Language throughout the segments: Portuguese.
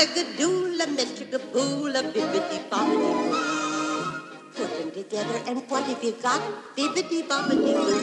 Boo. Put them together and what have you got? Bibbidi bobbidi boo.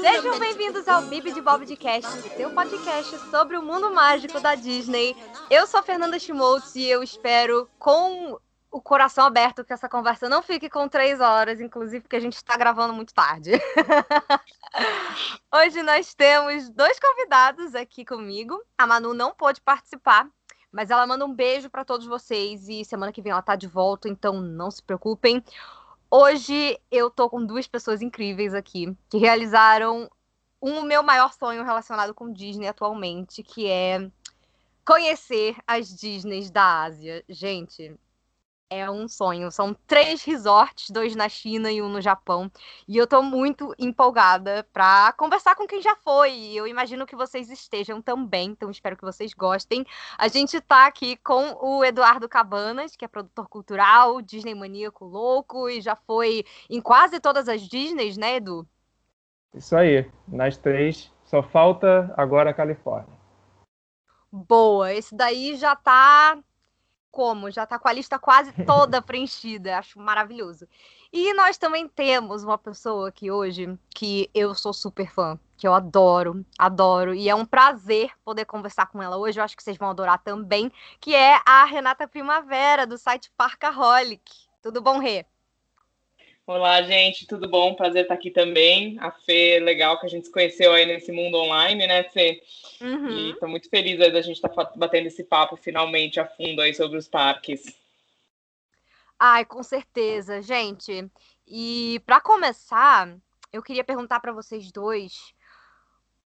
Sejam bem-vindos ao Bibi de Bob de Cast, seu podcast sobre o mundo mágico da Disney. Eu sou a Fernanda Schmoltz e eu espero com o coração aberto que essa conversa não fique com três horas, inclusive porque a gente está gravando muito tarde. Hoje nós temos dois convidados aqui comigo. A Manu não pôde participar, mas ela manda um beijo para todos vocês e semana que vem ela tá de volta, então não se preocupem. Hoje eu tô com duas pessoas incríveis aqui que realizaram um meu maior sonho relacionado com Disney atualmente, que é conhecer as Disneys da Ásia. Gente, é um sonho. São três resorts, dois na China e um no Japão. E eu tô muito empolgada para conversar com quem já foi. E eu imagino que vocês estejam também, então espero que vocês gostem. A gente tá aqui com o Eduardo Cabanas, que é produtor cultural, Disney maníaco louco e já foi em quase todas as Disneys, né, Edu? Isso aí, nas três. Só falta agora a Califórnia. Boa, esse daí já tá como, já está com a lista quase toda preenchida, acho maravilhoso. E nós também temos uma pessoa aqui hoje que eu sou super fã, que eu adoro, adoro, e é um prazer poder conversar com ela hoje, eu acho que vocês vão adorar também, que é a Renata Primavera, do site Parcaholic. Tudo bom, Rê? Olá, gente, tudo bom? Prazer estar aqui também. A Fê, legal que a gente se conheceu aí nesse mundo online, né, Fê? Uhum. E estou muito feliz aí da gente estar tá batendo esse papo finalmente a fundo aí sobre os parques. Ai, com certeza, gente. E para começar, eu queria perguntar para vocês dois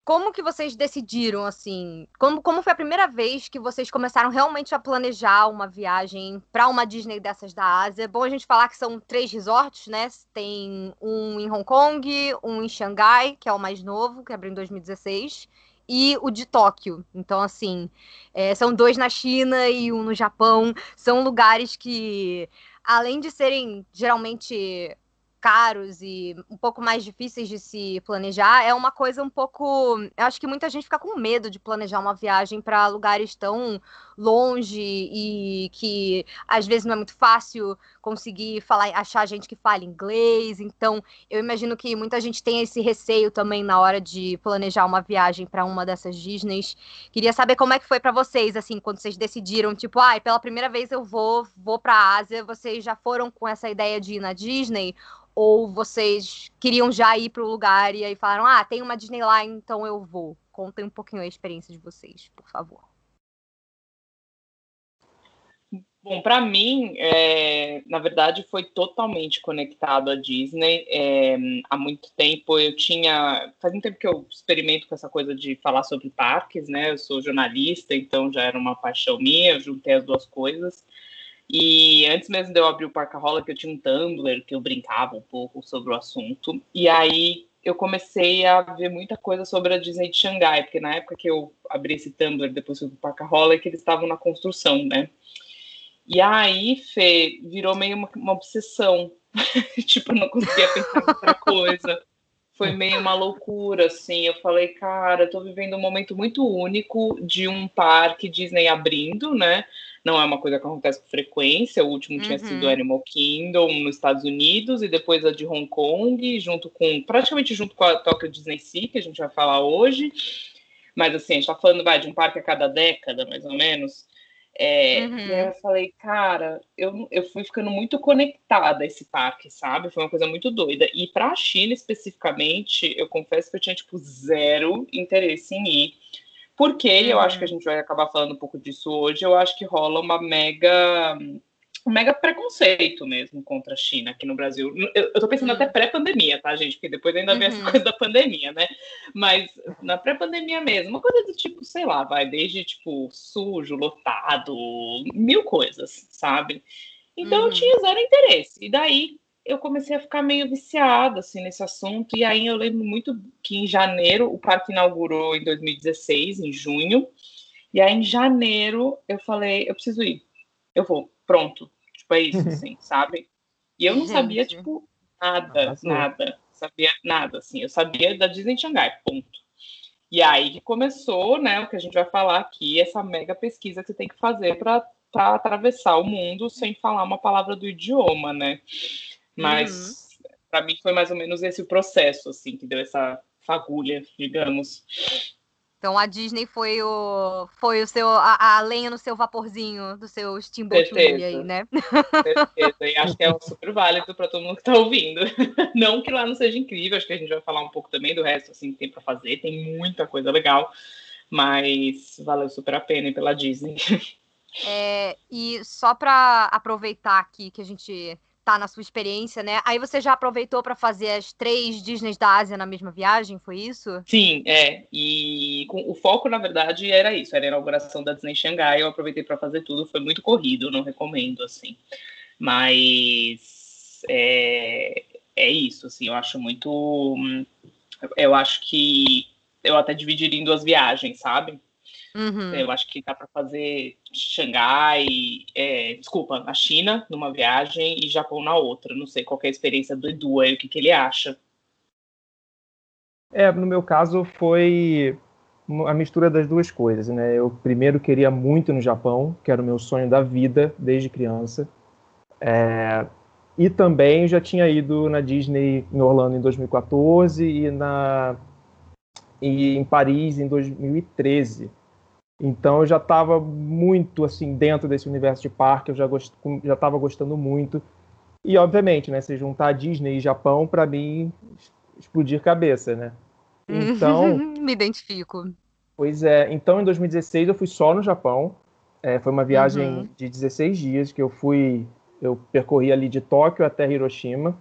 como que vocês decidiram, assim? Como, como foi a primeira vez que vocês começaram realmente a planejar uma viagem para uma Disney dessas da Ásia? É bom a gente falar que são três resorts, né? Tem um em Hong Kong, um em Xangai, que é o mais novo, que abriu em 2016, e o de Tóquio. Então, assim, é, são dois na China e um no Japão. São lugares que, além de serem geralmente caros e um pouco mais difíceis de se planejar, é uma coisa um pouco. Eu acho que muita gente fica com medo de planejar uma viagem para lugares tão longe e que às vezes não é muito fácil conseguir falar, achar gente que fala inglês. Então, eu imagino que muita gente tem esse receio também na hora de planejar uma viagem para uma dessas Disneys. Queria saber como é que foi para vocês, assim, quando vocês decidiram, tipo, ai, ah, pela primeira vez eu vou, vou para a Ásia. Vocês já foram com essa ideia de ir na Disney? Ou vocês queriam já ir para o lugar e aí falaram, ah, tem uma Disney lá, então eu vou. Contem um pouquinho a experiência de vocês, por favor. Bom, para mim, é, na verdade, foi totalmente conectado à Disney. É, há muito tempo eu tinha. Faz muito tempo que eu experimento com essa coisa de falar sobre parques, né? Eu sou jornalista, então já era uma paixão minha, juntei as duas coisas. E antes mesmo de eu abrir o Parcarola, que eu tinha um Tumblr que eu brincava um pouco sobre o assunto. E aí eu comecei a ver muita coisa sobre a Disney de Xangai, porque na época que eu abri esse Tumblr, depois fui pro Parcarola, é que eles estavam na construção, né? E aí, Fê, virou meio uma, uma obsessão. tipo, eu não conseguia pensar em outra coisa. Foi meio uma loucura, assim. Eu falei, cara, eu tô vivendo um momento muito único de um parque Disney abrindo, né? não é uma coisa que acontece com frequência. O último uhum. tinha sido Animal Kingdom nos Estados Unidos e depois a de Hong Kong, junto com praticamente junto com a Tokyo Disney Sea, que a gente vai falar hoje. Mas assim, a gente tá falando vai, de um parque a cada década, mais ou menos. É, uhum. E aí eu falei, cara, eu, eu fui ficando muito conectada a esse parque, sabe? Foi uma coisa muito doida. E para a China especificamente, eu confesso que eu tinha tipo zero interesse em ir porque uhum. eu acho que a uhum. gente vai acabar falando um pouco disso hoje. Eu acho que rola uma mega um mega preconceito mesmo contra a China aqui no Brasil. Eu, eu tô pensando até pré-pandemia, tá, gente? Porque depois ainda vem essa uhum. coisa da pandemia, né? Mas na pré-pandemia mesmo, uma coisa do tipo, sei lá, vai desde tipo sujo, lotado, mil coisas, sabe? Então uhum. eu tinha zero interesse. E daí eu comecei a ficar meio viciada assim nesse assunto e aí eu lembro muito que em janeiro o parque inaugurou em 2016 em junho e aí em janeiro eu falei eu preciso ir eu vou pronto tipo é isso assim sabe e eu não sabia tipo nada nada sabia nada assim eu sabia da Disney Xangai ponto E aí que começou, né, o que a gente vai falar aqui, essa mega pesquisa que você tem que fazer para atravessar o mundo sem falar uma palavra do idioma, né? Mas uhum. para mim foi mais ou menos esse o processo, assim, que deu essa fagulha, digamos. Então a Disney foi o foi o seu a, a lenha no seu vaporzinho do seu Steamboat aí, né? Certeza. E acho que é super válido para todo mundo que está ouvindo. Não que lá não seja incrível, acho que a gente vai falar um pouco também do resto assim que tem para fazer, tem muita coisa legal, mas valeu super a pena pela Disney. É, e só para aproveitar aqui que a gente tá na sua experiência, né? Aí você já aproveitou para fazer as três Disneys da Ásia na mesma viagem, foi isso? Sim, é. E com, o foco, na verdade, era isso, era a inauguração da Disney Xangai. Eu aproveitei para fazer tudo, foi muito corrido, não recomendo, assim. Mas é, é isso, assim, eu acho muito. Eu acho que eu até dividiria em duas viagens, sabe? Uhum. Eu acho que dá para fazer Xangai, é, desculpa, a China numa viagem e Japão na outra. Não sei qual é a experiência do Edu aí, o que, que ele acha. É, no meu caso foi a mistura das duas coisas, né? Eu primeiro queria muito no Japão, que era o meu sonho da vida desde criança. É, e também já tinha ido na Disney em Orlando em 2014 e na e em Paris em 2013. Então eu já estava muito assim dentro desse universo de parque, eu já gost... já estava gostando muito. E obviamente, né, se juntar Disney e Japão, para mim explodir cabeça, né? Então, me identifico. Pois é, então em 2016 eu fui só no Japão. É, foi uma viagem uhum. de 16 dias que eu fui, eu percorri ali de Tóquio até Hiroshima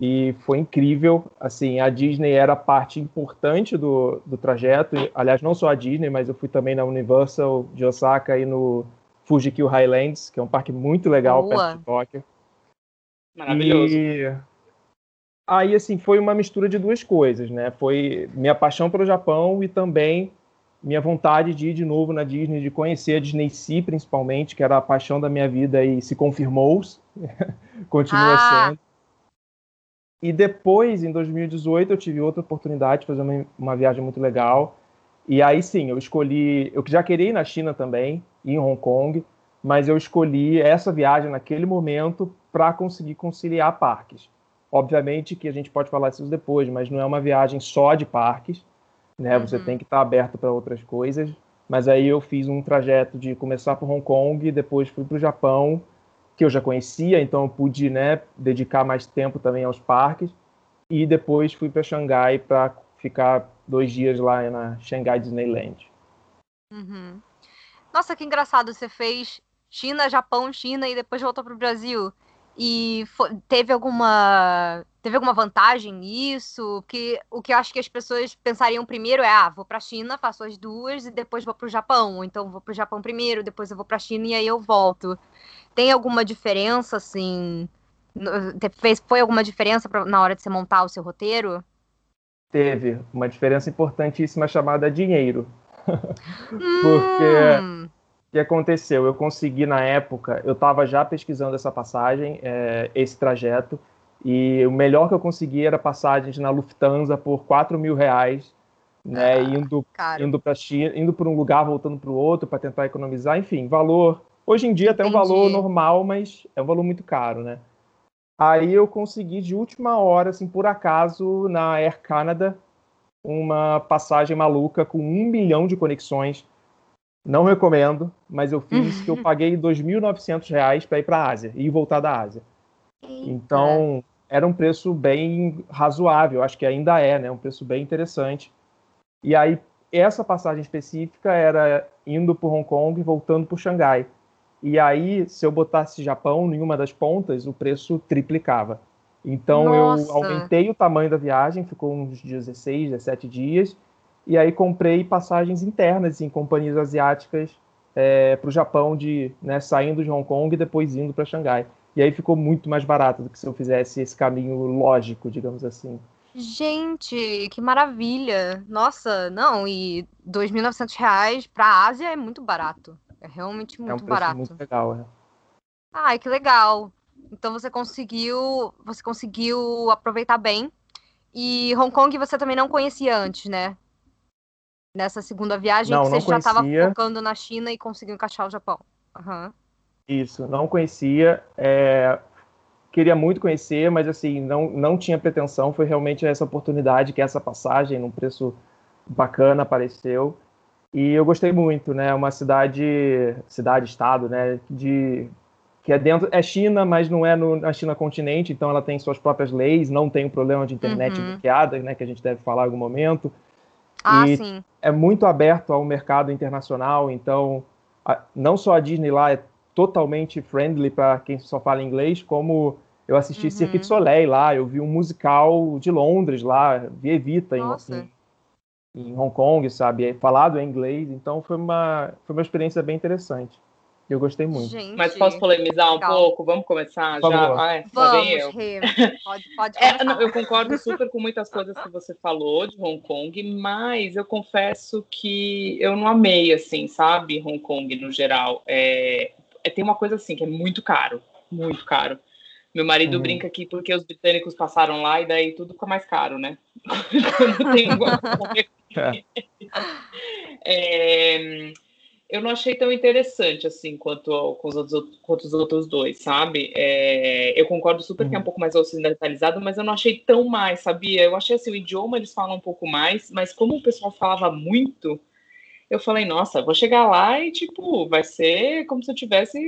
e foi incrível. Assim, a Disney era parte importante do, do trajeto. Aliás, não só a Disney, mas eu fui também na Universal de Osaka e no Fuji-Q Highlands, que é um parque muito legal Boa. perto de Tóquio. Maravilhoso. E aí, assim, foi uma mistura de duas coisas, né? Foi minha paixão pelo Japão e também minha vontade de ir de novo na Disney, de conhecer a Disney Sea, principalmente, que era a paixão da minha vida e se confirmou, continua ah. sendo. E depois, em 2018, eu tive outra oportunidade de fazer uma, uma viagem muito legal. E aí sim, eu escolhi. Eu já queria ir na China também, ir em Hong Kong, mas eu escolhi essa viagem naquele momento para conseguir conciliar parques. Obviamente que a gente pode falar isso depois, mas não é uma viagem só de parques, né? Uhum. Você tem que estar aberto para outras coisas. Mas aí eu fiz um trajeto de começar por Hong Kong, depois fui para o Japão que eu já conhecia, então eu pude né, dedicar mais tempo também aos parques. E depois fui para Xangai para ficar dois dias lá na Xangai Disneyland. Uhum. Nossa, que engraçado! Você fez China, Japão, China e depois voltou para o Brasil. E teve alguma teve alguma vantagem nisso? Que o que eu acho que as pessoas pensariam primeiro é: ah, vou para a China, faço as duas e depois vou para o Japão. Então vou para o Japão primeiro, depois eu vou para a China e aí eu volto. Tem alguma diferença, assim? Fez, foi alguma diferença pra, na hora de você montar o seu roteiro? Teve uma diferença importantíssima chamada dinheiro. Porque hum. o que aconteceu? Eu consegui na época, eu estava já pesquisando essa passagem, é, esse trajeto, e o melhor que eu consegui era passagens na Lufthansa por 4 mil reais, né, ah, indo, indo para China, indo para um lugar, voltando para o outro para tentar economizar, enfim, valor Hoje em dia tem um valor normal, mas é um valor muito caro, né? Aí eu consegui de última hora, assim, por acaso, na Air Canada, uma passagem maluca com um milhão de conexões. Não recomendo, mas eu fiz que eu paguei R$ 2.900 para ir para a Ásia e voltar da Ásia. Então, era um preço bem razoável, acho que ainda é, né? Um preço bem interessante. E aí, essa passagem específica era indo para Hong Kong e voltando para Xangai. E aí, se eu botasse Japão em uma das pontas, o preço triplicava. Então Nossa. eu aumentei o tamanho da viagem, ficou uns 16, 17 dias, e aí comprei passagens internas em companhias asiáticas é, para o Japão, de, né, saindo de Hong Kong e depois indo para Xangai. E aí ficou muito mais barato do que se eu fizesse esse caminho lógico, digamos assim. Gente, que maravilha! Nossa, não, e R$ 2.900 para a Ásia é muito barato. É realmente muito é um barato. Muito legal, é. Ai, que legal. Então você conseguiu, você conseguiu aproveitar bem. E Hong Kong você também não conhecia antes, né? nessa segunda viagem Não, que você já estava focando na China e conseguiu encaixar o Japão. Aham. Isso, não conhecia. é, queria muito conhecer, mas assim, não, não tinha pretensão. Foi realmente essa oportunidade que essa passagem, num preço bacana, apareceu. E eu gostei muito, né? Uma cidade, cidade, estado, né? De que é dentro, é China, mas não é no, na China continente, então ela tem suas próprias leis, não tem o problema de internet Uhum. bloqueada, né? Que a gente deve falar em algum momento. Ah, E- sim. é muito aberto ao mercado internacional, então a- não só a Disney lá é totalmente friendly para quem só fala inglês, como eu assisti Uhum. Cirque du Soleil lá, eu vi um musical de Londres lá, vi Evita em, em, em Hong Kong, sabe, é falado em inglês, então foi uma, foi uma experiência bem interessante. Eu gostei muito. Gente. Mas posso polemizar um pouco? Vamos começar Por já? favor. Ah, é, eu. Vamos. Pode, pode É, não, eu concordo super com muitas coisas que você falou de Hong Kong, mas eu confesso que eu não amei, assim, sabe, Hong Kong no geral. É, é- tem uma coisa assim que é muito caro, muito caro. Meu marido Uhum. brinca aqui porque os britânicos passaram lá e daí tudo fica mais caro, né? Quando tem uma- É. É, eu não achei tão interessante assim quanto, com os outros, quanto os outros dois, sabe? É, eu concordo super que é um Uhum. pouco mais ocidentalizado, mas eu não achei tão mais, sabia? Eu achei assim, o idioma eles falam um pouco mais, mas como o pessoal falava muito, eu falei, nossa, vou chegar lá e, tipo, vai ser como se eu estivesse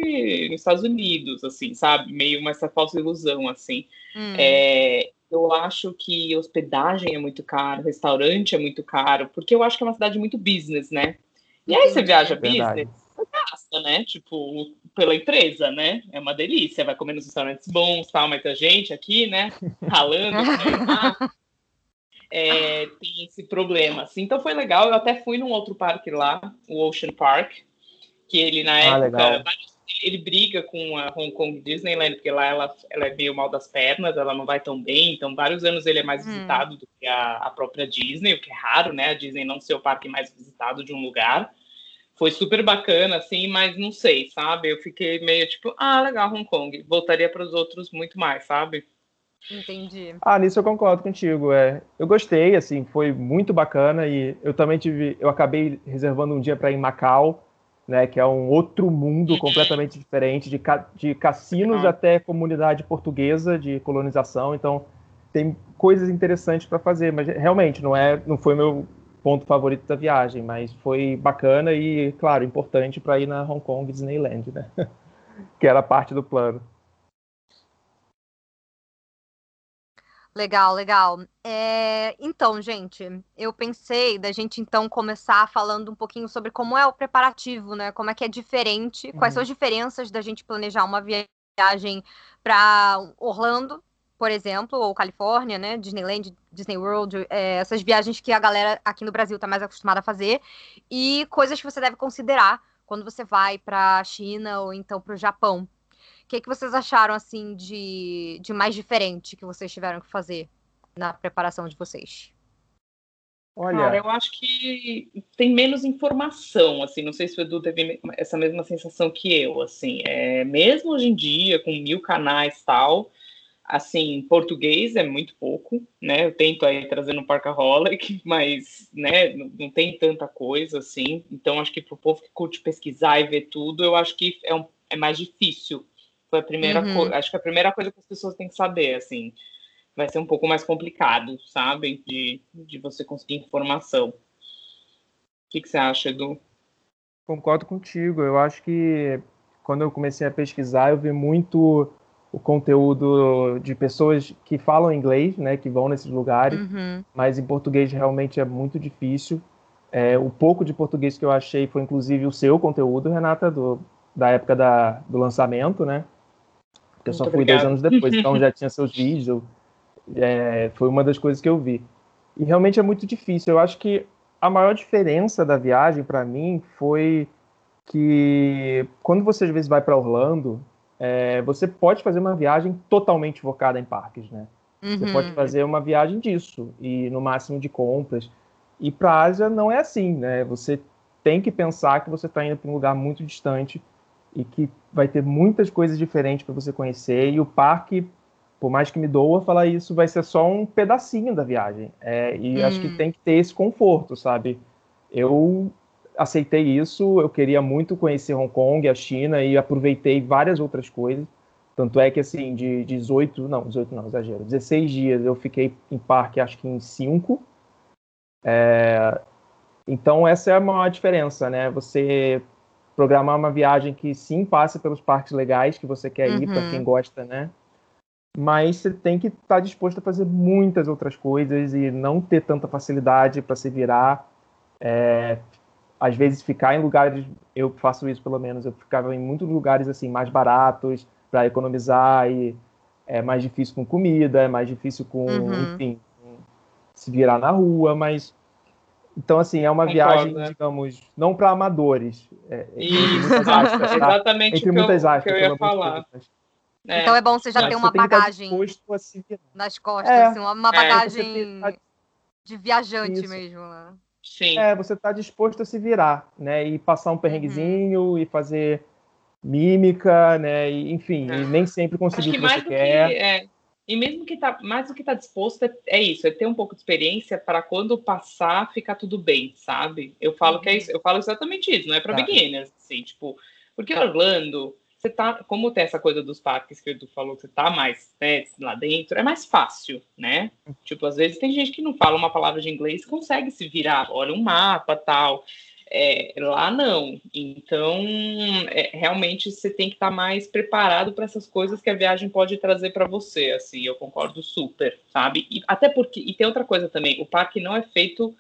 nos Estados Unidos, assim, sabe? Meio uma essa falsa ilusão, assim. Hum. É, eu acho que hospedagem é muito caro, restaurante é muito caro, porque eu acho que é uma cidade muito business, né? E aí você viaja Verdade. business, você gasta, né? Tipo, pela empresa, né? É uma delícia, vai comer nos restaurantes bons, tal, mas a gente aqui, né? Ralando. né? É, tem esse problema, assim. Então foi legal, eu até fui num outro parque lá, o Ocean Park, que ele na Ah, época legal. Ele briga com a Hong Kong Disneyland, porque lá ela, ela é meio mal das pernas, ela não vai tão bem, então vários anos ele é mais Hum. visitado do que a, a própria Disney, o que é raro, né? A Disney não ser o parque mais visitado de um lugar. Foi super bacana, assim, mas não sei, sabe? Eu fiquei meio tipo, ah, legal, Hong Kong. Voltaria para os outros muito mais, sabe? Entendi. Ah, nisso eu concordo contigo. É, eu gostei, assim, foi muito bacana e eu também tive, eu acabei reservando um dia para ir em Macau, né, que é um outro mundo completamente diferente, de, ca- de cassinos Ah. até comunidade portuguesa de colonização. Então tem coisas interessantes para fazer, mas realmente não é, não foi meu ponto favorito da viagem, mas foi bacana e, claro, importante para ir na Hong Kong Disneyland, né, que era parte do plano. Legal, legal. É, então, gente, eu pensei da gente então começar falando um pouquinho sobre como é o preparativo, né? Como é que é diferente, quais Uhum. são as diferenças da gente planejar uma viagem para Orlando, por exemplo, ou Califórnia, né? Disneyland, Disney World, é, essas viagens que a galera aqui no Brasil está mais acostumada a fazer, e coisas que você deve considerar quando você vai para a China ou então para o Japão. O que, que vocês acharam assim de, de mais diferente que vocês tiveram que fazer na preparação de vocês? Olha, Cara, eu acho que tem menos informação, assim, não sei se o Edu teve essa mesma sensação que eu, assim, é, mesmo hoje em dia, com mil canais e tal, assim, português é muito pouco, né, eu tento aí trazer no Parkaholic, mas, né, não, não tem tanta coisa, assim, então acho que pro povo que curte pesquisar e ver tudo, eu acho que é, um, é mais difícil, foi a primeira Uhum. coisa, acho que a primeira coisa que as pessoas têm que saber, assim, vai ser um pouco mais complicado, sabe? De, de você conseguir informação. O que, que você acha, Edu? Concordo contigo. Eu acho que quando eu comecei a pesquisar, eu vi muito o conteúdo de pessoas que falam inglês, né, que vão nesses lugares, Uhum. mas em português realmente é muito difícil. É, o pouco de português que eu achei foi inclusive o seu conteúdo, Renata, do, da época da, do lançamento, né? Porque eu só Muito fui dois obrigada. anos depois, então já tinha seus vídeos. é, foi uma das coisas que eu vi. E realmente é muito difícil. Eu acho que a maior diferença da viagem para mim foi que quando você às vezes vai para Orlando, é, você pode fazer uma viagem totalmente focada em parques, né? Você Uhum. pode fazer uma viagem disso e no máximo de compras. E para a Ásia não é assim, né? Você tem que pensar que você está indo para um lugar muito distante e que vai ter muitas coisas diferentes para você conhecer. E o parque, por mais que me doa falar isso, vai ser só um pedacinho da viagem. É, e acho que Hum. tem que ter esse conforto, sabe? eu aceitei isso, eu queria muito conhecer Hong Kong, a China e aproveitei várias outras coisas. Tanto é que, assim, de 18, não, 18 não, exagero, 16 dias eu fiquei em parque, acho que em 5. É, então, essa é a maior diferença, né? Você programar uma viagem que sim passe pelos parques legais que você quer ir, para quem uhum. gosta, né? Mas você tem que estar tá disposto a fazer muitas outras coisas e não ter tanta facilidade para se virar. É, às vezes ficar em lugares, eu faço isso pelo menos, eu ficava em muitos lugares assim mais baratos para economizar e é mais difícil com comida, é mais difícil com, uhum. enfim, se virar na rua, mas então assim é uma Concordo, viagem, né? digamos, não para amadores. É, isso, aspas, tá? exatamente entre o que muitas eu, aspas, que eu ia falar. É. Então é bom você já ter uma bagagem nas costas, é. assim, uma é. bagagem de viajante isso. mesmo. Né? Sim. É, você está disposto a se virar, né? E passar um perrenguezinho uhum. e fazer mímica, né? E, enfim, é. e nem sempre conseguir o que, que você quer. Que, é, e mesmo que tá mais do que tá disposto é, é, isso, é ter um pouco de experiência para quando passar ficar tudo bem, sabe? Eu falo uhum. que é uhum. isso, eu falo exatamente isso, não é para tá. beginners, assim, tipo, porque Orlando você tá, como tem essa coisa dos parques que o Edu falou, que você tá mais né, lá dentro, é mais fácil, né? Tipo, às vezes tem gente que não fala uma palavra de inglês, consegue se virar, olha um mapa, tal. É, lá não. Então, é, realmente você tem que estar tá mais preparado para essas coisas que a viagem pode trazer para você. Assim, eu concordo super, sabe? E, até porque e tem outra coisa também. O parque não é feito,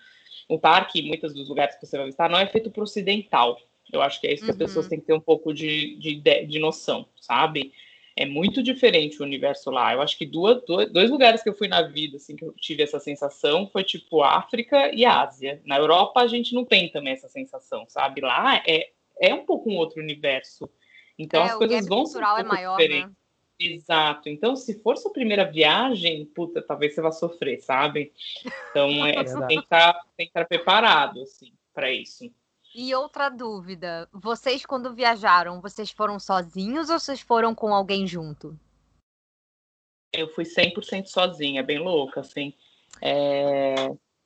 o parque, muitos dos lugares que você vai visitar, não é feito para ocidental. Eu acho que é isso que uhum. as pessoas têm que ter um pouco de, de, de noção, sabe? É muito diferente o universo lá. Eu acho que duas, dois lugares que eu fui na vida, assim, que eu tive essa sensação, foi tipo África e Ásia. Na Europa a gente não tem também essa sensação, sabe? Lá é, é um pouco um outro universo. Então é, as coisas vão ser um pouco é maior, né? diferentes. Né? Exato. Então, se for sua primeira viagem, puta, talvez você vá sofrer, sabe? Então, é, você tem que, estar, tem que estar preparado, assim, para isso. E outra dúvida, vocês quando viajaram, vocês foram sozinhos ou vocês foram com alguém junto? Eu fui 100% sozinha, bem louca, assim. É...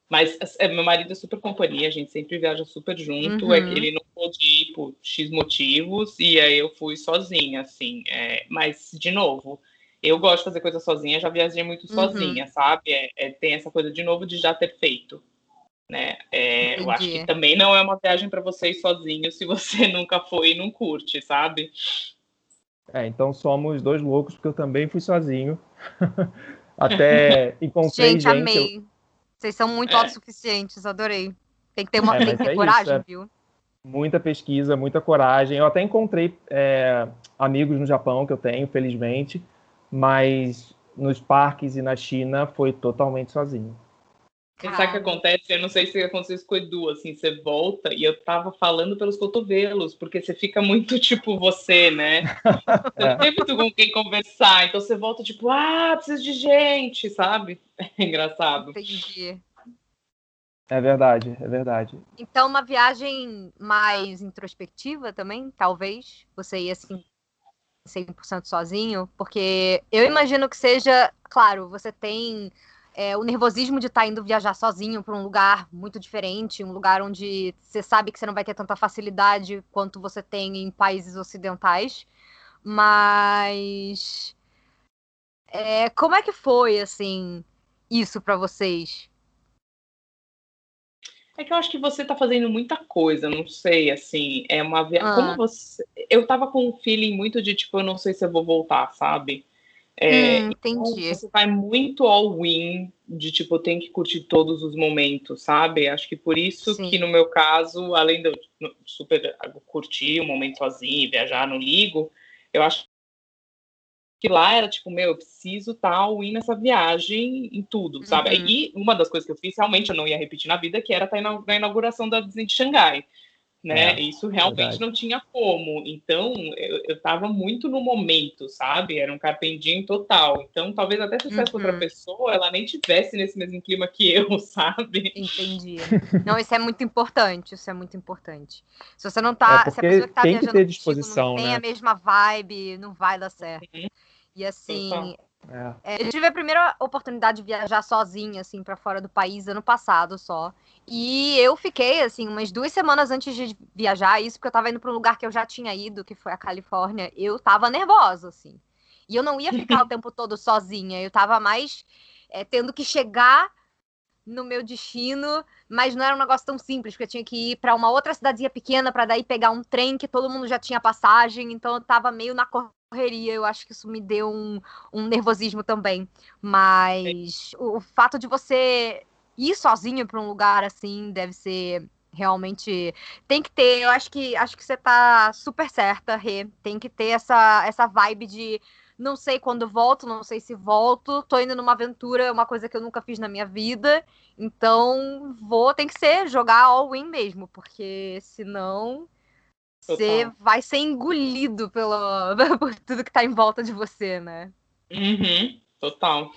Mas é, meu marido é super companhia, a gente sempre viaja super junto. Uhum. É que uhum. ele não pôde ir por X motivos, e aí eu fui sozinha, assim. É... Mas, de novo, eu gosto de fazer coisa sozinha, já viajei muito uhum. sozinha, sabe? É, é, tem essa coisa, de novo, de já ter feito né? É, eu acho que também não é uma viagem para você ir sozinho se você nunca foi e não curte, sabe? É, então somos dois loucos, porque eu também fui sozinho. Até encontrei gente. Gente, amei. Eu... Vocês são muito é. autossuficientes, adorei. Tem que ter uma é, é coragem, isso, é viu? Muita pesquisa, muita coragem. Eu até encontrei é, amigos no Japão que eu tenho, felizmente, mas nos parques e na China foi totalmente sozinho. Sabe o que acontece? Eu não sei se aconteceu isso com o Edu, assim, você volta e eu tava falando pelos cotovelos, porque você fica muito tipo você, né? Você não tem muito com quem conversar, então você volta tipo, ah, preciso de gente, sabe? É engraçado. Entendi. É verdade, é verdade. Então, uma viagem mais introspectiva também, talvez? Você ia assim 100% sozinho? Porque eu imagino que seja, claro, você tem é, o nervosismo de estar tá indo viajar sozinho para um lugar muito diferente, um lugar onde você sabe que você não vai ter tanta facilidade quanto você tem em países ocidentais. Mas é, como é que foi assim isso para vocês? É que eu acho que você tá fazendo muita coisa, não sei, assim, é uma ah. como você, eu tava com um feeling muito de tipo, eu não sei se eu vou voltar, sabe? É, hum, então entendi. Você vai muito all-in, de tipo, tem que curtir todos os momentos, sabe? Acho que por isso Sim. que no meu caso, além de eu super curtir o um momento sozinho, viajar, não ligo, eu acho que lá era tipo, meu, eu preciso estar tá all-in nessa viagem em tudo, sabe? Uhum. E uma das coisas que eu fiz, realmente eu não ia repetir na vida, que era estar tá na inauguração da Disney de Xangai né? É, Isso realmente verdade. não tinha como. Então, eu, estava muito no momento, sabe? Era um carpendinho total. Então, talvez até se fosse uhum. outra pessoa, ela nem tivesse nesse mesmo clima que eu, sabe? Entendi. Não, isso é muito importante. Isso é muito importante. Se você não tá. É se a pessoa que tá tem que ter disposição, contigo, não né? tem a mesma vibe, não vai dar certo. Uhum. E assim, É. É, eu tive a primeira oportunidade de viajar sozinha, assim, para fora do país ano passado só. E eu fiquei, assim, umas duas semanas antes de viajar, isso porque eu tava indo para um lugar que eu já tinha ido, que foi a Califórnia. Eu tava nervosa, assim. E eu não ia ficar o tempo todo sozinha. Eu tava mais é, tendo que chegar no meu destino, mas não era um negócio tão simples, porque eu tinha que ir para uma outra cidadezinha pequena para daí pegar um trem que todo mundo já tinha passagem, então eu tava meio na correria, eu acho que isso me deu um, um nervosismo também. Mas o, o fato de você ir sozinho para um lugar assim deve ser realmente tem que ter, eu acho que acho que você tá super certa, Rê. Tem que ter essa essa vibe de não sei quando volto, não sei se volto. Tô indo numa aventura, é uma coisa que eu nunca fiz na minha vida. Então, vou, tem que ser jogar all-in mesmo, porque senão você vai ser engolido pelo, por tudo que tá em volta de você, né? Uhum, total.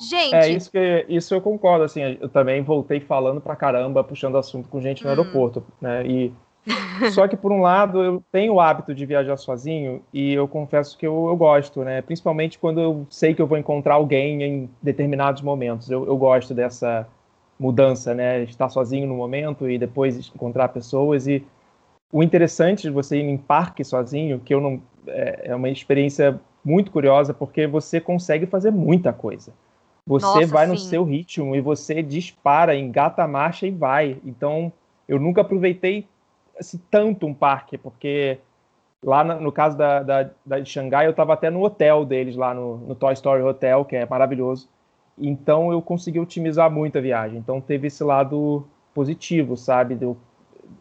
Gente. É isso que isso eu concordo, assim, eu também voltei falando pra caramba, puxando assunto com gente no hum. aeroporto, né? E só que, por um lado, eu tenho o hábito de viajar sozinho e eu confesso que eu, eu, gosto, né? Principalmente quando eu sei que eu vou encontrar alguém em determinados momentos. Eu, eu gosto dessa mudança, né? Estar sozinho no momento e depois encontrar pessoas. E o interessante de você ir em parque sozinho, que eu não. É, é uma experiência muito curiosa, porque você consegue fazer muita coisa. Você Nossa, vai sim. no seu ritmo e você dispara, engata a marcha e vai. Então, eu nunca aproveitei assim, tanto um parque, porque lá no, no caso da, da, da, de Xangai, eu estava até no hotel deles, lá no, no Toy Story Hotel, que é maravilhoso. Então eu consegui otimizar muito a viagem. Então teve esse lado positivo, sabe? De eu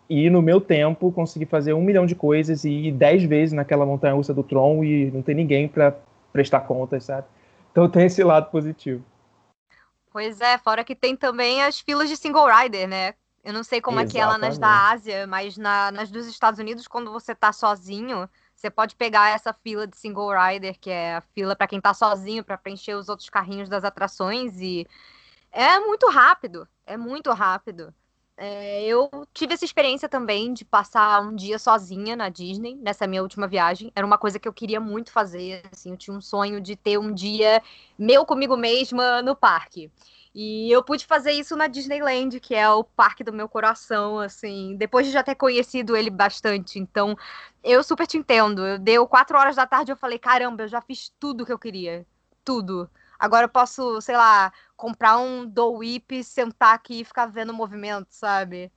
ir no meu tempo, conseguir fazer um milhão de coisas e ir dez vezes naquela montanha russa do Tron e não ter ninguém para prestar contas, sabe? Então tem esse lado positivo. Pois é, fora que tem também as filas de single rider, né? Eu não sei como Exatamente. é que é lá nas da Ásia, mas na, nas dos Estados Unidos, quando você tá sozinho, você pode pegar essa fila de single rider, que é a fila para quem tá sozinho, para preencher os outros carrinhos das atrações, e é muito rápido, é muito rápido. É, eu tive essa experiência também de passar um dia sozinha na Disney, nessa minha última viagem. Era uma coisa que eu queria muito fazer, assim, eu tinha um sonho de ter um dia meu comigo mesma no parque. E eu pude fazer isso na Disneyland, que é o parque do meu coração, assim, depois de já ter conhecido ele bastante. Então, eu super te entendo. Eu deu quatro horas da tarde eu falei, caramba, eu já fiz tudo que eu queria. Tudo. Agora eu posso, sei lá, comprar um do whip, sentar aqui e ficar vendo o movimento, sabe?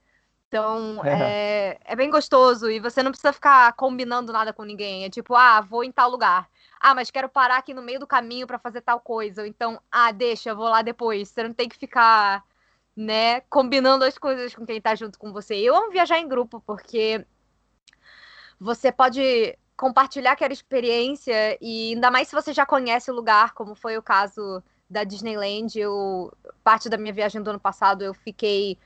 Então, é. É, é bem gostoso. E você não precisa ficar combinando nada com ninguém. É tipo, ah, vou em tal lugar ah, mas quero parar aqui no meio do caminho para fazer tal coisa. Ou então, ah, deixa, eu vou lá depois. Você não tem que ficar, né, combinando as coisas com quem tá junto com você. Eu amo viajar em grupo, porque você pode compartilhar aquela experiência e ainda mais se você já conhece o lugar, como foi o caso da Disneyland. Eu, parte da minha viagem do ano passado, eu fiquei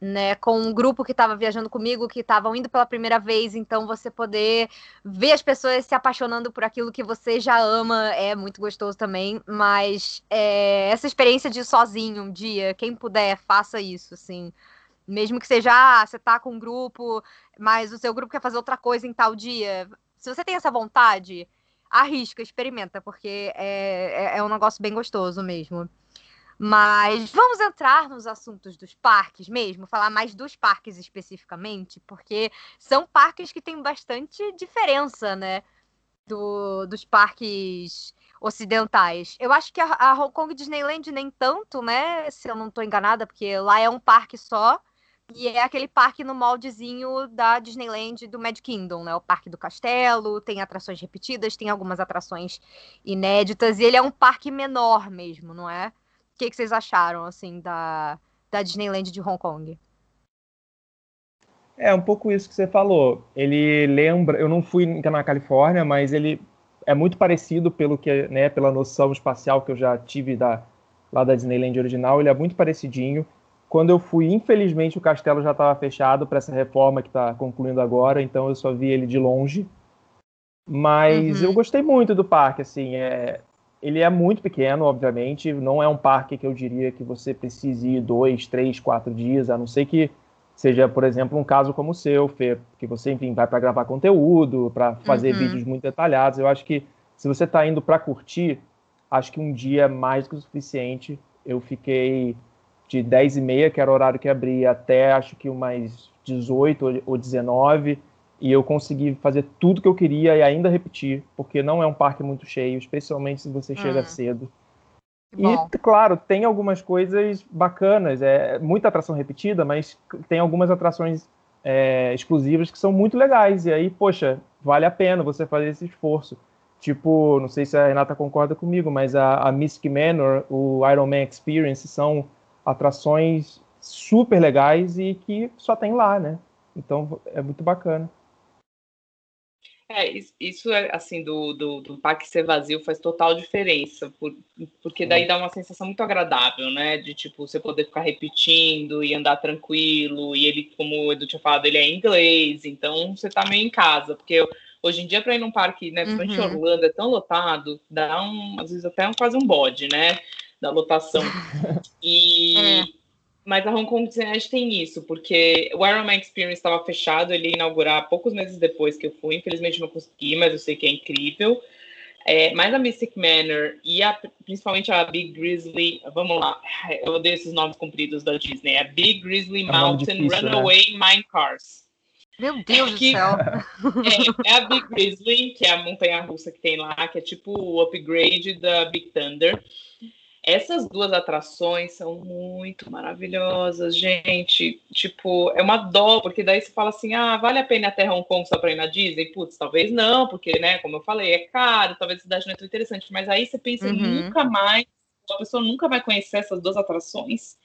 né, com um grupo que estava viajando comigo, que estavam indo pela primeira vez, então você poder ver as pessoas se apaixonando por aquilo que você já ama é muito gostoso também, mas é, essa experiência de ir sozinho um dia, quem puder, faça isso, assim, mesmo que seja, ah, você tá com um grupo, mas o seu grupo quer fazer outra coisa em tal dia, se você tem essa vontade, arrisca, experimenta, porque é, é, é um negócio bem gostoso mesmo. Mas vamos entrar nos assuntos dos parques mesmo, falar mais dos parques especificamente, porque são parques que têm bastante diferença, né? Do, dos parques ocidentais. Eu acho que a, a, Hong Kong Disneyland nem tanto, né? Se eu não estou enganada, porque lá é um parque só. E é aquele parque no moldezinho da Disneyland do Mad Kingdom, né? O parque do castelo, tem atrações repetidas, tem algumas atrações inéditas, e ele é um parque menor mesmo, não é? que, que vocês acharam, assim, da, da Disneyland de Hong Kong? É um pouco isso que você falou. Ele lembra, eu não fui na Califórnia, mas ele é muito parecido pelo que, né, pela noção espacial que eu já tive da lá da Disneyland original, ele é muito parecidinho. Quando eu fui, infelizmente o castelo já estava fechado para essa reforma que está concluindo agora, então eu só vi ele de longe. Mas uhum. eu gostei muito do parque, assim, é, ele é muito pequeno, obviamente. Não é um parque que eu diria que você precise ir dois, três, quatro dias, a não ser que seja, por exemplo, um caso como o seu, Fê, que você, enfim, vai para gravar conteúdo, para fazer uhum. vídeos muito detalhados. Eu acho que se você está indo para curtir, acho que um dia é mais do que o suficiente. Eu fiquei de 10 e meia, que era o horário que abria, até acho que umas 18 ou 19, e eu consegui fazer tudo que eu queria e ainda repetir, porque não é um parque muito cheio, especialmente se você hum. chega cedo. E, claro, tem algumas coisas bacanas, é muita atração repetida, mas tem algumas atrações é, exclusivas que são muito legais, e aí, poxa, vale a pena você fazer esse esforço. Tipo, não sei se a Renata concorda comigo, mas a, a Mystic Manor, o Iron Man Experience são atrações super legais e que só tem lá, né? Então é muito bacana. É, isso é assim, do, do, do parque ser vazio faz total diferença, por, porque daí dá uma sensação muito agradável, né? De tipo, você poder ficar repetindo e andar tranquilo, e ele, como o Edu tinha falado, ele é inglês, então você tá meio em casa, porque eu, hoje em dia, para ir num parque, né, principalmente uhum. Orlando, é tão lotado, dá um, às vezes até um, quase um bode, né? Da lotação. E. É mas a Hong Kong Disneyland tem isso, porque o Iron Man Experience estava fechado, ele ia inaugurar poucos meses depois que eu fui, infelizmente não consegui, mas eu sei que é incrível. É, mas a Mystic Manor e a, principalmente a Big Grizzly, vamos lá, eu odeio esses nomes compridos da Disney, a Big Grizzly é Mountain difícil, né? Runaway né? Mine Cars. Meu Deus que, do céu! É, é, a Big Grizzly, que é a montanha russa que tem lá, que é tipo o upgrade da Big Thunder. Essas duas atrações são muito maravilhosas, gente. Tipo, é uma dó, porque daí você fala assim: ah, vale a pena até Hong Kong só para ir na Disney? Putz, talvez não, porque, né, como eu falei, é caro, talvez a cidade não é tão interessante. Mas aí você pensa, uhum. nunca mais, a pessoa nunca vai conhecer essas duas atrações,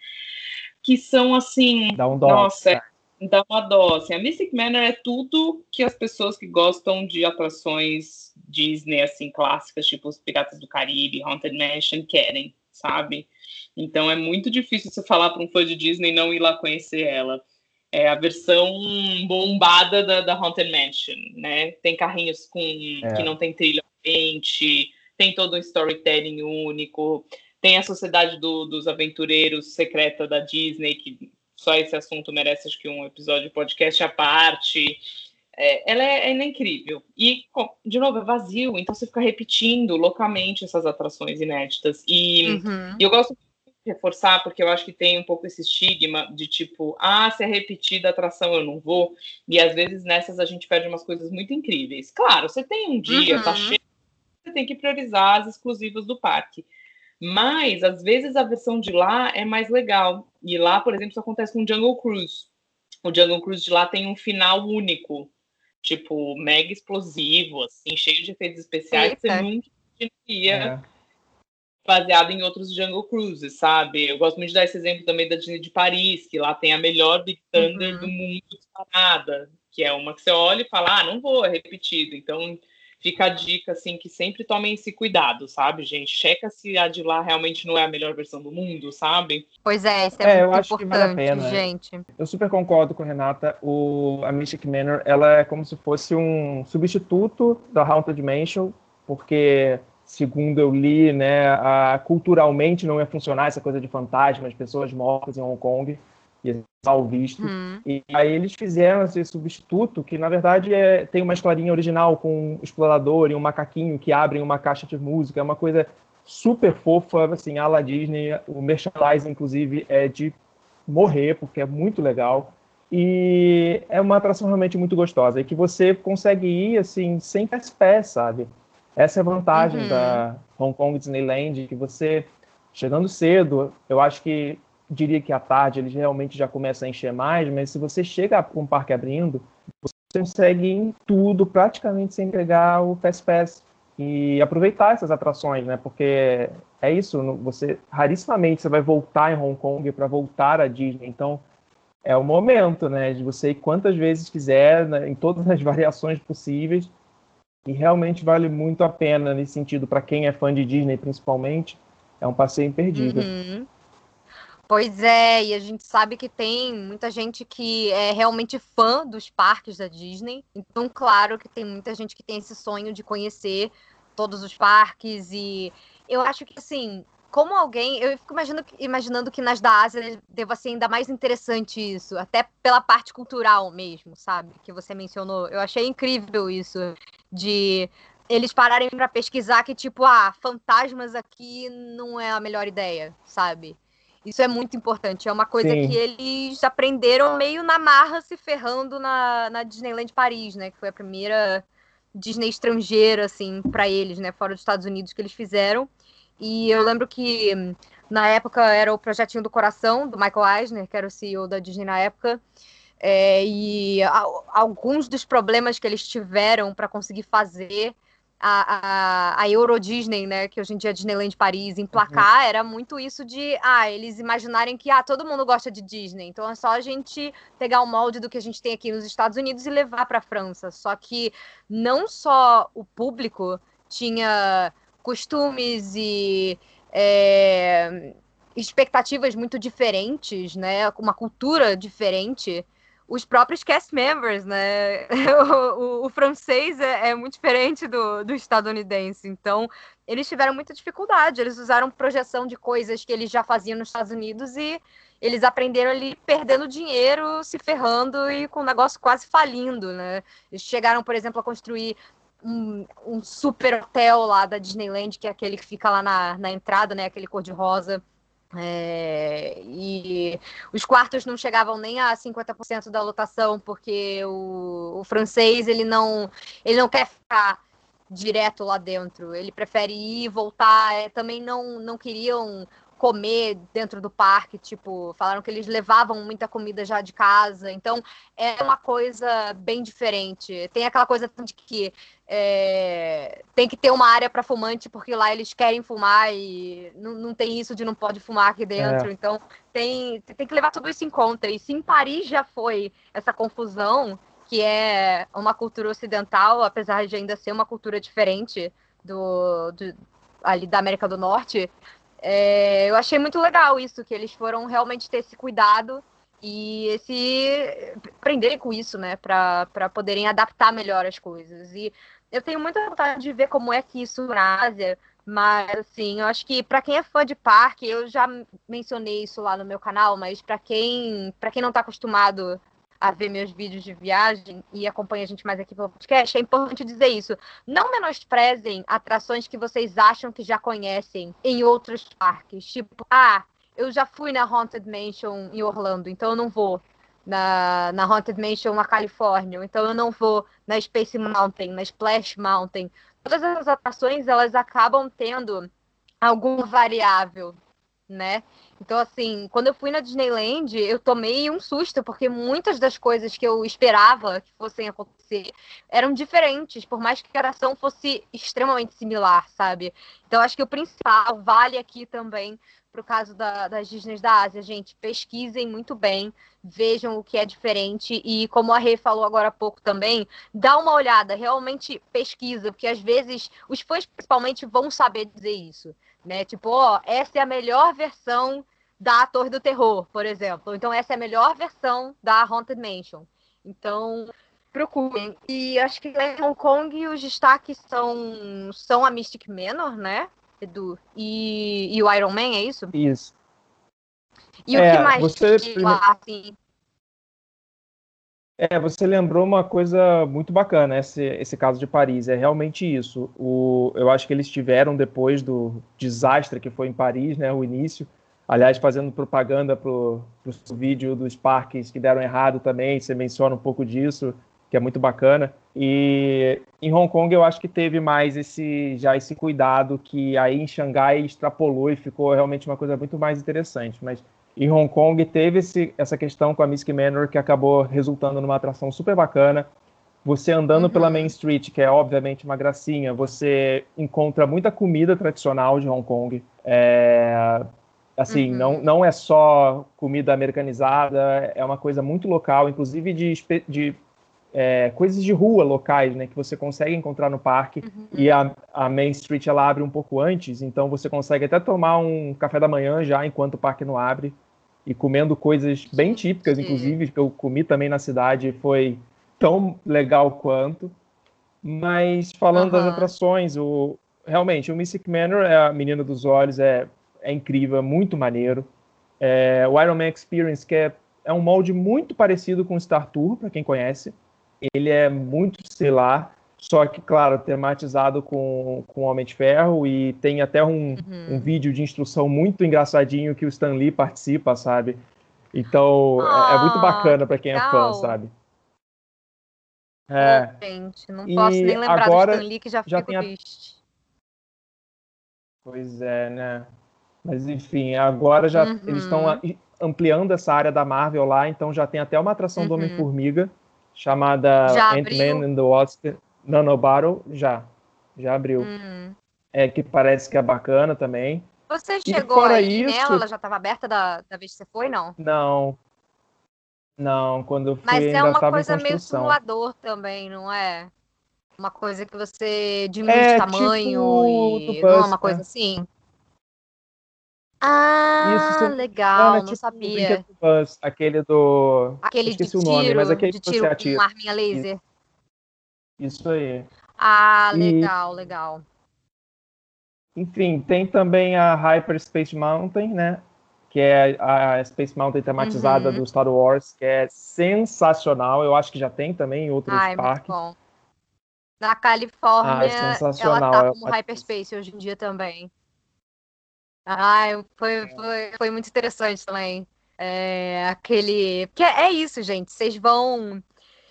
que são assim. Dá um dó. Nossa, é, dá uma dó. Assim, a Mystic Manor é tudo que as pessoas que gostam de atrações Disney, assim, clássicas, tipo os Piratas do Caribe, Haunted Mansion, querem sabe? Então é muito difícil você falar para um fã de Disney não ir lá conhecer ela. É a versão bombada da, da Haunted Mansion, né? Tem carrinhos com é. que não tem trilha frente, tem todo um storytelling único, tem a Sociedade do, dos Aventureiros secreta da Disney, que só esse assunto merece acho que um episódio de podcast à parte. É, ela, é, ela, é, incrível. E, de novo, é vazio, então você fica repetindo loucamente essas atrações inéditas. E, uhum. e eu gosto de reforçar, porque eu acho que tem um pouco esse estigma de tipo, ah, se é repetida a atração, eu não vou. E às vezes nessas a gente perde umas coisas muito incríveis. Claro, você tem um dia, tá uhum. tá cheio, você tem que priorizar as exclusivas do parque. Mas, às vezes, a versão de lá é mais legal. E lá, por exemplo, isso acontece com o Jungle Cruise. O Jungle Cruise de lá tem um final único tipo, mega explosivo, assim, cheio de efeitos especiais Eita. que você nunca imaginaria. É. Baseado em outros Jungle Cruises, sabe? Eu gosto muito de dar esse exemplo também da Disney de Paris, que lá tem a melhor Big Thunder uhum. do mundo disparada, que é uma que você olha e fala, ah, não vou, é repetido. Então, fica a dica, assim, que sempre tomem esse cuidado, sabe, gente? Checa se a de lá realmente não é a melhor versão do mundo, sabe? Pois é, isso é, é muito eu acho importante, que vale a pena. gente. Eu super concordo com a Renata. O, a Mystic Manor, ela é como se fosse um substituto da Haunted Mansion, porque segundo eu li, né, a, culturalmente não ia funcionar essa coisa de fantasmas, pessoas mortas em Hong Kong ia mal visto. Uhum. E aí eles fizeram esse substituto, que na verdade é, tem uma historinha original com um explorador e um macaquinho que abrem uma caixa de música, é uma coisa super fofa, assim, a la Disney, o merchandising, inclusive, é de morrer, porque é muito legal. E é uma atração realmente muito gostosa, e que você consegue ir, assim, sem pés, sabe? Essa é a vantagem uhum. da Hong Kong Disneyland, que você, chegando cedo, eu acho que diria que à tarde eles realmente já começam a encher mais, mas se você chega com o parque abrindo, você consegue ir em tudo praticamente sem pegar o Fast Pass e aproveitar essas atrações, né? Porque é isso, você rarissimamente você vai voltar em Hong Kong para voltar à Disney, então é o momento, né, de você ir quantas vezes quiser, né, em todas as variações possíveis. E realmente vale muito a pena nesse sentido para quem é fã de Disney, principalmente. É um passeio imperdível. Uhum. Pois é, e a gente sabe que tem muita gente que é realmente fã dos parques da Disney. Então, claro que tem muita gente que tem esse sonho de conhecer todos os parques. E eu acho que, assim, como alguém. Eu fico imaginando, imaginando que nas da Ásia deva ser ainda mais interessante isso, até pela parte cultural mesmo, sabe? Que você mencionou. Eu achei incrível isso, de eles pararem para pesquisar que, tipo, ah, fantasmas aqui não é a melhor ideia, sabe? Isso é muito importante. É uma coisa Sim. que eles aprenderam meio na marra, se ferrando na, na Disneyland Paris, né? Que foi a primeira Disney estrangeira, assim, para eles, né? Fora dos Estados Unidos que eles fizeram. E eu lembro que na época era o Projetinho do Coração, do Michael Eisner, que era o CEO da Disney na época. É, e a, alguns dos problemas que eles tiveram para conseguir fazer a, a, a, Euro Disney, né, que hoje em dia é Disneyland Paris, emplacar, uhum. era muito isso de, ah, eles imaginarem que, ah, todo mundo gosta de Disney, então é só a gente pegar o molde do que a gente tem aqui nos Estados Unidos e levar para a França. Só que não só o público tinha costumes e é, expectativas muito diferentes, né, uma cultura diferente, os próprios cast members, né? O, o, o francês é, é, muito diferente do, do estadunidense, então eles tiveram muita dificuldade. Eles usaram projeção de coisas que eles já faziam nos Estados Unidos e eles aprenderam ali perdendo dinheiro, se ferrando e com o negócio quase falindo, né? Eles chegaram, por exemplo, a construir um, um super hotel lá da Disneyland, que é aquele que fica lá na, na entrada, né? Aquele cor-de-rosa é, e os quartos não chegavam nem a 50% da lotação, porque o, o, francês ele não, ele não quer ficar direto lá dentro, ele prefere ir e voltar. É, também não, não queriam comer dentro do parque, tipo, falaram que eles levavam muita comida já de casa, então é uma coisa bem diferente. Tem aquela coisa de que é, tem que ter uma área para fumante, porque lá eles querem fumar e não, não tem isso de não pode fumar aqui dentro, é. então tem, tem que levar tudo isso em conta. E se em Paris já foi essa confusão, que é uma cultura ocidental, apesar de ainda ser uma cultura diferente do, do ali da América do Norte, é, eu achei muito legal isso, que eles foram realmente ter esse cuidado e esse aprenderem com isso, né, para poderem adaptar melhor as coisas. E eu tenho muita vontade de ver como é que isso na Ásia, mas assim, eu acho que para quem é fã de parque, eu já mencionei isso lá no meu canal, mas para quem, para quem não está acostumado a ver meus vídeos de viagem e acompanha a gente mais aqui pelo podcast, é importante dizer isso. Não menosprezem atrações que vocês acham que já conhecem em outros parques. Tipo, ah, eu já fui na Haunted Mansion em Orlando, então eu não vou na, na Haunted Mansion na Califórnia, então eu não vou na Space Mountain, na Splash Mountain. Todas essas atrações, elas acabam tendo alguma variável, né? Então, assim, quando eu fui na Disneyland, eu tomei um susto, porque muitas das coisas que eu esperava que fossem acontecer eram diferentes, por mais que a atração fosse extremamente similar, sabe? Então, acho que o principal vale aqui também para o caso da, das Disney da Ásia, gente, pesquisem muito bem, vejam o que é diferente e, como a Rê falou agora há pouco também, dá uma olhada, realmente pesquisa, porque às vezes os fãs principalmente vão saber dizer isso né? Tipo, ó, essa é a melhor versão da Torre do Terror, por exemplo. Então, essa é a melhor versão da Haunted Mansion. Então, procurem. E acho que em Hong Kong os destaques são, são a Mystic Manor, né? Edu? E, e o Iron Man, é isso? Isso. E é, o que mais você... lá, assim? É, você lembrou uma coisa muito bacana, esse, esse caso de Paris. É realmente isso. O, eu acho que eles tiveram, depois do desastre que foi em Paris, né, o início, aliás, fazendo propaganda para o vídeo dos parques que deram errado também, você menciona um pouco disso, que é muito bacana. E em Hong Kong eu acho que teve mais esse já esse cuidado que aí em Xangai extrapolou e ficou realmente uma coisa muito mais interessante. Mas em Hong Kong teve esse, essa questão com a Mystic Manor que acabou resultando numa atração super bacana. Você andando uhum. pela Main Street, que é obviamente uma gracinha, você encontra muita comida tradicional de Hong Kong. É, assim, uhum. não, não é só comida americanizada, é uma coisa muito local, inclusive de, de é, coisas de rua locais, né, que você consegue encontrar no parque. Uhum. E a, a, Main Street ela abre um pouco antes, então você consegue até tomar um café da manhã já enquanto o parque não abre e comendo coisas bem típicas, inclusive, que eu comi também na cidade, foi tão legal quanto. Mas falando uhum. das atrações, o, realmente, o Mystic Manor, é a Menina dos Olhos, é, é incrível, é muito maneiro. É, o Iron Man Experience, que é, é um molde muito parecido com o Star Tour, para quem conhece. Ele é muito, sei lá, só que, claro, tematizado com, com Homem de Ferro e tem até um, uhum. um vídeo de instrução muito engraçadinho que o Stan Lee participa, sabe? Então, é, é, muito ah, bacana para quem legal. é fã, sabe? É. Oh, gente, não e posso nem lembrar agora, do Stan Lee que já, já fico triste. Pois é, né? Mas enfim, agora já uhum. eles estão ampliando essa área da Marvel lá, então já tem até uma atração uhum. do Homem-Formiga chamada Ant-Man and the Wasp Battle já. Já abriu. Uhum. É que parece que é bacana também. Você chegou aí isso... nela? Ela já estava aberta da, da vez que você foi, não? Não. Não, quando eu fui Mas é uma coisa meio simulador também, não é? Uma coisa que você diminui é, de tamanho tipo e... Não é uma coisa assim? Ah, Isso, legal, não, tipo sabia. Bus, aquele do. Aquele de o nome, tiro, mas aquele de tiro com arminha laser. Isso aí. Ah, legal, e... legal. Enfim, tem também a Hyperspace Mountain, né? Que é a Space Mountain tematizada uhum. do Star Wars, que é sensacional. Eu acho que já tem também em outros Ai, parques. Muito bom. Na Califórnia, ah, é ela tá como Hyperspace hoje em dia também. Ah, foi, foi, foi muito interessante também. É, aquele. Porque é isso, gente. Vocês vão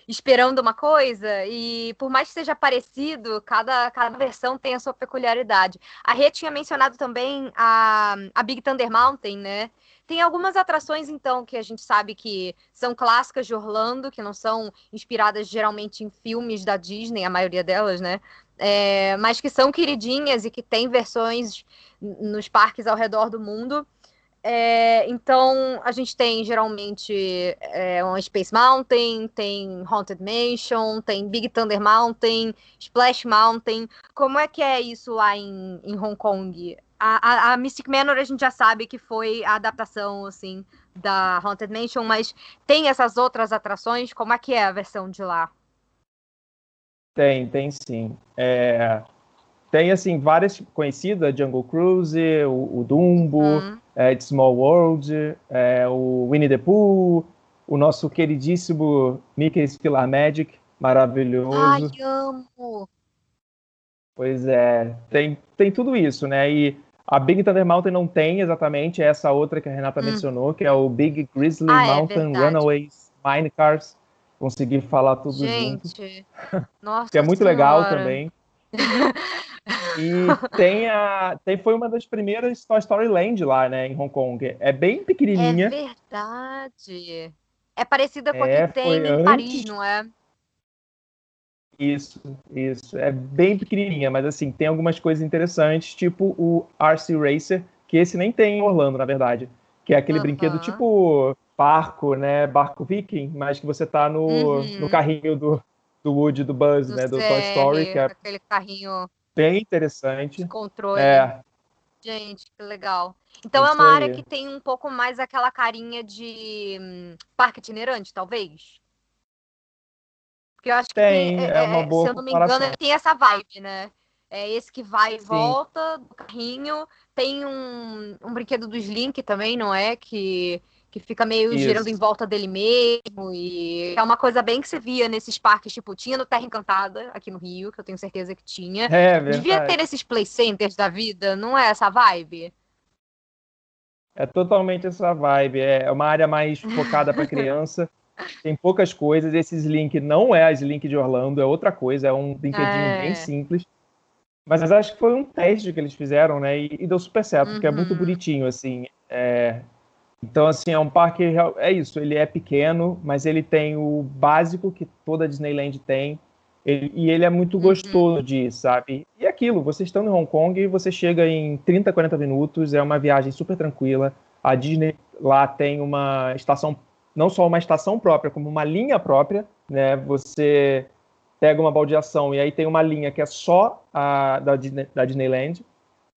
esperando uma coisa e por mais que seja parecido, cada, cada versão tem a sua peculiaridade. A Rê tinha mencionado também a, a Big Thunder Mountain, né? Tem algumas atrações, então, que a gente sabe que são clássicas de Orlando, que não são inspiradas geralmente em filmes da Disney, a maioria delas, né? É, mas que são queridinhas e que tem versões nos parques ao redor do mundo. É, então, a gente tem geralmente é, uma Space Mountain, tem Haunted Mansion, tem Big Thunder Mountain, Splash Mountain. Como é que é isso lá em, em Hong Kong? A, a, a, Mystic Manor a gente já sabe que foi a adaptação, assim, da Haunted Mansion, mas tem essas outras atrações? Como é que é a versão de lá? Tem, tem sim. É, tem, assim, várias conhecidas, Jungle Cruise, o, o Dumbo, uhum. é, It's Small World, é, o Winnie the Pooh, o nosso queridíssimo Mickey's Philhar Magic, maravilhoso. Ai, amo! Pois é, tem, tem tudo isso, né? E a Big Thunder Mountain não tem exatamente essa outra que a Renata hum. mencionou, que é o Big Grizzly ah, é Mountain é Runaways Minecars. Consegui falar tudo Gente, junto. Nossa que é muito senhora. legal também. E tem a. Tem, foi uma das primeiras Toy Story Land lá, né, em Hong Kong. É bem pequenininha. É verdade. É parecida com é, a que tem em antes... Paris, não é? Isso, isso. É bem pequenininha, mas assim, tem algumas coisas interessantes, tipo o RC Racer, que esse nem tem em Orlando, na verdade. Que é aquele uhum. brinquedo tipo barco, né? Barco viking, mas que você tá no, uhum. no carrinho do, do Woody, do Buzz, do né? Do Toy Story. Que é... Aquele carrinho bem interessante. De controle. É. Gente, que legal. Então é é uma área que tem um pouco mais aquela carinha de hum, parque itinerante, talvez? Porque eu acho que tem, tem é, é, uma é, boa se eu não me engano, tem essa vibe, né? É esse que vai e Sim. volta do carrinho. Tem um, um brinquedo do Slink também, não é? Que que fica meio Isso. girando em volta dele mesmo. E é uma coisa bem que você via nesses parques, tipo, tinha no Terra Encantada, aqui no Rio, que eu tenho certeza que tinha. É, Devia ter esses play centers da vida, não é essa vibe? É totalmente essa vibe. É uma área mais focada para criança. Tem poucas coisas. Esse Slink não é a Slink de Orlando, é outra coisa, é um brinquedinho é. bem simples. Mas acho que foi um teste que eles fizeram, né? E, e deu super certo, uhum. porque é muito uhum. bonitinho, assim. É, então, assim, é um parque. É isso, ele é pequeno, mas ele tem o básico que toda Disneyland tem. Ele, e ele é muito uhum. gostoso de ir, sabe? E aquilo, vocês estão em Hong Kong, você chega em 30, 40 minutos, é uma viagem super tranquila. A Disney lá tem uma estação, não só uma estação própria, como uma linha própria, né? Você pega uma baldeação e aí tem uma linha que é só a da, Disney, da Disneyland.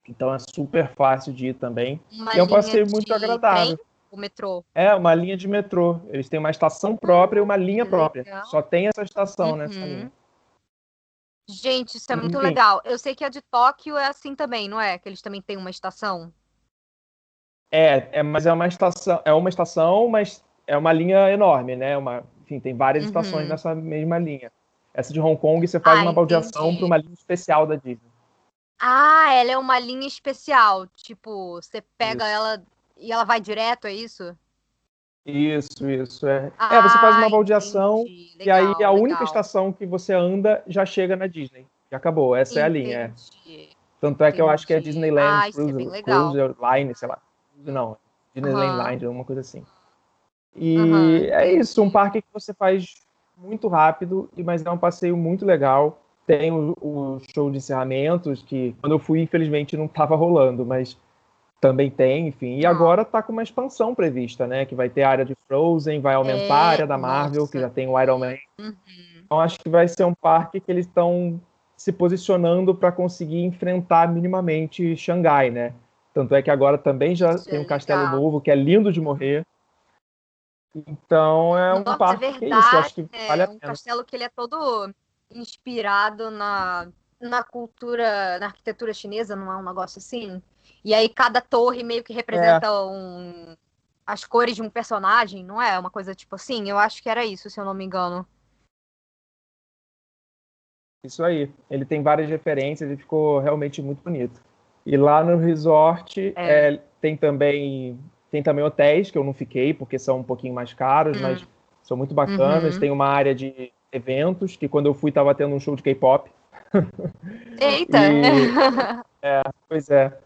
Então é super fácil de ir também. Uma e é um passeio muito agradável. O metrô. É, uma linha de metrô. Eles têm uma estação própria e uma linha própria. Legal. Só tem essa estação uhum. nessa linha. Gente, isso é muito Enfim. legal. Eu sei que a de Tóquio é assim também, não é? Que eles também têm uma estação. É, é mas é uma estação, é uma estação, mas é uma linha enorme, né? Uma, enfim, tem várias uhum. estações nessa mesma linha. Essa de Hong Kong você faz ah, uma baldeação para uma linha especial da Disney. Ah, ela é uma linha especial. Tipo, você pega isso. ela e ela vai direto, é isso? Isso, isso. É, ah, é você faz uma baldeação e aí a legal. única estação que você anda já chega na Disney. Já acabou, essa entendi. é a linha. É. Tanto é que eu acho que é Disneyland ah, Cruise, é Line, sei lá. Não, Disneyland uhum. Line, alguma coisa assim. E uhum. é isso, um parque que você faz muito rápido, mas é um passeio muito legal. Tem o, o show de encerramentos, que quando eu fui, infelizmente, não estava rolando, mas também tem, enfim. E ah. agora está com uma expansão prevista, né? Que vai ter a área de Frozen, vai aumentar é, a área da Marvel, nossa. que já tem o Iron Man. Uhum. Então acho que vai ser um parque que eles estão se posicionando para conseguir enfrentar minimamente Xangai, né? Tanto é que agora também já tem um castelo novo, que é lindo de morrer. Então é um Nossa, parque é verdade, que é isso, acho que é vale a pena. um castelo que ele é todo inspirado na, na cultura, na arquitetura chinesa, não é um negócio assim? E aí cada torre meio que representa é. um, as cores de um personagem, não é? Uma coisa tipo assim? Eu acho que era isso, se eu não me engano. Isso aí. Ele tem várias referências e ficou realmente muito bonito. E lá no resort é. É, tem também tem também hotéis que eu não fiquei, porque são um pouquinho mais caros, hum. mas são muito bacanas. Uhum. Tem uma área de eventos, que quando eu fui estava tendo um show de K-pop. Eita! e, é, pois é.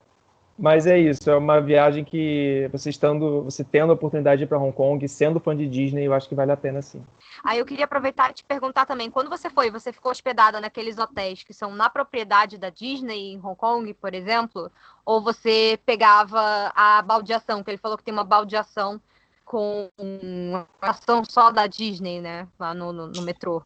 Mas é isso, é uma viagem que você estando, você tendo a oportunidade de ir para Hong Kong, sendo fã de Disney, eu acho que vale a pena sim. Aí eu queria aproveitar e te perguntar também, quando você foi, você ficou hospedada naqueles hotéis que são na propriedade da Disney em Hong Kong, por exemplo, ou você pegava a baldeação, que ele falou que tem uma baldeação com uma ação só da Disney, né, lá no, no, no metrô?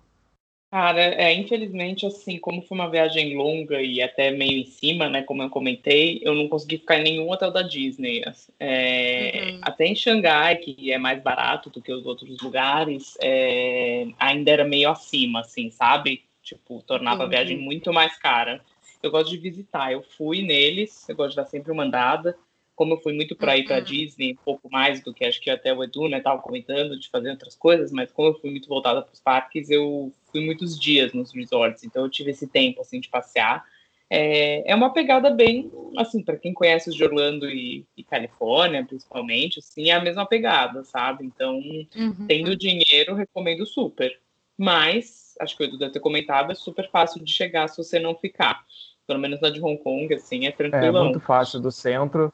Cara, é, infelizmente, assim, como foi uma viagem longa e até meio em cima, né, como eu comentei, eu não consegui ficar em nenhum hotel da Disney. É, uhum. Até em Xangai, que é mais barato do que os outros lugares, é, ainda era meio acima, assim, sabe? Tipo, tornava uhum. a viagem muito mais cara. Eu gosto de visitar, eu fui neles, eu gosto de dar sempre uma andada como eu fui muito para ir para uhum. Disney, um pouco mais do que acho que até o Edu, né, tava comentando de fazer outras coisas, mas como eu fui muito voltada para os parques, eu fui muitos dias nos resorts, então eu tive esse tempo assim de passear. É, é uma pegada bem, assim, para quem conhece os de Orlando e, e, Califórnia, principalmente, assim, é a mesma pegada, sabe? Então, uhum. tendo dinheiro, recomendo super. Mas, acho que o Edu deve ter comentado, é super fácil de chegar se você não ficar. Pelo menos na de Hong Kong, assim, é tranquilo. É muito fácil do centro.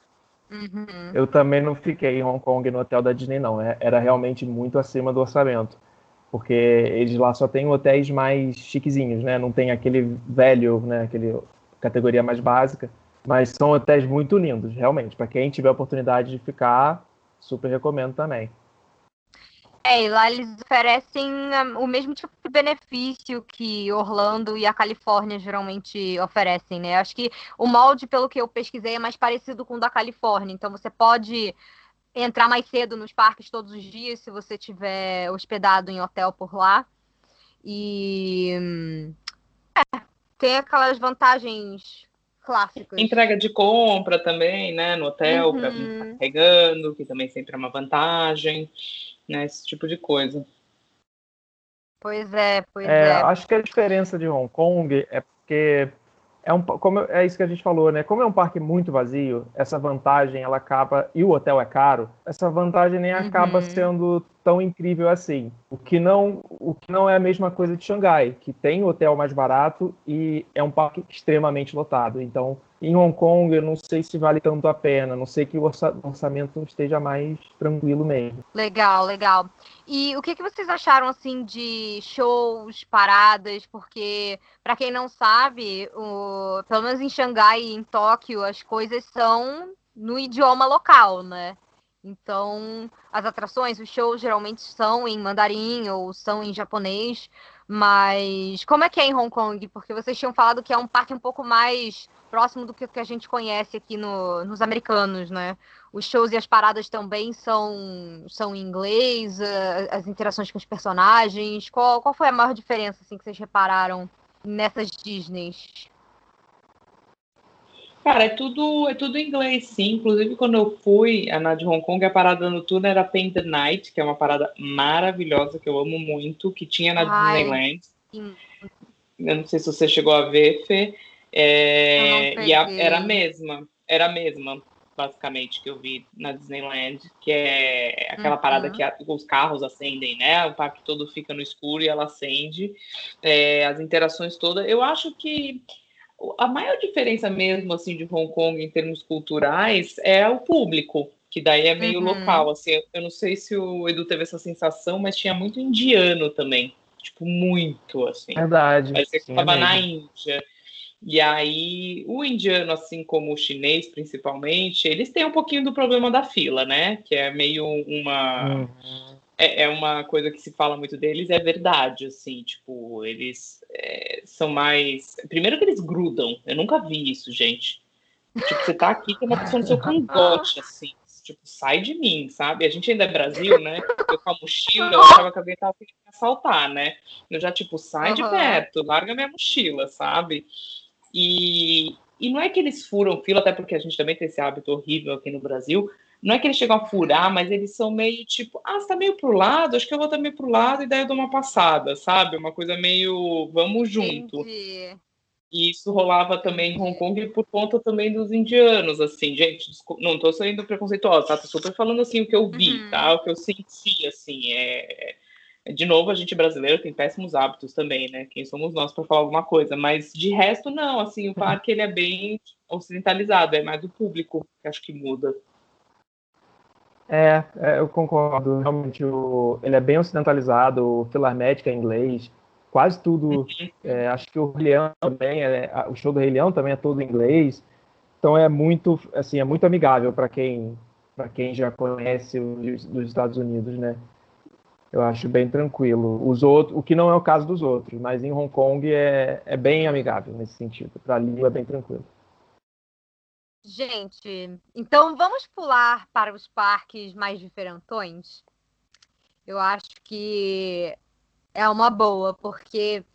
Uhum. Eu também não fiquei em Hong Kong no hotel da Disney, não. É, era realmente muito acima do orçamento. Porque eles lá só têm hotéis mais chiquezinhos, né? Não tem aquele velho, né? Aquele categoria mais básica. Mas são hotéis muito lindos, realmente. Para quem tiver oportunidade de ficar, super recomendo também. É, e lá eles oferecem ah, o mesmo tipo de benefício que Orlando e a Califórnia geralmente oferecem, né? Acho que o molde, pelo que eu pesquisei, é mais parecido com o da Califórnia. Então você pode entrar mais cedo nos parques todos os dias se você tiver hospedado em hotel por lá. E é, tem aquelas vantagens clássicas. Entrega de compra também, né? No hotel, uhum. para carregando, que também sempre é uma vantagem né? Esse tipo de coisa. Pois é, pois é. é. Acho que a diferença de Hong Kong é porque é, um, como é isso que a gente falou, né? Como é um parque muito vazio, essa vantagem ela acaba e o hotel é caro, essa vantagem nem uhum. acaba sendo tão incrível assim. O que não, o que não é a mesma coisa de Xangai, que tem hotel mais barato e é um parque extremamente lotado. Então, em Hong Kong, eu não sei se vale tanto a pena, não sei que o orçamento esteja mais tranquilo mesmo. Legal, legal. E o que, que vocês acharam assim de shows, paradas? Porque para quem não sabe, o, pelo menos em Xangai e em Tóquio, as coisas são no idioma local, né? Então, as atrações, os shows geralmente são em mandarim ou são em japonês, mas como é que é em Hong Kong? Porque vocês tinham falado que é um parque um pouco mais próximo do que, a gente conhece aqui no, nos americanos, né? Os shows e as paradas também são, são em inglês, as interações com os personagens. Qual, qual foi a maior diferença assim, que vocês repararam nessas Disneys? Cara, é tudo, é tudo em inglês, sim. Inclusive, quando eu fui a na de Hong Kong, a parada noturna era Paint the Night, que é uma parada maravilhosa que eu amo muito, que tinha na Ai. Disneyland. Eu não sei se você chegou a ver, Fê. É, e a, era a mesma, era a mesma, basicamente, que eu vi na Disneyland, que é aquela uhum. parada que a, os carros acendem, né? O parque todo fica no escuro e ela acende. É, as interações todas. Eu acho que a maior diferença mesmo, assim, de Hong Kong em termos culturais é o público, que daí é meio uhum. local, assim. Eu não sei se o Edu teve essa sensação, mas tinha muito indiano também. Tipo, muito, assim. Verdade. Aí você estava é na Índia. E aí, o indiano, assim como o chinês, principalmente, eles têm um pouquinho do problema da fila, né? Que é meio uma. Uhum. É, é, uma coisa que se fala muito deles, é verdade, assim, tipo, eles é, são mais. Primeiro que eles grudam, eu nunca vi isso, gente. Tipo, você tá aqui com uma pessoa no seu cangote, assim. Tipo, sai de mim, sabe? A gente ainda é Brasil, né? Eu com a mochila, eu achava que alguém tava querendo assaltar, né? Eu já, tipo, sai uhum. de perto, larga minha mochila, sabe? E, e não é que eles furam fila, até porque a gente também tem esse hábito horrível aqui no Brasil. Não é que eles chegam a furar, mas eles são meio tipo, ah, você tá meio pro lado, acho que eu vou também pro lado, e daí eu dou uma passada, sabe? Uma coisa meio, vamos junto. Entendi. E isso rolava também em Hong Kong por conta também dos indianos, assim, gente, não tô sendo preconceituosa, tá? Tô super falando assim o que eu vi, uhum. tá? O que eu senti, assim, é de novo, a gente brasileiro tem péssimos hábitos também, né? Quem somos nós para falar alguma coisa? Mas de resto, não. Assim, o parque ele é bem ocidentalizado, é mais o público que acho que muda. É, é eu concordo. Realmente, o, ele é bem ocidentalizado. O Filarmética é inglês. Quase tudo. Uhum. É, acho que o Rei Leão também, é, o show do Rei Leão também é todo em inglês. Então é muito, assim, é muito amigável para quem, quem já conhece os, dos Estados Unidos, né? Eu acho bem tranquilo. Os outros, o que não é o caso dos outros, mas em Hong Kong é, é bem amigável nesse sentido. Para ali é bem tranquilo. Gente, então vamos pular para os parques mais diferentões. Eu acho que é uma boa, porque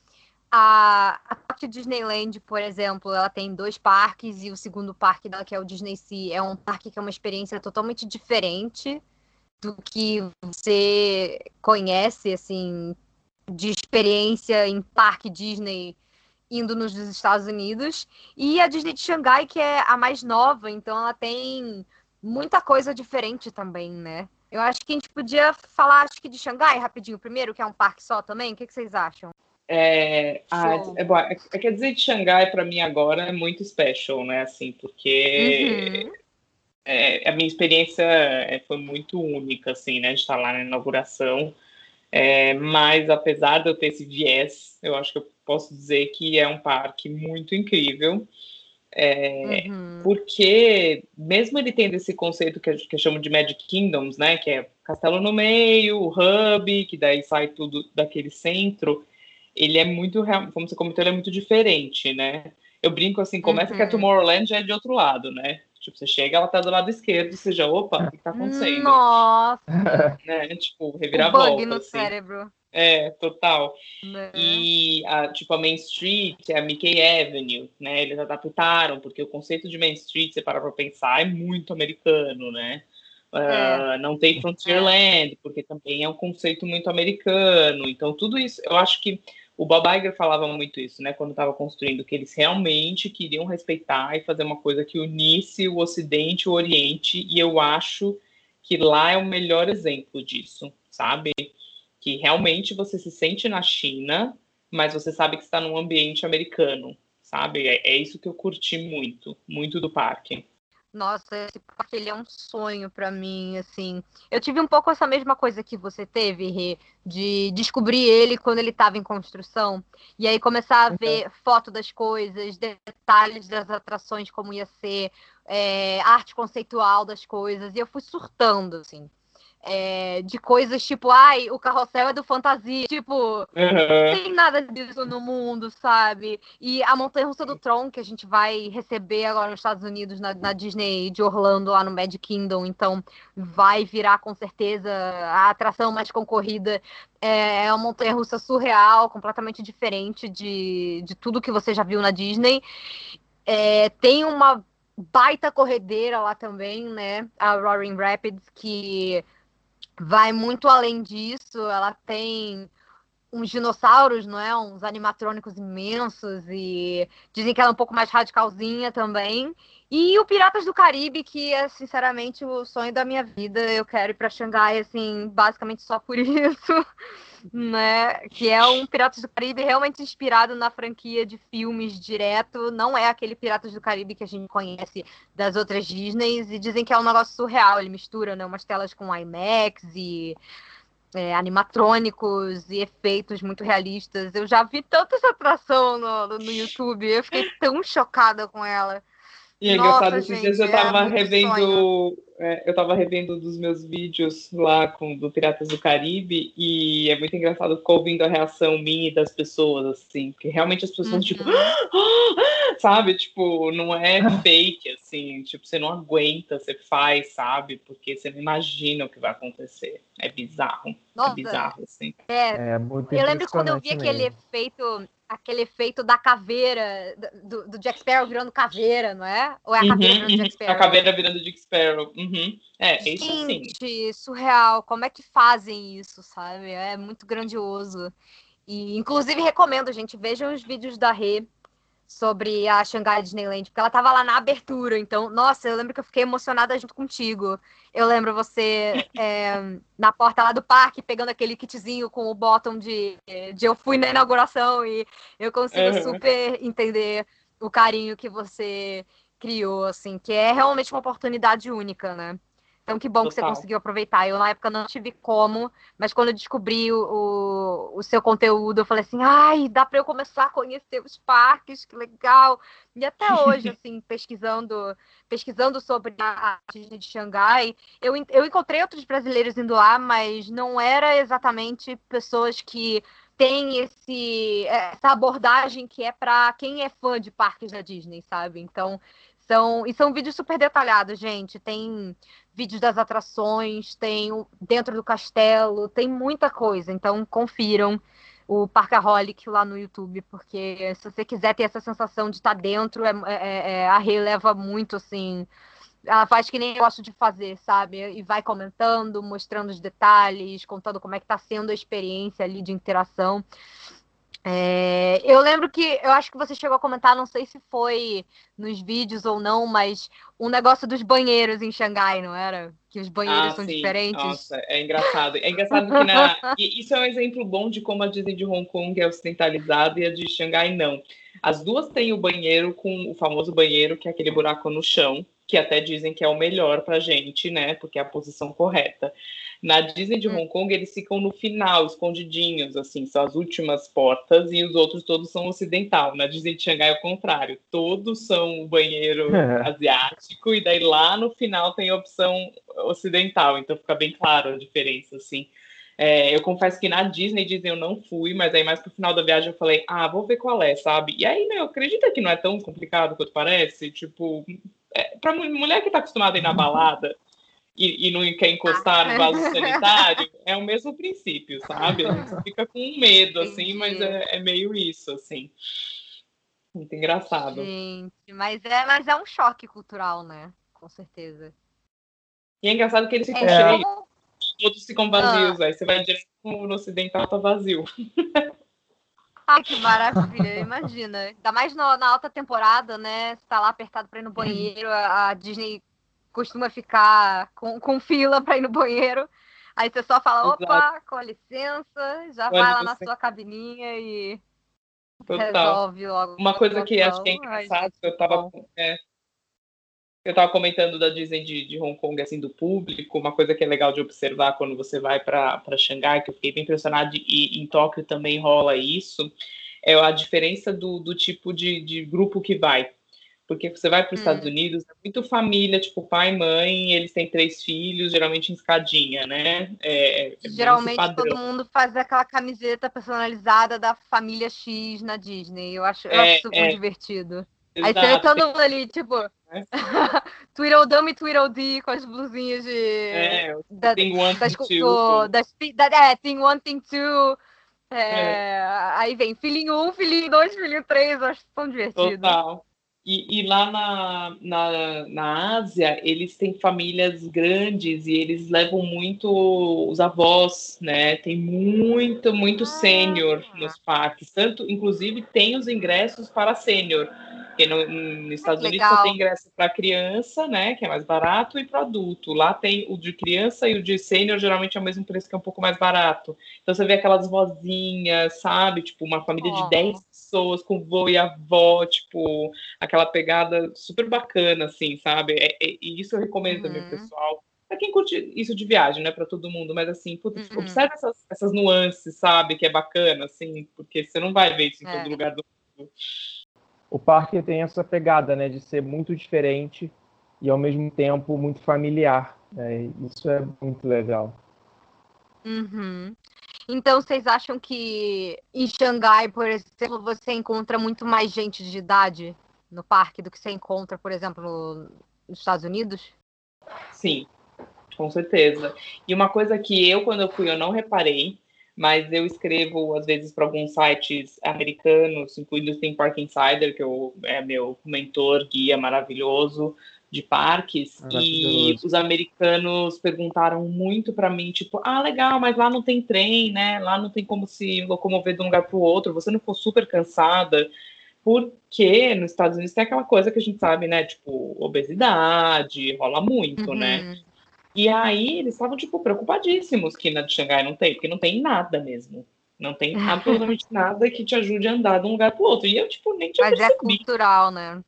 a, a parte Disneyland, por exemplo, ela tem dois parques e o segundo parque dela, que é o Disney Sea, é um parque que é uma experiência totalmente diferente do que você conhece, assim, de experiência em parque Disney indo nos Estados Unidos. E a Disney de Xangai, que é a mais nova, então ela tem muita coisa diferente também, né? Eu acho que a gente podia falar, acho que de Xangai rapidinho primeiro, que é um parque só também. O que, que vocês acham? É, ah, é, bom, é, é, quer dizer, de Xangai para mim agora é muito special, né? Assim, porque uhum é, a minha experiência é, foi muito única, assim, né, de estar lá na inauguração. É, mas apesar de eu ter esse viés, eu acho que eu posso dizer que é um parque muito incrível. É, uhum. Porque, mesmo ele tendo esse conceito que, que eu chamo de Magic Kingdoms, né, que é castelo no meio, o hub, que daí sai tudo daquele centro, ele é muito, como você comentou, ele é muito diferente, né? Eu brinco assim, começa uhum. que a Tomorrowland já é de outro lado, né? Tipo, você chega, ela tá do lado esquerdo, você já, opa, o que tá acontecendo? Nossa! né? Tipo, reviravolta. Um bug no assim. cérebro. É, total. Né? E, a, tipo, a Main Street, a Mickey Avenue, né? Eles adaptaram, porque o conceito de Main Street, você para pra pensar, é muito americano, né? Uh, não tem Frontierland, porque também é um conceito muito americano. Então, tudo isso, eu acho que o Bob Iger falava muito isso, né, quando estava construindo, que eles realmente queriam respeitar e fazer uma coisa que unisse o Ocidente e o Oriente, e eu acho que lá é o melhor exemplo disso, sabe? Que realmente você se sente na China, mas você sabe que está num ambiente americano, sabe? É, é isso que eu curti muito, muito do parque. Nossa, esse parque ele é um sonho para mim, assim. Eu tive um pouco essa mesma coisa que você teve, Rê, de descobrir ele quando ele estava em construção e aí começar a uhum. ver foto das coisas, detalhes das atrações como ia ser, é, arte conceitual das coisas e eu fui surtando, assim é, de coisas tipo, ai, o carrossel é do fantasia. Tipo, uhum. não tem nada disso no mundo, sabe? E a Montanha Russa do Tron, que a gente vai receber agora nos Estados Unidos, na, na Disney de Orlando, lá no Magic Kingdom, então vai virar com certeza a atração mais concorrida. É, é uma montanha russa surreal, completamente diferente de, de tudo que você já viu na Disney. É, tem uma baita corredeira lá também, né? A Roaring Rapids, que vai muito além disso. Ela tem uns dinossauros, não é? Uns animatrônicos imensos e dizem que ela é um pouco mais radicalzinha também. E o Piratas do Caribe, que é sinceramente o sonho da minha vida. Eu quero ir para Xangai, assim, basicamente só por isso. né? Que é um Piratas do Caribe realmente inspirado na franquia de filmes direto. Não é aquele Piratas do Caribe que a gente conhece das outras Disneys. E dizem que é um negócio surreal. Ele mistura né, umas telas com IMAX e é, animatrônicos e efeitos muito realistas. Eu já vi tanta essa atração no, no YouTube. Eu fiquei tão chocada com ela. E é Nossa, engraçado, esses dias eu tava é revendo, é, eu tava revendo dos meus vídeos lá com do Piratas do Caribe, e é muito engraçado ficar ouvindo a reação minha e das pessoas, assim, porque realmente as pessoas, tipo, uhum. tipo, sabe, tipo, não é fake, assim, tipo, você não aguenta, você faz, sabe, porque você não imagina o que vai acontecer. É bizarro. É Nossa, é bizarro, assim. É, é muito eu lembro quando eu vi mesmo. aquele efeito aquele efeito da caveira, do, do, Jack Sparrow virando caveira, não é? Ou é a uhum, caveira virando uhum, Jack Sparrow? A caveira virando Jack Sparrow. Uhum. É, Gente, isso sim. surreal. Como é que fazem isso, sabe? É muito grandioso. E, inclusive, recomendo, gente, vejam os vídeos da Rê sobre a Shanghai Disneyland, porque ela tava lá na abertura. Então, nossa, eu lembro que eu fiquei emocionada junto contigo. Eu lembro você é, na porta lá do parque, pegando aquele kitzinho com o bottom de, de eu fui na inauguração e eu consigo uhum. super entender o carinho que você criou, assim, que é realmente uma oportunidade única, né? Então, que bom Total. que você conseguiu aproveitar. Eu, na época, não tive como, mas quando eu descobri o, o, seu conteúdo, eu falei assim: ai, dá para eu começar a conhecer os parques, que legal. E até hoje, assim, pesquisando pesquisando sobre a Disney de Xangai, eu, eu encontrei outros brasileiros indo lá, mas não era exatamente pessoas que têm esse, essa abordagem que é para quem é fã de parques da Disney, sabe? Então, são, e são vídeos super detalhados, gente. Tem vídeos das atrações, tem dentro do castelo, tem muita coisa. Então, confiram o Parkaholic lá no YouTube, porque se você quiser ter essa sensação de estar tá dentro, é, é, é, a Rei leva muito, assim. Ela faz que nem eu gosto de fazer, sabe? E vai comentando, mostrando os detalhes, contando como é que tá sendo a experiência ali de interação. É, eu lembro que eu acho que você chegou a comentar, não sei se foi nos vídeos ou não, mas um negócio dos banheiros em Xangai, não era? Que os banheiros ah, são sim. diferentes. Nossa, é engraçado. É engraçado que na... isso é um exemplo bom de como a Disney de Hong Kong é ocidentalizada e a de Xangai não. As duas têm o banheiro com o famoso banheiro, que é aquele buraco no chão, que até dizem que é o melhor pra gente, né? Porque é a posição correta. Na Disney de hum. Hong Kong, eles ficam no final, escondidinhos, assim, são as últimas portas, e os outros todos são ocidental. Na Disney de Xangai é o contrário, todos são o banheiro asiático, e daí lá no final tem a opção ocidental, então fica bem claro a diferença, assim. É, eu confesso que na Disney, Disney eu não fui, mas aí mais pro final da viagem eu falei, ah, vou ver qual é, sabe? E aí, meu, acredita que não é tão complicado quanto parece? Tipo, é, pra mulher que tá acostumada a ir na balada, e, e não quer encostar no ah. vaso sanitário, é o mesmo princípio, sabe? A gente fica com medo, assim, mas é, é meio isso, assim. Muito engraçado. Gente, mas é, mas é um choque cultural, né? Com certeza. E é engraçado que eles ficam é. cheios, todos ficam vazios, ah. aí você vai direto no ocidental, tá vazio. Ai, que maravilha, imagina. Ainda mais no, na alta temporada, né? Você tá lá apertado pra ir no banheiro, a, a Disney costuma ficar com, com fila para ir no banheiro. Aí você só fala, opa, Exato. com licença, já vai lá na sua cabininha e Total. resolve logo. Uma coisa que acho que é engraçado, que eu tava, é, eu tava comentando da Disney de, de, Hong Kong, assim, do público, uma coisa que é legal de observar quando você vai para Xangai, que eu fiquei bem impressionado, e em Tóquio também rola isso, é a diferença do, do tipo de, de grupo que vai porque você vai para os hum. Estados Unidos, é muito família, tipo pai e mãe, eles têm três filhos, geralmente em escadinha, né? É, é geralmente todo mundo faz aquela camiseta personalizada da família X na Disney. Eu acho, eu é, acho super é. divertido. Aí você vê todo mundo ali, tipo, é. Tweedledum e Tweedledee com as blusinhas de. É, da, thing one, das, thing two. Das, da, é, thing one, thing two. É, é. Aí vem filhinho um, filhinho dois, filhinho três, acho tão divertido. Total. E, e, lá na, na, na Ásia, eles têm famílias grandes e eles levam muito os avós, né? Tem muito, muito ah. sênior nos parques. Tanto, inclusive, tem os ingressos para sênior. Porque no, nos Estados Unidos só tem ingresso para criança, né? Que é mais barato, e para adulto. Lá tem o de criança e o de sênior, geralmente é o mesmo preço, que é um pouco mais barato. Então você vê aquelas vozinhas, sabe? Tipo, uma família oh. de 10 pessoas com vô e avó, tipo, aquela pegada super bacana, assim, sabe? É, é, e isso eu recomendo uhum. também, pessoal. Pra quem curte isso de viagem, né? Para todo mundo, mas assim, putz, uhum. observa essas, essas nuances, sabe? Que é bacana, assim, porque você não vai ver isso em é. todo lugar do mundo. O parque tem essa pegada, né? De ser muito diferente e ao mesmo tempo muito familiar. Né? Isso é muito legal. Uhum. Então, vocês acham que em Xangai, por exemplo, você encontra muito mais gente de idade no parque do que você encontra, por exemplo, no, nos Estados Unidos? Sim, com certeza. E uma coisa que eu, quando eu fui, eu não reparei, mas eu escrevo às vezes para alguns sites americanos, incluindo o Theme Park Insider, que eu, é meu mentor, guia maravilhoso de parques e os americanos perguntaram muito para mim, tipo, ah, legal, mas lá não tem trem, né? Lá não tem como se locomover de um lugar para o outro. Você não ficou super cansada? Porque nos Estados Unidos tem aquela coisa que a gente sabe, né? Tipo, obesidade, rola muito, né? uhum. né? E aí eles estavam, tipo, preocupadíssimos que na de Xangai não tem, porque não tem nada mesmo. Não tem absolutamente nada que te ajude a andar de um lugar para o outro. E eu, tipo, nem tinha Mas é percebido. é cultural, né?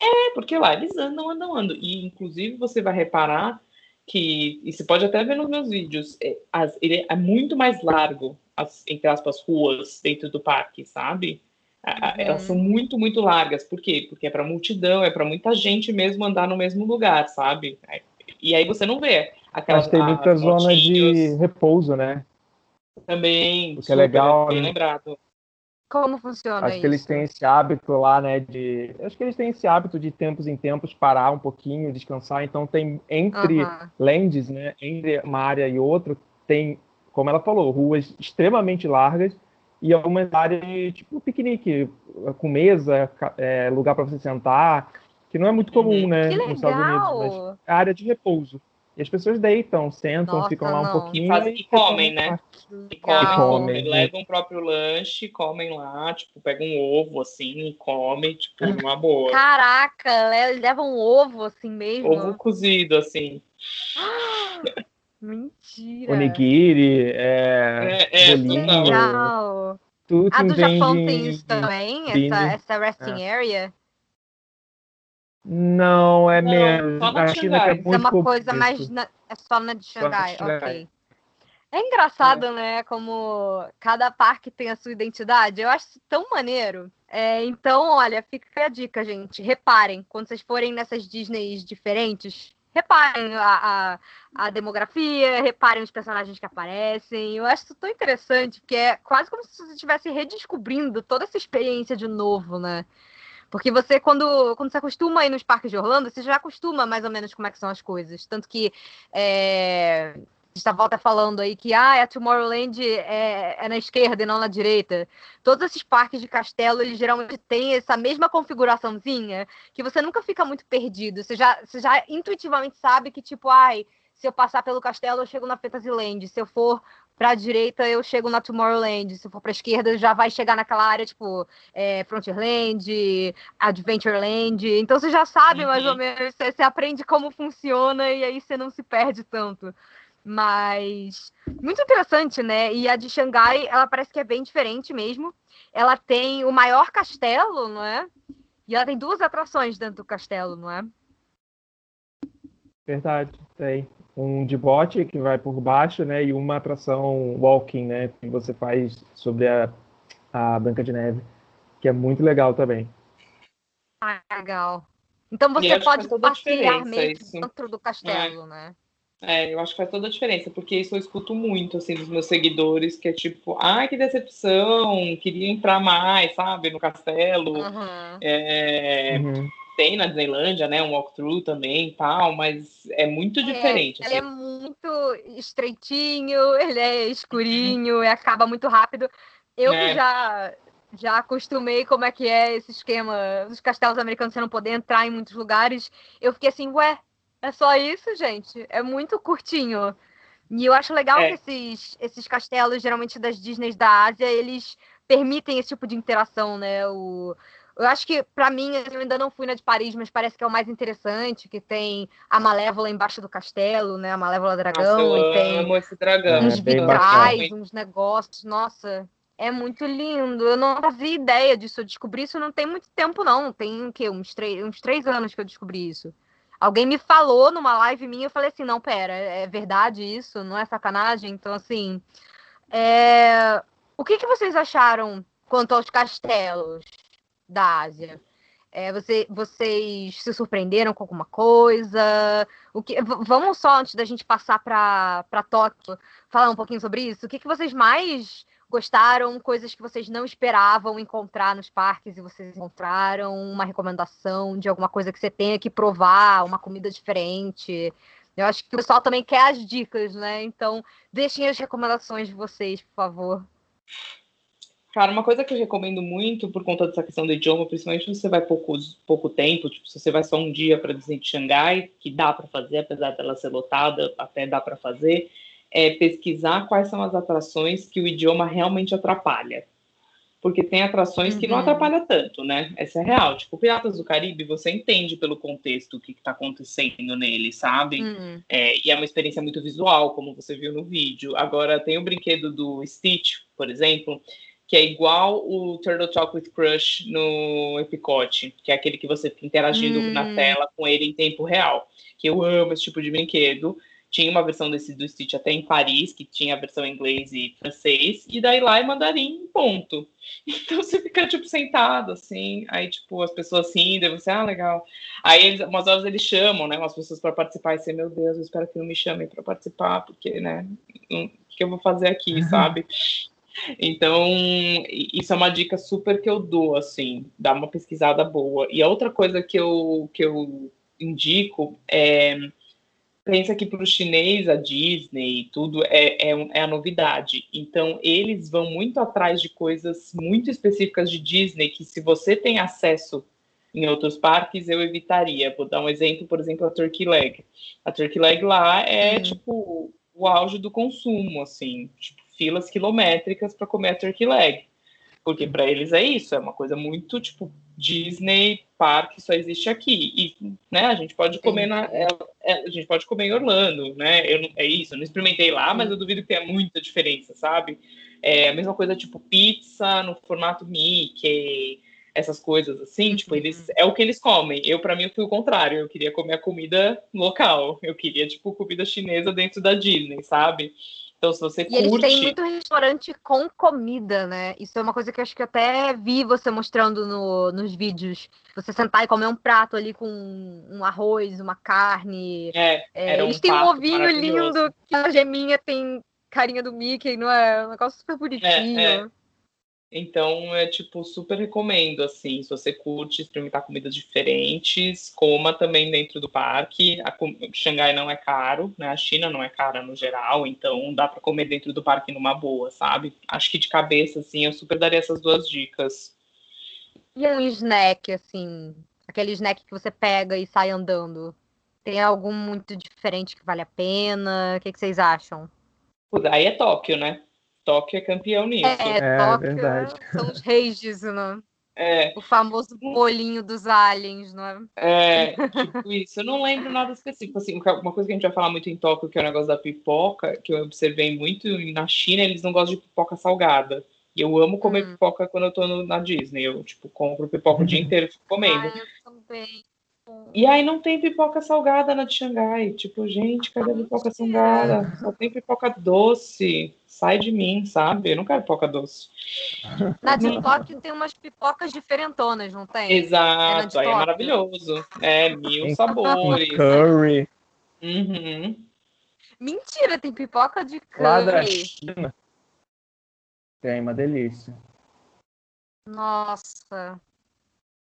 É, porque lá eles andam, andam, andam. E, inclusive, você vai reparar que, e você pode até ver nos meus vídeos, é, as, ele é muito mais largo, as, entre aspas, ruas dentro do parque, sabe? Uhum. Elas são muito, muito largas. Por quê? Porque é para multidão, é para muita gente mesmo andar no mesmo lugar, sabe? E aí você não vê aquelas. Mas tem muita zona de repouso, né? Também. O que é legal. Bem né? lembrado. Como funciona acho isso? que eles têm esse hábito lá, né, de... Acho que eles têm esse hábito de tempos em tempos parar um pouquinho, descansar. Então tem entre uhum. lands, né, entre uma área e outra, tem, como ela falou, ruas extremamente largas e algumas áreas tipo piquenique, com mesa, é, lugar para você sentar, que não é muito comum, uhum. né, nos Estados Unidos, mas é área de repouso. E as pessoas deitam, sentam, Nossa, ficam lá não. um pouquinho. E, fazem, e comem, né? E comem, e comem. Levam o próprio lanche, comem lá, tipo, pegam um ovo assim e comem, tipo, numa boa. Caraca, levam um ovo assim mesmo. Ovo cozido, assim. Mentira. Onigiri, é, é, é bolinho. Legal. Tudo A do Japão tem isso também? Essa, essa resting é. area? Não, é não, menos. Na China é, muito é uma coisa mais. Na... É só na de Xangai, ok. É engraçado, é. né? Como cada parque tem a sua identidade. Eu acho isso tão maneiro. É, então, olha, fica a dica, gente. Reparem, quando vocês forem nessas Disneys diferentes, reparem a, a, a, demografia, reparem os personagens que aparecem. Eu acho isso tão interessante, porque é quase como se você estivesse redescobrindo toda essa experiência de novo, né? Porque você, quando, quando você acostuma a ir nos parques de Orlando, você já acostuma mais ou menos como é que são as coisas. Tanto que é, a gente volta falando aí que ah, a Tomorrowland é, é, na esquerda e não na direita. Todos esses parques de castelo, eles geralmente têm essa mesma configuraçãozinha, que você nunca fica muito perdido. Você já, você já intuitivamente sabe que, tipo, ai, se eu passar pelo castelo, eu chego na Fantasyland. Se eu for para a direita eu chego na Tomorrowland, se for para a esquerda já vai chegar naquela área tipo é, Frontierland, Adventureland. Então você já sabe uhum. mais ou menos, você, você, aprende como funciona e aí você não se perde tanto. Mas muito interessante, né? E a de Xangai, ela parece que é bem diferente mesmo. Ela tem o maior castelo, não é? E ela tem duas atrações dentro do castelo, não é? Verdade, tem um de bote que vai por baixo, né, e uma atração walking, né, que você faz sobre a, a Branca de Neve, que é muito legal também. Ah, legal. Então você pode passear meio dentro do castelo, é. né? É, eu acho que faz toda a diferença, porque isso eu escuto muito, assim, dos meus seguidores, que é tipo, ai, que decepção, queria entrar mais, sabe, no castelo. Uhum. É, uhum tem na Disneylândia, né? Um walkthrough também e tal, mas é muito é, diferente. Ele é assim. é muito estreitinho, ele é escurinho, e acaba muito rápido. Eu é. já já acostumei como é que é esse esquema dos castelos americanos você não poder entrar em muitos lugares. Eu fiquei assim, ué, é só isso, gente? É muito curtinho. E eu acho legal é. que esses, esses castelos, geralmente das Disney da Ásia, eles permitem esse tipo de interação, né? O, eu acho que, para mim, eu ainda não fui na de Paris, mas parece que é o mais interessante, que tem a Malévola embaixo do castelo, né? A Malévola Dragão. Nossa, e tem amo esse dragão. Uns é vitrais, uns negócios. Nossa, é muito lindo. Eu não fazia ideia disso. Eu descobri isso não tem muito tempo, não. Tem o quê? Uns três, uns três anos que eu descobri isso. Alguém me falou numa live minha, eu falei assim, não, pera, é verdade isso? Não é sacanagem? Então, assim, é... o que, que vocês acharam quanto aos castelos da Ásia? É, você, vocês se surpreenderam com alguma coisa? O que, vamos só, antes da gente passar para Tóquio, falar um pouquinho sobre isso. O que, que vocês mais gostaram, coisas que vocês não esperavam encontrar nos parques e vocês encontraram, uma recomendação de alguma coisa que você tenha que provar, uma comida diferente. Eu acho que o pessoal também quer as dicas, né? Então, deixem as recomendações de vocês, por favor. Cara, uma coisa que eu recomendo muito por conta dessa questão do idioma, principalmente se você vai pouco, pouco tempo, tipo, se você vai só um dia para Disney de Xangai, que dá para fazer, apesar dela ser lotada, até dá para fazer, é pesquisar quais são as atrações que o idioma realmente atrapalha. Porque tem atrações uhum. que não uhum. atrapalham tanto, né? Essa é real. Tipo, Piratas do Caribe, você entende pelo contexto o que está acontecendo nele, sabe? Uhum. É, e é uma experiência muito visual, como você viu no vídeo. Agora, tem o brinquedo do Stitch, por exemplo, que é igual o Turtle Talk with Crush no Epicote, que é aquele que você fica interagindo uhum. na tela com ele em tempo real. Que eu amo esse tipo de brinquedo. Tinha uma versão desse do Stitch até em Paris, que tinha a versão em inglês e francês, e daí lá é mandarim, ponto. Então você fica, tipo, sentado, assim, aí, tipo, as pessoas assim, daí você, ah, legal. Aí, eles, umas horas eles chamam, né, umas pessoas para participar, e você, meu Deus, eu espero que não me chamem para participar, porque, né, o que eu vou fazer aqui, uhum. sabe? Então, isso é uma dica super que eu dou, assim, dá uma pesquisada boa. E a outra coisa que eu, que eu indico é pensa que para o chinês a Disney tudo é, é, é, a novidade. Então eles vão muito atrás de coisas muito específicas de Disney que se você tem acesso em outros parques eu evitaria. Vou dar um exemplo, por exemplo, a Turkey Leg. A Turkey Leg lá é uhum. tipo o auge do consumo, assim, tipo, filas quilométricas para comer a Turkey Leg. Porque para eles é isso, é uma coisa muito tipo Disney Park só existe aqui. E né, a gente pode comer na, é, é, a gente pode comer em Orlando, né? Eu, é isso, eu não experimentei lá, mas eu duvido que tenha muita diferença, sabe? É a mesma coisa tipo pizza no formato Mickey, essas coisas assim, tipo, eles é o que eles comem. Eu para mim eu fui o contrário, eu queria comer a comida local. Eu queria tipo comida chinesa dentro da Disney, sabe? Então, se você e curte... eles têm muito restaurante com comida, né? Isso é uma coisa que eu acho que até vi você mostrando no, nos vídeos. Você sentar e comer um prato ali com um arroz, uma carne. É, é eles um têm um ovinho lindo, que a geminha tem carinha do Mickey, não é? Um negócio super bonitinho. É, é. Então, é tipo, super recomendo, assim, se você curte experimentar comidas diferentes, coma também dentro do parque. A, Xangai não é caro, né? A China não é cara no geral, então dá para comer dentro do parque numa boa, sabe? Acho que de cabeça, assim, eu super daria essas duas dicas. E um snack, assim, aquele snack que você pega e sai andando? Tem algum muito diferente que vale a pena? O que, que vocês acham? Aí é Tóquio, né? Tóquio é campeão nisso. É, é Tóquio verdade. são os reis disso, né? É. O famoso bolinho dos aliens, não é? É, tipo isso. Eu não lembro nada específico. Assim, uma coisa que a gente vai falar muito em Tóquio, que é o negócio da pipoca, que eu observei muito na China, eles não gostam de pipoca salgada. E eu amo comer hum. pipoca quando eu tô no, na Disney. Eu, tipo, compro pipoca o dia inteiro e fico comendo. Ah, eu também. E aí não tem pipoca salgada na de Xangai. Tipo, gente, cadê a pipoca salgada? Só tem pipoca doce sai de mim, sabe? Eu não quero pipoca doce. Na TikTok tem umas pipocas diferentonas, não tem? Exato, é aí é maravilhoso. É, mil sabores. Curry. Uhum. Mentira, tem pipoca de curry. Lá da China. Tem, uma delícia. Nossa.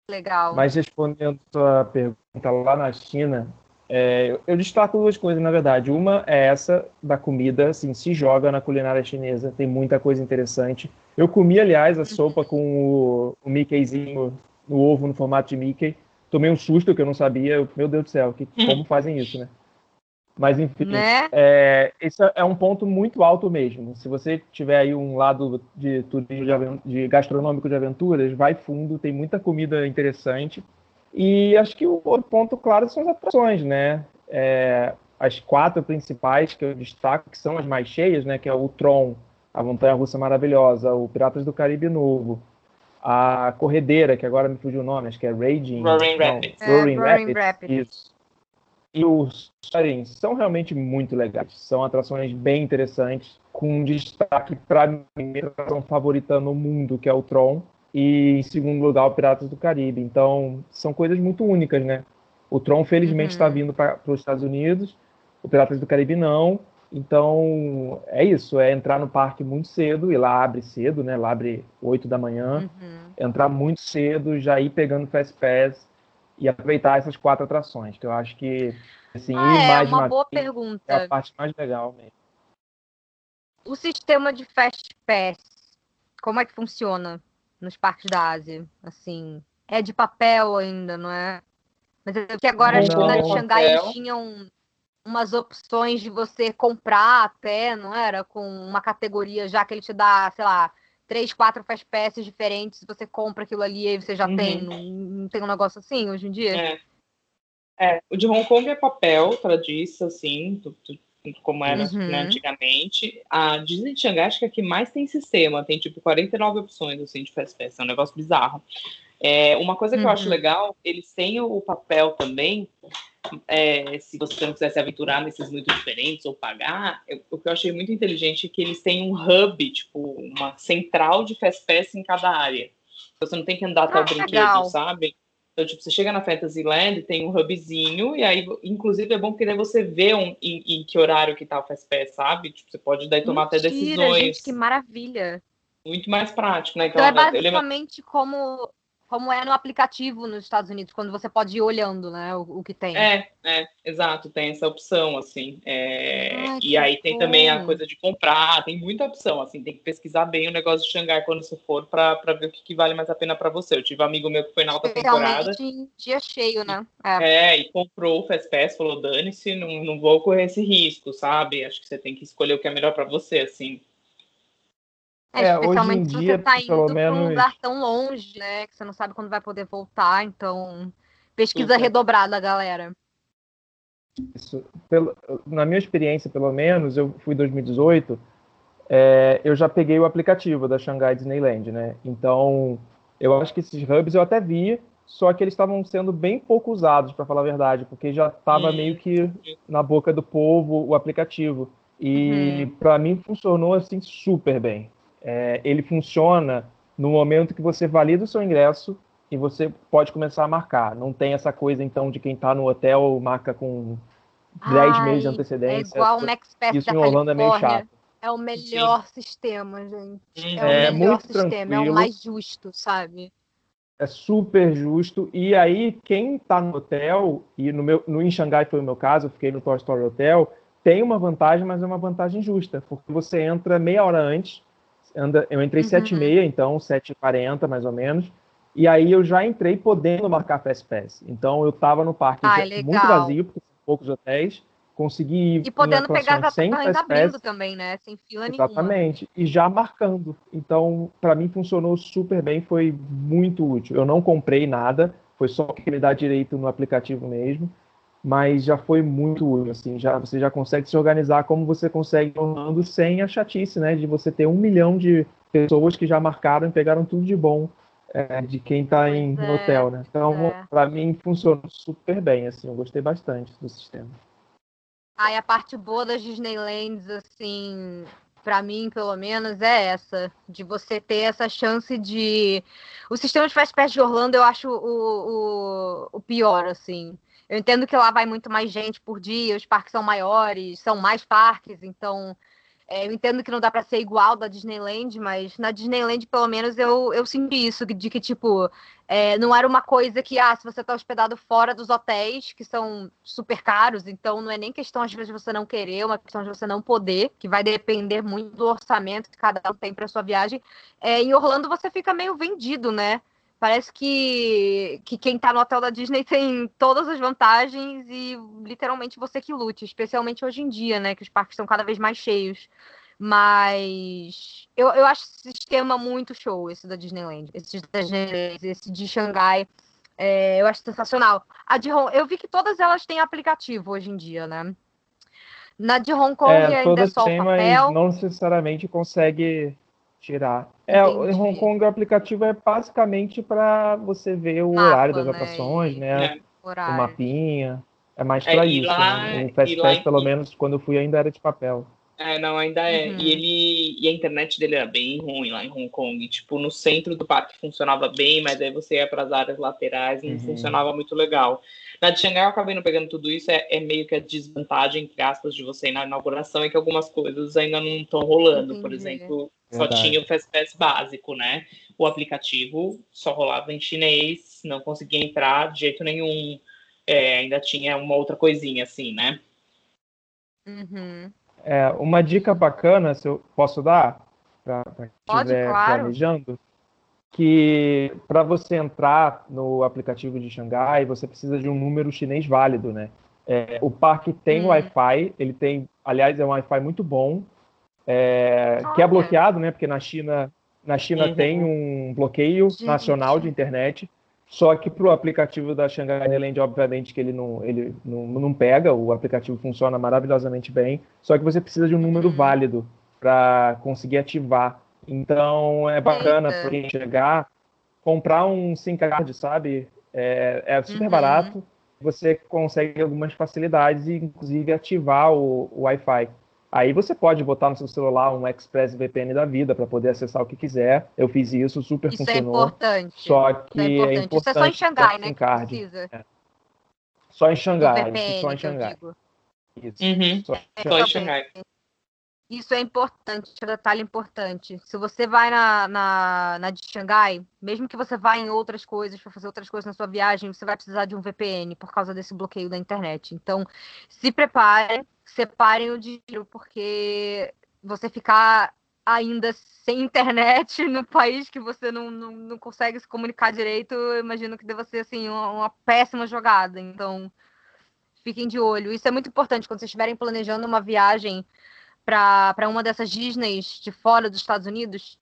Legal. Mas respondendo a sua pergunta, lá na China, É, eu destaco duas coisas, na verdade. Uma é essa da comida, assim, se joga na culinária chinesa, tem muita coisa interessante. Eu comi, aliás, a uhum. sopa com o, o Mickeyzinho no ovo no formato de Mickey. Tomei um susto que eu não sabia. Meu Deus do céu, que, como fazem isso, né? Mas, enfim, né? é, esse é um ponto muito alto mesmo. Se você tiver aí um lado de turismo de, de gastronômico de aventuras, vai fundo, tem muita comida interessante. E acho que o outro ponto, claro, são as atrações, né? É, as quatro principais que eu destaco, que são as mais cheias, né? Que é o Tron, a Montanha Russa Maravilhosa, o Piratas do Caribe Novo, a Corredeira, que agora me fugiu o nome, acho que é Raging. Roaring Rapids. É, Roaring, Rapids, Rapids. Isso. E os Soaring são realmente muito legais. São atrações bem interessantes, com destaque para mim, minha atração favorita no mundo, que é o Tron e em segundo lugar o Piratas do Caribe. Então, são coisas muito únicas, né? O Tron, felizmente, está uhum. vindo para os Estados Unidos, o Piratas do Caribe não. Então, é isso, é entrar no parque muito cedo, e lá abre cedo, né? Lá abre 8 da manhã. Uhum. Entrar muito cedo, já ir pegando Fast Pass e aproveitar essas quatro atrações, que eu acho que, assim, ah, é, mais uma boa pergunta. é a parte mais legal mesmo. O sistema de Fast Pass, como é que funciona? nos parques da Ásia. Assim, é de papel ainda, não é? Mas é que agora acho que na de Xangai eles tinham umas opções de você comprar até, não era? Com uma categoria já que ele te dá, sei lá, três, quatro fast passes diferentes, você compra aquilo ali e você já uhum. tem. Não, não, tem um negócio assim hoje em dia? É. é. o de Hong Kong é papel, tradiça, assim, tu, tu como era né, uhum. né, antigamente. A Disney de Xangai acho que é a que mais tem sistema, tem tipo 49 opções assim, de Fast Pass, é um negócio bizarro. É, uma coisa que uhum. eu acho legal, eles têm o papel também, é, se você não quiser se aventurar nesses muito diferentes ou pagar, eu, o que eu achei muito inteligente é que eles têm um hub, tipo, uma central de Fast Pass em cada área. Você não tem que andar ah, até o brinquedo, legal. sabe? Então, tipo, você chega na Fantasyland, tem um hubzinho, e aí, inclusive, é bom porque daí você vê um, em, em que horário que tá o Fast Pass, sabe? Tipo, você pode daí tomar Mentira, até decisões. Gente, que maravilha! Muito mais prático, né? Então, então é basicamente lembro... como como é no aplicativo nos Estados Unidos, quando você pode ir olhando, né, o, o que tem. É, é, exato, tem essa opção, assim. É, Ai, e aí tem também a coisa de comprar, tem muita opção, assim, tem que pesquisar bem o negócio de Xangai quando você for para ver o que, que, vale mais a pena para você. Eu tive um amigo meu que foi na alta temporada. em dia cheio, né? É. é, e comprou o Fast Pass, falou, dane-se, não, não vou correr esse risco, sabe? Acho que você tem que escolher o que é melhor para você, assim. É, é especialmente se dia, você tá indo para um lugar tão longe, né? Que você não sabe quando vai poder voltar, então pesquisa redobrada, galera. Isso, pelo, na minha experiência, pelo menos, eu fui em 2018, é, eu já peguei o aplicativo da Shanghai Disneyland, né? Então, eu acho que esses hubs eu até vi, só que eles estavam sendo bem pouco usados, para falar a verdade, porque já estava meio que na boca do povo o aplicativo. E uhum. para mim funcionou assim super bem é, ele funciona no momento que você valida o seu ingresso e você pode começar a marcar. Não tem essa coisa, então, de quem está no hotel marca com 10 meses de antecedência. É igual o MaxPass Isso da em Orlando é meio chato. É o melhor Sim. sistema, gente. É, é o melhor sistema, tranquilo. é o mais justo, sabe? É super justo. E aí, quem está no hotel, e no, meu, no em Xangai foi o meu caso, eu fiquei no Toy Story Hotel, tem uma vantagem, mas é uma vantagem justa, porque você entra meia hora antes, anda, eu entrei uhum. 7h30, então 7h40 mais ou menos. E aí eu já entrei podendo marcar Fast Pass. Então eu estava no parque Ai, muito vazio, porque são poucos hotéis. Consegui ir E podendo pegar as atrações abrindo também, né? Sem fila Exatamente. nenhuma. Exatamente. E já marcando. Então, para mim funcionou super bem, foi muito útil. Eu não comprei nada, foi só que me dá direito no aplicativo mesmo mas já foi muito útil, assim, já, você já consegue se organizar como você consegue Orlando sem a chatice, né, de você ter um milhão de pessoas que já marcaram e pegaram tudo de bom é, de quem está em é, hotel, né? Então, é. para mim, funcionou super bem, assim, eu gostei bastante do sistema. E a parte boa das Disneylands, assim, para mim, pelo menos, é essa, de você ter essa chance de... O sistema de Fast Pass de Orlando eu acho o, o, o pior, assim, eu entendo que lá vai muito mais gente por dia, os parques são maiores, são mais parques, então É, eu entendo que não dá para ser igual da Disneyland, mas na Disneyland, pelo menos, eu, eu senti isso, de que, tipo, é, não era uma coisa que, ah, se você está hospedado fora dos hotéis, que são super caros, então não é nem questão, às vezes, de você não querer, é uma questão de você não poder, que vai depender muito do orçamento que cada um tem para sua viagem. É, em Orlando, você fica meio vendido, né? Parece que, que quem tá no hotel da Disney tem todas as vantagens e literalmente você que lute, especialmente hoje em dia, né? Que os parques estão cada vez mais cheios. Mas eu, eu acho esse sistema muito show, esse da Disneyland. Esse da Disneyland, esse de Xangai. É, eu acho sensacional. A de Hong, eu vi que todas elas têm aplicativo hoje em dia, né? Na de Hong Kong é, ainda é só o papel. não necessariamente consegue tirar. É, Entendi. em Hong Kong o aplicativo é basicamente para você ver o Mapa, horário das né? atrações, né? É. O mapinha. É mais para é, isso. Lá, né? O Fast Pass, pelo menos, quando eu fui, ainda era de papel. É, não, ainda é. Uhum. E ele e a internet dele era bem ruim lá em Hong Kong. Tipo, no centro do parque funcionava bem, mas aí você ia para as áreas laterais e não uhum. funcionava muito legal. Na de Xangai eu acabei não pegando tudo isso, é, é, meio que a desvantagem, entre aspas, de você ir na inauguração é que algumas coisas ainda não estão rolando. Entendi. Por exemplo, só tinha o FastPass básico, né? O aplicativo só rolava em chinês, não conseguia entrar de jeito nenhum. É, ainda tinha uma outra coisinha assim, né? Uhum. É, uma dica bacana, se eu posso dar, para quem estiver claro. planejando, que para você entrar no aplicativo de Xangai, você precisa de um número chinês válido, né? É, o parque tem hum. Wi-Fi, ele tem, aliás, é um Wi-Fi muito bom, é, que é bloqueado, né? Porque na China, na China uhum. tem um bloqueio Gente. nacional de internet. Só que para o aplicativo da Shanghai Island, obviamente que ele, não, ele não, não pega, o aplicativo funciona maravilhosamente bem, só que você precisa de um número uhum. válido para conseguir ativar. Então é bacana para quem chegar, comprar um SIM card, sabe? É, é super uhum. barato, você consegue algumas facilidades e inclusive ativar o, o Wi-Fi. Aí você pode botar no seu celular um Express VPN da vida para poder acessar o que quiser. Eu fiz isso, super isso é funcionou. Isso é importante. Só que isso é importante. É importante isso é só em Xangai, né? Que precisa. É. Só em Xangai. VPN, só em Xangai. Isso. Uhum. Só, é, só em Xangai. Isso é importante, é um detalhe importante. Se você vai na, na, na de Xangai, mesmo que você vá em outras coisas, para fazer outras coisas na sua viagem, você vai precisar de um VPN por causa desse bloqueio da internet. Então, se prepare separem o dinheiro, porque você ficar ainda sem internet no país que você não, não, não consegue se comunicar direito, eu imagino que deva ser assim, uma, uma péssima jogada. Então, fiquem de olho. Isso é muito importante quando vocês estiverem planejando uma viagem para uma dessas Disneys de fora dos Estados Unidos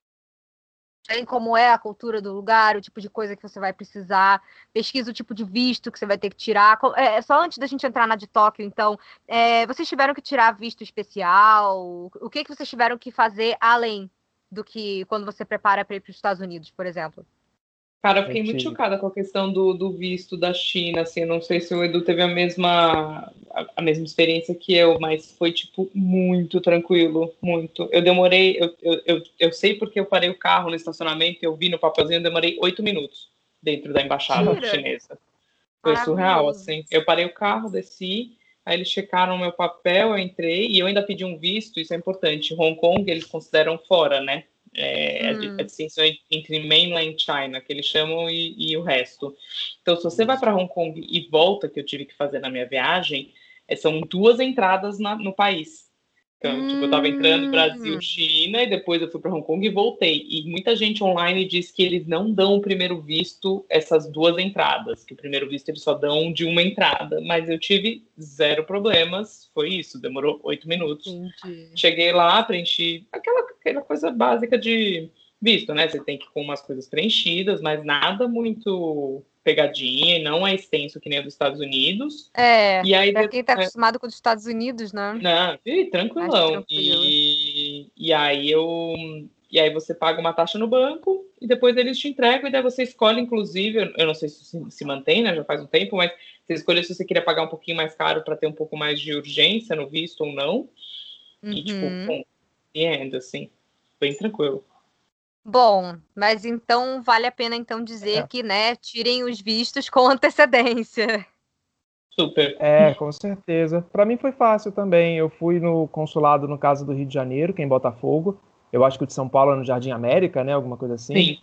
tem como é a cultura do lugar, o tipo de coisa que você vai precisar, pesquisa o tipo de visto que você vai ter que tirar. É, só antes da gente entrar na de Tóquio, então, é, vocês tiveram que tirar visto especial? O que, que vocês tiveram que fazer além do que quando você prepara para ir para os Estados Unidos, por exemplo? Cara, eu fiquei muito chocada com a questão do, do visto da China, assim, não sei se o Edu teve a mesma, a, a, mesma experiência que eu, mas foi, tipo, muito tranquilo, muito. Eu demorei, eu, eu, eu, eu sei porque eu parei o carro no estacionamento, eu vi no papelzinho, eu demorei oito minutos dentro da embaixada Tira. chinesa. Foi surreal, assim. Eu parei o carro, desci, aí eles checaram o meu papel, eu entrei, e eu ainda pedi um visto, isso é importante. Hong Kong, eles consideram fora, né? É, hum. a distinção entre mainland China, que eles chamam, e, e o resto. Então, se você vai para Hong Kong e volta, que eu tive que fazer na minha viagem, é, são duas entradas na, no país. Então, hum. tipo, eu estava entrando Brasil, hum. China, e depois eu fui para Hong Kong e voltei. E muita gente online diz que eles não dão o primeiro visto essas duas entradas, que o primeiro visto eles só dão de uma entrada. Mas eu tive zero problemas, foi isso, demorou oito minutos. Entendi. Cheguei lá, preenchi aquela, aquela coisa básica de visto, né? Você tem que ir com umas coisas preenchidas, mas nada muito pegadinha e não é extenso que nem o dos Estados Unidos. É, e aí, pra quem tá é, acostumado com os Estados Unidos, né? Não, e, tranquilão. E, e aí eu... E aí você paga uma taxa no banco e depois eles te entregam e daí você escolhe, inclusive, eu não sei se se mantém, né? Já faz um tempo, mas você escolhe se você queria pagar um pouquinho mais caro para ter um pouco mais de urgência no visto ou não. Uhum. E tipo, com renda, assim, bem tranquilo. Bom, mas então vale a pena então dizer é. que, né, tirem os vistos com antecedência. Super. É, com certeza. Para mim foi fácil também. Eu fui no consulado, no caso do Rio de Janeiro, que é em Botafogo. Eu acho que o de São Paulo é no Jardim América, né? Alguma coisa assim. Sim.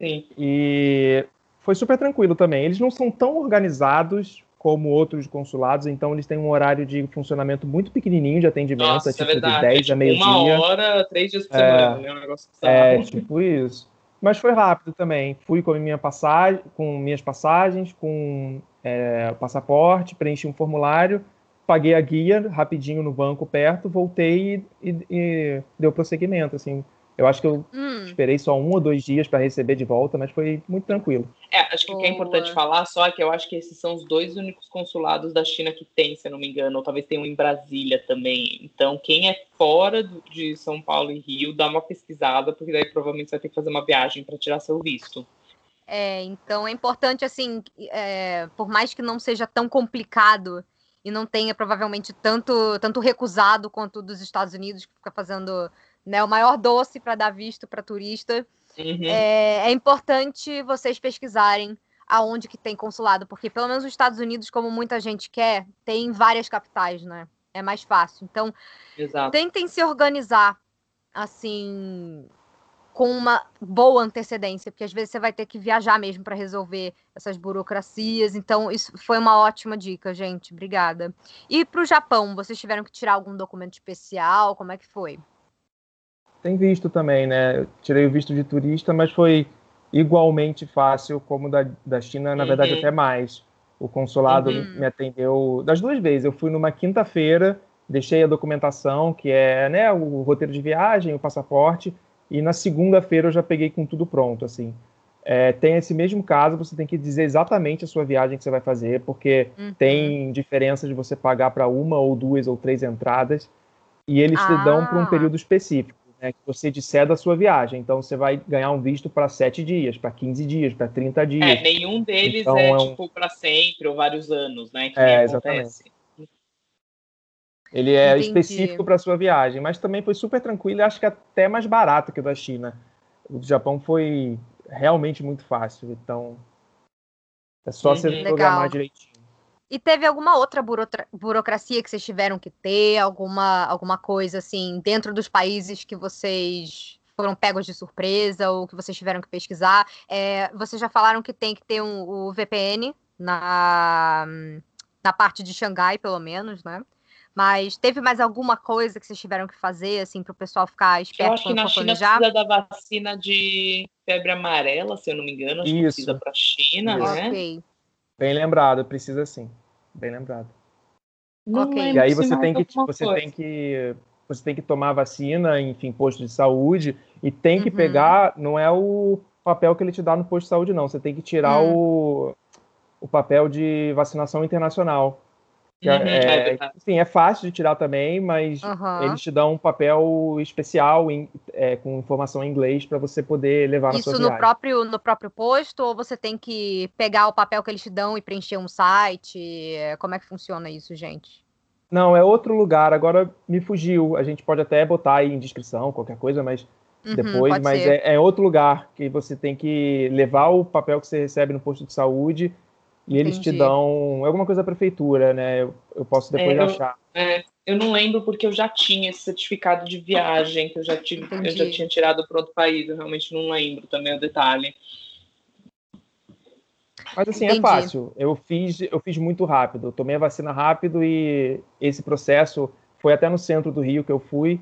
Sim. E foi super tranquilo também. Eles não são tão organizados como outros consulados, então eles têm um horário de funcionamento muito pequenininho de atendimento, Nossa, é tipo é verdade. de 10 é, a tipo, meio-dia. Uma hora, três dias por É. semana, né? Um negócio É, bizarro. tipo isso. Mas foi rápido também. Fui com, minha passagem, com minhas passagens, com é, o passaporte, preenchi um formulário, paguei a guia rapidinho no banco perto, voltei e, e- e deu prosseguimento. Assim. Eu acho que eu Hum, esperei só um ou dois dias para receber de volta, mas foi muito tranquilo. É, acho que o que é importante falar só é que eu acho que esses são os dois únicos consulados da China que tem, se eu não me engano, ou talvez tenha um em Brasília também. Então, quem é fora do- de São Paulo e Rio, dá uma pesquisada, porque daí provavelmente você vai ter que fazer uma viagem para tirar seu visto. É, então é importante, assim, é, por mais que não seja tão complicado e não tenha provavelmente tanto, tanto recusado quanto o dos Estados Unidos, que fica fazendo né, o maior doce para dar visto para turista, Uhum. é, é importante vocês pesquisarem aonde que tem consulado, porque pelo menos os Estados Unidos, como muita gente quer, tem várias capitais, né? É mais fácil. Então, Exato. tentem se organizar assim com uma boa antecedência, porque às vezes você vai ter que viajar mesmo para resolver essas burocracias. Então, isso foi uma ótima dica, gente. Obrigada. E para o Japão, vocês tiveram que tirar algum documento especial? Como é que foi? Tem visto também, né? Eu tirei o visto de turista, mas foi igualmente fácil como da, da China, na verdade Uhum. até mais. O consulado Uhum. me atendeu das duas vezes. Eu fui numa quinta-feira, deixei a documentação, que é né, o roteiro de viagem, o passaporte, e na segunda-feira eu já peguei com tudo pronto, assim. É, tem esse mesmo caso, você tem que dizer exatamente a sua viagem que você vai fazer, porque Uhum. tem diferença de você pagar para uma ou duas ou três entradas e eles te dão para um Ah. período específico, né, que você disser da sua viagem. Então você vai ganhar um visto para sete dias, para 15 dias, para 30 dias. É, nenhum deles Então, é, é um- tipo, para sempre ou vários anos, né? Que É, nem exatamente. acontece. Ele é Entendi. específico para sua viagem, mas também foi super tranquilo e acho que até mais barato que o da China. O do Japão foi realmente muito fácil, então é só Uhum. você Legal. programar direitinho. E teve alguma outra burocracia que vocês tiveram que ter? Alguma, alguma coisa assim, dentro dos países que vocês foram pegos de surpresa ou que vocês tiveram que pesquisar? É, vocês já falaram que tem que ter um, o VPN na, na parte de Xangai, pelo menos, né? Mas teve mais alguma coisa que vocês tiveram que fazer, assim, para o pessoal ficar Eu esperto acho que na China planejar? precisa da vacina de febre amarela, se eu não me engano. Acho que Isso. precisa para China, Isso. né? Ok. Bem lembrado, precisa sim. Bem lembrado. Não Ok. lembro E aí você tem que você coisa. tem que você tem que tomar vacina, enfim, posto de saúde e tem que Uhum. pegar, não é o papel que ele te dá no posto de saúde não, você tem que tirar Hum. o, o papel de vacinação internacional. Que Uhum, é é, sim, é fácil de tirar também, mas Aham. eles te dão um papel especial em- é, com informação em inglês para você poder levar na Isso sua no viagem. próprio, no próprio posto, ou você tem que pegar o papel que eles te dão e preencher um site? Como é que funciona isso, gente? Não, é outro lugar. Agora me fugiu. A gente pode até botar aí em descrição, qualquer coisa, mas Uhum, depois, mas é, é outro lugar que você tem que levar o papel que você recebe no posto de saúde e eles te Entendi. dão é alguma coisa da prefeitura, né? Eu, eu posso depois É, eu- achar. É, eu não lembro porque eu já tinha esse certificado de viagem, que eu já, tive, eu já tinha tirado para outro país, eu realmente não lembro também o detalhe. Mas assim, Entendi. é fácil. Eu fiz, eu fiz muito rápido. Eu tomei a vacina rápido e esse processo foi até no centro do Rio que eu fui,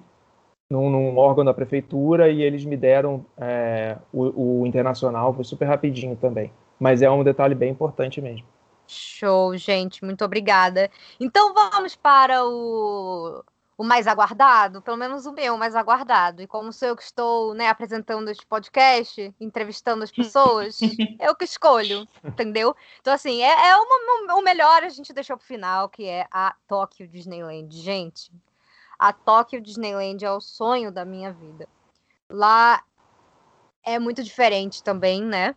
num, num órgão da prefeitura, e eles me deram é, o, o internacional, foi super rapidinho também. Mas é um detalhe bem importante mesmo. Show, gente, muito obrigada. Então vamos para o, o mais aguardado, pelo menos o meu mais aguardado. E como sou eu que estou né, apresentando este podcast, entrevistando as pessoas, eu que escolho, entendeu? Então, assim, é, é uma- o melhor a gente deixou pro final, que é a Tóquio Disneyland. Gente, a Tóquio Disneyland é o sonho da minha vida. Lá é muito diferente também, né?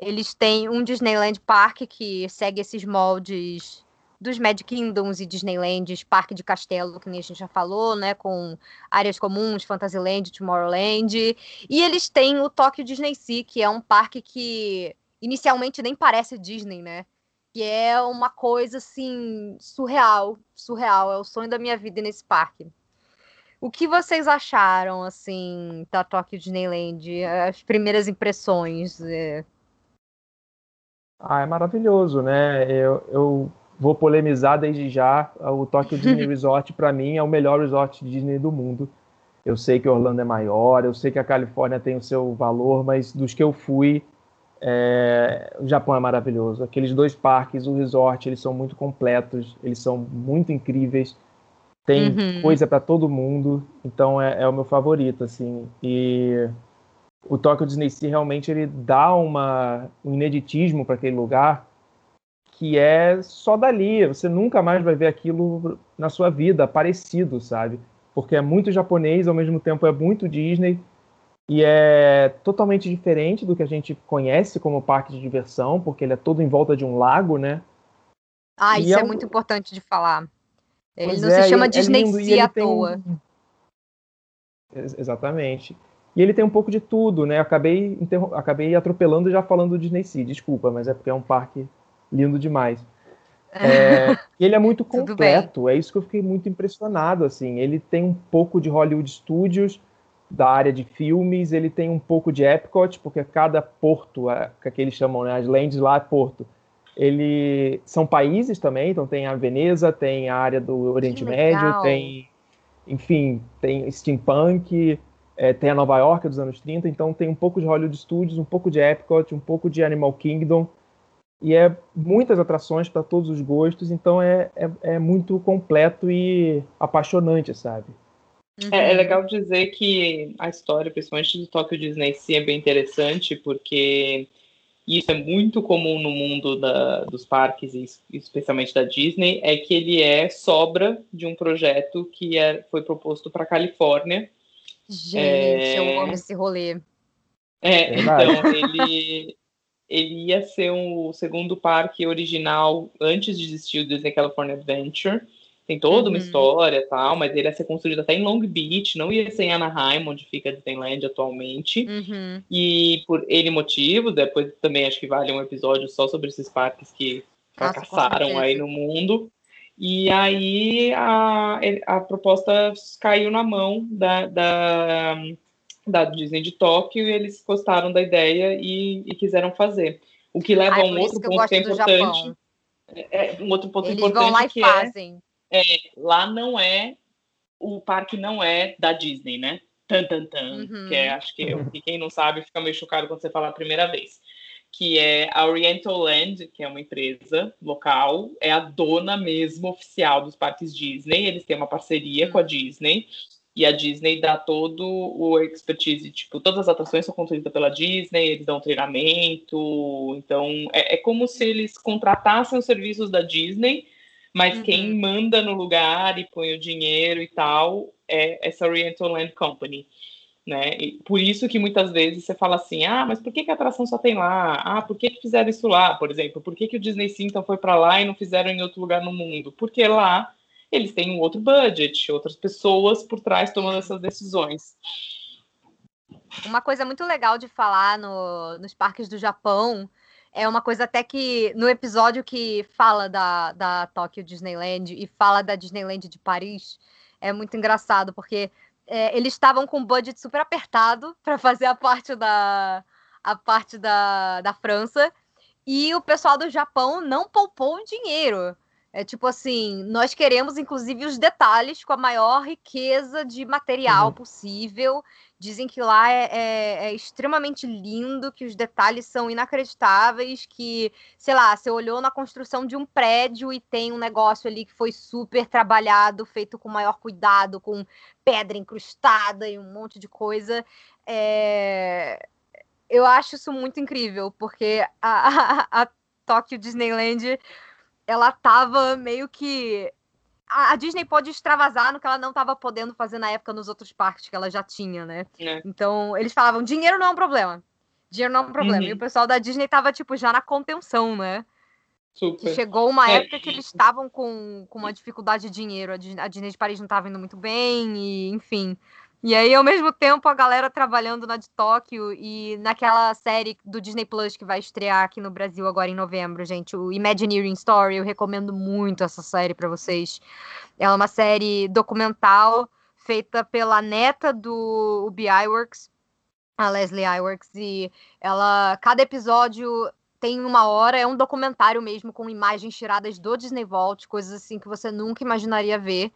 Eles têm um Disneyland Park que segue esses moldes dos Magic Kingdoms e Disneylands, parque de castelo, que nem a gente já falou, né? Com áreas comuns, Fantasyland, Tomorrowland. E eles têm o Tokyo Disney Sea, que é um parque que inicialmente nem parece Disney, né? que é uma coisa assim surreal, surreal, é o sonho da minha vida nesse parque. O que vocês acharam assim da Tokyo Disneyland? As primeiras impressões? É... Ah, é maravilhoso, né? Eu, eu vou polemizar desde já. O Tokyo Disney Resort para mim é o melhor resort Disney do mundo. Eu sei que Orlando é maior, eu sei que a Califórnia tem o seu valor, mas dos que eu fui, é, o Japão é maravilhoso. Aqueles dois parques, o resort, eles são muito completos, eles são muito incríveis. Tem uhum. coisa para todo mundo, então é, é, o meu favorito, assim. E o Tokyo Disney Sea realmente ele dá uma, um ineditismo para aquele lugar que é só dali. Você nunca mais vai ver aquilo na sua vida parecido, sabe? Porque é muito japonês, ao mesmo tempo é muito Disney e é totalmente diferente do que a gente conhece como parque de diversão, porque ele é todo em volta de um lago, né? Ah, e isso é, é muito importante de falar. Ele pois não é, se chama é Disney lindo, Sea à toa. Exatamente. E ele tem um pouco de tudo, né? Acabei, acabei atropelando já falando do Disney Sea, desculpa, mas é porque é um parque lindo demais. É, ele é muito completo, é isso que eu fiquei muito impressionado, assim. Ele tem um pouco de Hollywood Studios, da área de filmes, ele tem um pouco de Epcot, porque cada porto, é, que eles chamam, né, as lands lá é porto, ele são países também, então tem a Veneza, tem a área do Oriente Médio, tem, enfim, tem steampunk, é, tem a Nova York dos anos 30, então tem um pouco de Hollywood Studios, um pouco de Epcot, um pouco de Animal Kingdom, e é muitas atrações para todos os gostos, então é, é, é muito completo e apaixonante, sabe? Uhum. É, é, legal dizer que a história, principalmente do Tokyo Disney Sea, é bem interessante, porque isso é muito comum no mundo da, dos parques, e especialmente da Disney, é que ele é sobra de um projeto que é, foi proposto para a Califórnia. Gente, é... eu amo esse rolê. É, então, ele, ele ia ser um, o segundo parque original antes de existir o Disney California Adventure, tem toda uma uhum. história e tal, mas ele ia ser construído até em Long Beach, não ia ser em Anaheim, onde fica a Disneyland atualmente. Uhum. E por ele motivo, depois também acho que vale um episódio só sobre esses parques que fracassaram aí no mundo. E aí a, a proposta caiu na mão da, da, da Disney de Tóquio e eles gostaram da ideia e, e quiseram fazer. O que leva Ai, a um outro ponto que é importante. É, um outro ponto eles importante vão lá e que é fazem. É, é, lá não é o parque não é da Disney, né? Tan, tan, tan, uhum. que é, acho que, eu, que quem não sabe fica meio chocado quando você fala a primeira vez. Que é a Oriental Land, que é uma empresa local, é a dona mesmo oficial dos parques Disney. Eles têm uma parceria uhum. com a Disney e a Disney dá todo o expertise, tipo, todas as atrações são construídas pela Disney, eles dão treinamento, então é, é como se eles contratassem os serviços da Disney mas uhum. quem manda no lugar e põe o dinheiro e tal é essa Oriental Land Company. Né? E por isso que muitas vezes você fala assim, ah, mas por que, que a atração só tem lá? Ah, por que, que fizeram isso lá, por exemplo? Por que, que o Disney então foi para lá e não fizeram em outro lugar no mundo? Porque lá eles têm um outro budget, outras pessoas por trás tomando essas decisões. Uma coisa muito legal de falar no, nos parques do Japão é uma coisa até que no episódio que fala da, da Tokyo Disneyland e fala da Disneyland de Paris, é muito engraçado, porque é, eles estavam com um budget super apertado para fazer a parte da, a parte da, da França, e o pessoal do Japão não poupou dinheiro. É tipo assim, nós queremos inclusive os detalhes com a maior riqueza de material uhum. possível. Dizem que lá é, é, é, extremamente lindo, que os detalhes são inacreditáveis, que, sei lá, você olhou na construção de um prédio e tem um negócio ali que foi super trabalhado, feito com maior cuidado, com pedra incrustada e um monte de coisa. É... Eu acho isso muito incrível, porque a, a, a Tokyo Disneyland ela tava meio que. A, Disney pode extravasar no que ela não estava podendo fazer na época nos outros parques que ela já tinha, né? É. Então, eles falavam: dinheiro não é um problema. Dinheiro não é um problema. Uhum. E o pessoal da Disney tava, tipo, já na contenção, né? Super. chegou uma é. época que eles estavam com, com uma dificuldade de dinheiro. A Disney, a Disney de Paris não estava indo muito bem, e enfim. E aí, ao mesmo tempo, a galera trabalhando na de Tóquio e naquela série do Disney Plus que vai estrear aqui no Brasil agora em novembro, gente, o Imagineering Story, eu recomendo muito essa série para vocês. É uma série documental feita pela neta do UBI Works, a Leslie Iwerks, e ela, cada episódio tem uma hora, é um documentário mesmo, com imagens tiradas do Disney Vault, coisas assim que você nunca imaginaria ver.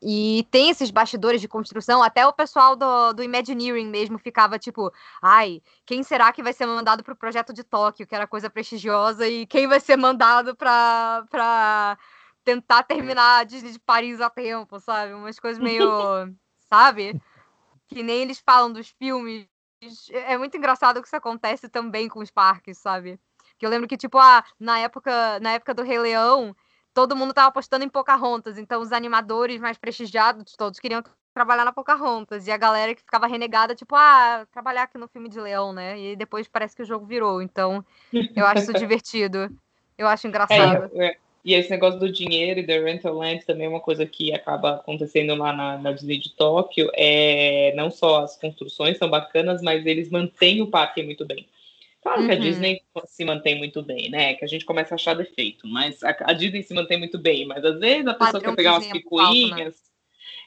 E tem esses bastidores de construção, até o pessoal do, do Imagineering mesmo ficava tipo, ai, quem será que vai ser mandado para o projeto de Tóquio, que era coisa prestigiosa, e quem vai ser mandado para tentar terminar a Disney de Paris a tempo, sabe? Umas coisas meio, sabe? Que nem eles falam dos filmes. É muito engraçado que isso acontece também com os parques, sabe? Que eu lembro que, tipo, ah, na época, na época do Rei Leão, todo mundo tava apostando em Pocahontas, então os animadores mais prestigiados todos queriam trabalhar na Pocahontas, e a galera que ficava renegada, tipo, ah, trabalhar aqui no filme de Leão, né? E depois parece que o jogo virou, então eu acho isso divertido. Eu acho engraçado. É, é, e esse negócio do dinheiro e da rental land também é uma coisa que acaba acontecendo lá na, na Disney de Tóquio. É, não só as construções são bacanas, mas eles mantêm o parque muito bem. Claro que a uhum. Disney se mantém muito bem, né? Que a gente começa a achar defeito, mas a, a Disney se mantém muito bem. Mas às vezes a pessoa quer pegar umas né? picuinhas.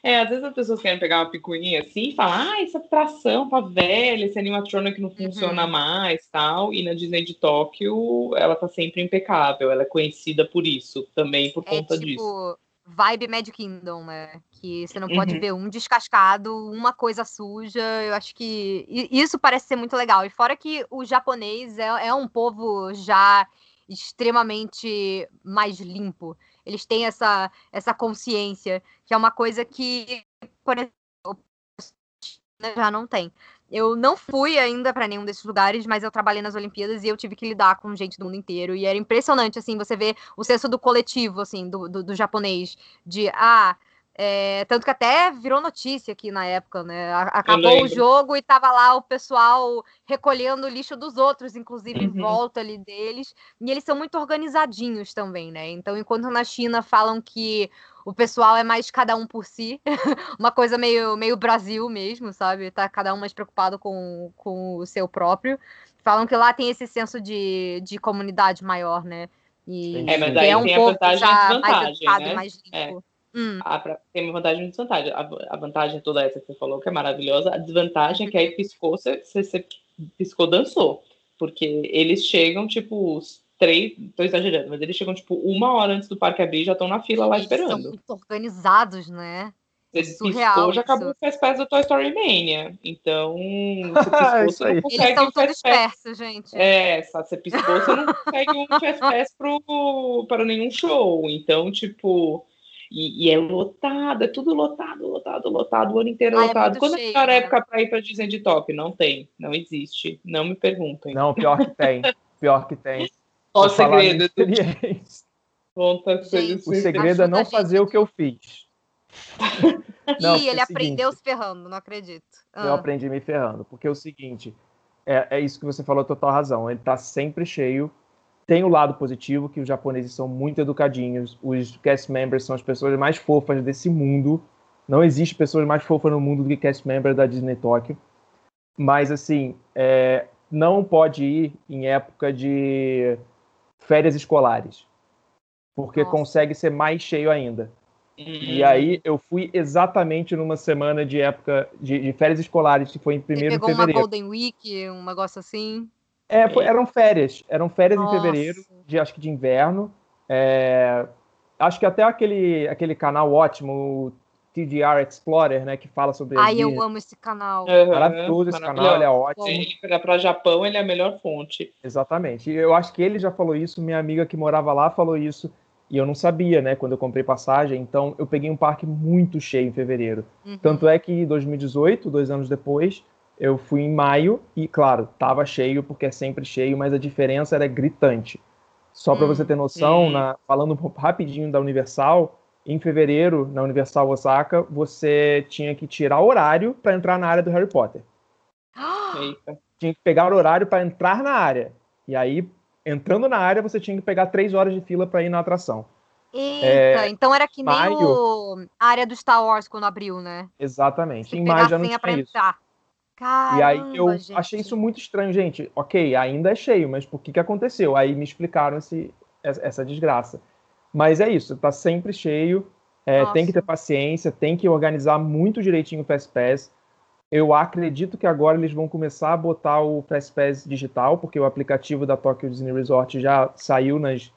É, às vezes as pessoas querem pegar uma picuinha assim e falar, ah, essa atração pra velha, esse animatronic não funciona uhum. mais, tal. E na Disney de Tóquio, ela tá sempre impecável. Ela é conhecida por isso, também por é conta tipo... disso vibe Magic Kingdom, né? Que você não pode uhum. ver um descascado, uma coisa suja. Eu acho que isso parece ser muito legal. E fora que o japonês é, é um povo já extremamente mais limpo. Eles têm essa, essa consciência, que é uma coisa que, por exemplo, já não tem. Eu não fui ainda para nenhum desses lugares, mas eu trabalhei nas Olimpíadas e eu tive que lidar com gente do mundo inteiro. E era impressionante, assim, você ver o senso do coletivo, assim, do, do, do japonês. De, ah, é, tanto que até virou notícia aqui na época, né? Acabou o jogo e tava lá o pessoal recolhendo o lixo dos outros, inclusive uhum. em volta ali deles. E eles são muito organizadinhos também, né? Então, enquanto na China falam que o pessoal é mais cada um por si, uma coisa meio, meio Brasil mesmo, sabe? Tá cada um mais preocupado com, com o seu próprio. Falam que lá tem esse senso de, de comunidade maior, né? E é, mas aí é um tem a vantagem mais né? mais limpo. É. Hum. A, tem uma vantagem e desvantagem. A, a, vantagem toda essa que você falou, que é maravilhosa. A desvantagem é que aí piscou, você, você, você piscou, dançou. Porque eles chegam, tipo, três, tô exagerando, mas eles chegam, tipo, uma hora antes do parque abrir já estão na fila lá eles esperando. São muito organizados, né? Você Surreal, piscou, já acabou o Fast Pass do Toy Story Mania. Então, você piscou, você não consegue Eles são todos espertos, gente. É, só você piscou, você não consegue um Fast Pass pro, para nenhum show. Então, tipo... E, e, é lotado, é tudo lotado, lotado, lotado, o ano inteiro ah, é lotado. É Quando cheio, é a melhor né? época para ir para Disney de Top? Não tem, não existe. Não me perguntem. Não, pior que tem. Pior que tem. Qual o segredo? Conta o segredo é não fazer o que eu fiz. não, Ih, ele é aprendeu seguinte, se ferrando, não acredito. Ah. Eu aprendi me ferrando, porque é o seguinte, é, é isso que você falou, total razão. Ele tá sempre cheio. Tem o lado positivo, que os japoneses são muito educadinhos, os cast members são as pessoas mais fofas desse mundo. Não existe pessoas mais fofas no mundo do que cast member da Disney Tokyo. Mas, assim, é, não pode ir em época de férias escolares, porque Nossa. consegue ser mais cheio ainda. Uhum. E aí eu fui exatamente numa semana de época de, de férias escolares, que foi em primeiro de fevereiro. uma Golden Week, um negócio assim? É, foi, eram férias, eram férias Nossa. em fevereiro, de, acho que de inverno. É, acho que até aquele, aquele canal ótimo, TDR Explorer, né, que fala sobre. Ai, eu amo esse canal. Uhum, maravilhoso esse canal, ele é ótimo. Para Japão, ele é a melhor fonte. Exatamente. Eu acho que ele já falou isso, minha amiga que morava lá falou isso, e eu não sabia, né, quando eu comprei passagem. Então, eu peguei um parque muito cheio em fevereiro. Uhum. Tanto é que em 2018, dois anos depois, eu fui em maio e, claro, tava cheio porque é sempre cheio, mas a diferença era gritante. Só para você ter noção, na, falando rapidinho da Universal em fevereiro, na Universal Osaka, você tinha que tirar o horário para entrar na área do Harry Potter. Eita. Tinha que pegar o horário para entrar na área. E aí, entrando na área, você tinha que pegar três horas de fila para ir na atração. Eita, é, então era que nem maio, o, a área do Star Wars quando abriu, né? Exatamente. em maio já não tinha isso. Caramba, e aí eu gente. achei isso muito estranho, gente. Ok, ainda é cheio, mas por que, que aconteceu? Aí me explicaram esse, essa desgraça. Mas é isso, tá sempre cheio. É, tem que ter paciência, tem que organizar muito direitinho o Fastpass. Eu acredito que agora eles vão começar a botar o Fastpass digital, porque o aplicativo da Tokyo Disney Resort já saiu nas,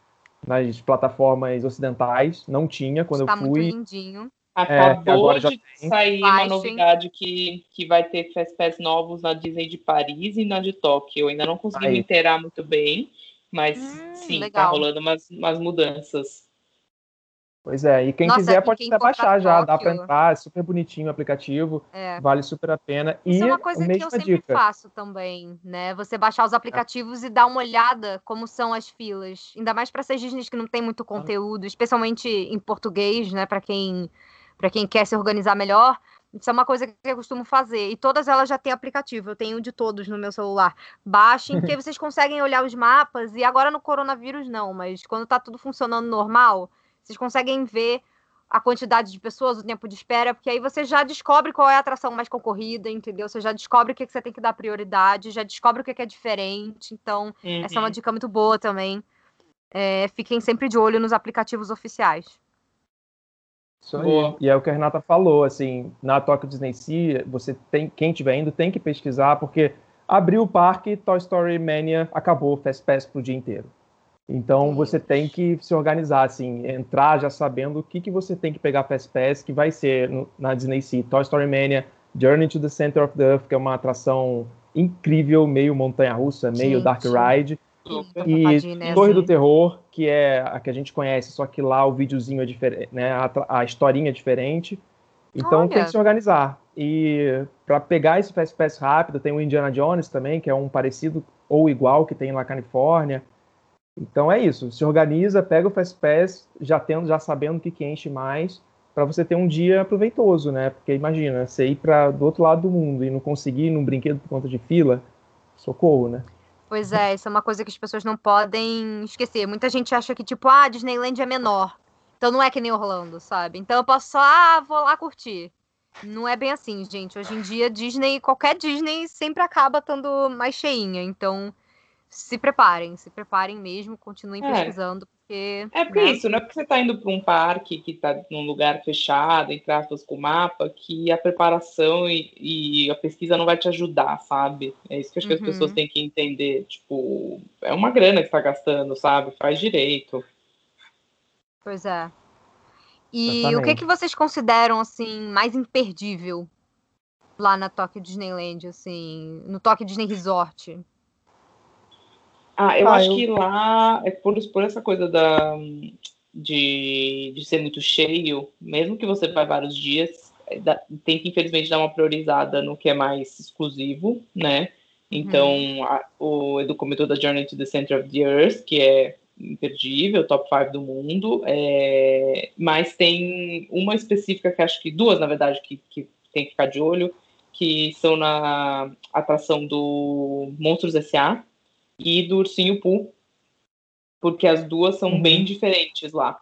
nas plataformas ocidentais. Não tinha quando Está eu fui. Muito lindinho. Acabou é, de sair uma novidade que, que vai ter Fastpass novos na Disney de Paris e na de Tóquio. Eu ainda não consegui Aí. me inteirar muito bem, mas hum, sim, tá legal. tá rolando umas, umas mudanças. Pois é, e quem Nossa, quiser pode até baixar já, dá para entrar, é super bonitinho o aplicativo, é. vale super a pena. Isso é uma coisa que eu sempre dica. faço também, né? Você baixar os aplicativos é. e dar uma olhada como são as filas, ainda mais para essas Disney que não tem muito conteúdo, especialmente em português, né? Para quem para quem quer se organizar melhor. Isso é uma coisa que eu costumo fazer. E todas elas já têm aplicativo. Eu tenho de todos no meu celular. Baixem, que vocês conseguem olhar os mapas. E agora no coronavírus não, mas quando tá tudo funcionando normal, vocês conseguem ver a quantidade de pessoas, o tempo de espera, porque aí você já descobre qual é a atração mais concorrida, entendeu? Você já descobre o que, que você tem que dar prioridade, já descobre o que, que é diferente. Então, uhum. essa é uma uhum. dica muito boa também. É, fiquem sempre de olho nos aplicativos oficiais. Isso aí. E é o que a Renata falou, assim, na Tokyo Disney Sea, você tem, quem estiver indo tem que pesquisar, porque abriu o parque, Toy Story Mania acabou, Fast Pass pro dia inteiro. Então você tem que se organizar, assim, entrar já sabendo o que, que você tem que pegar Fast Pass, que vai ser no, na Disney Sea, Toy Story Mania, Journey to the Center of the Earth, que é uma atração incrível, meio montanha-russa, meio dark ride. E né, Torre do assim. Terror, que é a que a gente conhece, só que lá o videozinho é diferente, né? A, a historinha é diferente. Então Olha. tem que se organizar. E para pegar esse Fast Pass rápido, tem o Indiana Jones também, que é um parecido ou igual que tem na Califórnia. Então é isso, se organiza, pega o Fast Pass, já tendo, já sabendo o que, que enche mais, para você ter um dia proveitoso, né? Porque imagina, você ir para do outro lado do mundo e não conseguir ir num brinquedo por conta de fila, socorro, né? Pois é, isso é uma coisa que as pessoas não podem esquecer. Muita gente acha que, tipo, ah, Disneyland é menor. Então não é que nem Orlando, sabe? Então eu posso só, ah, vou lá curtir. Não é bem assim, gente. Hoje em dia, Disney, qualquer Disney sempre acaba estando mais cheinha. Então, se preparem, se preparem mesmo, continuem é. pesquisando, porque. É porque né? isso, não é porque você está indo para um parque que está num lugar fechado, entre aspas, com mapa, que a preparação e, e, a pesquisa não vai te ajudar, sabe? É isso que acho uhum. que as pessoas uhum. têm que entender. Tipo, é uma grana que está gastando, sabe? Faz direito. Pois é. E o que, que vocês consideram, assim, mais imperdível lá na Tokyo Disneyland, assim, no Tokyo Disney Resort? Ah, eu ah, acho eu... que lá, é por, por essa coisa da, de, de ser muito cheio, mesmo que você vá vários dias, é, tem que infelizmente dar uma priorizada no que é mais exclusivo, né? Então, uhum. a, o Edu comentou da Journey to the Center of the Earth, que é imperdível, top 5 do mundo, é, mas tem uma específica que acho que duas, na verdade, que, que tem que ficar de olho, que são na atração do Monstros S.A., e do Ursinho Pooh, porque as duas são uhum. bem diferentes lá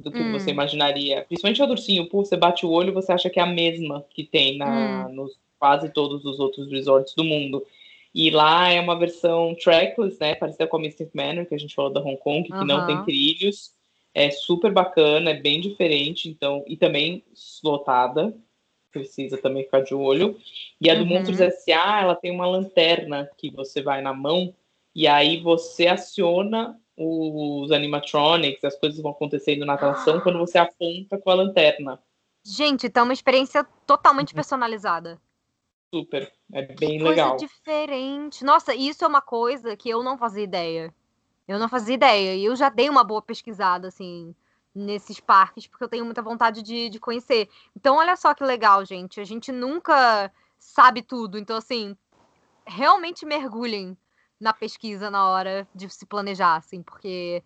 do que você hum. imaginaria. Principalmente a do Ursinho Pooh, você bate o olho e você acha que é a mesma que tem na, hum. nos quase todos os outros resorts do mundo. E lá é uma versão trackless, né? Parecida com a Mystic Manor, que a gente falou da Hong Kong, que não tem trilhos. É super bacana, é bem diferente, então, e também lotada. Precisa também ficar de olho. E a do uhum. Monstros S.A., ela tem uma lanterna que você vai na mão e aí você aciona os animatronics, as coisas vão acontecendo na atração ah. quando você aponta com a lanterna. Gente, então é uma experiência totalmente uhum. personalizada. Super, é bem coisa legal. diferente. Nossa, isso é uma coisa que eu não fazia ideia. Eu não fazia ideia. E eu já dei uma boa pesquisada, assim, nesses parques, porque eu tenho muita vontade de, de conhecer. Então, olha só que legal, gente. A gente nunca sabe tudo. Então, assim, realmente mergulhem na pesquisa na hora de se planejar, assim, porque.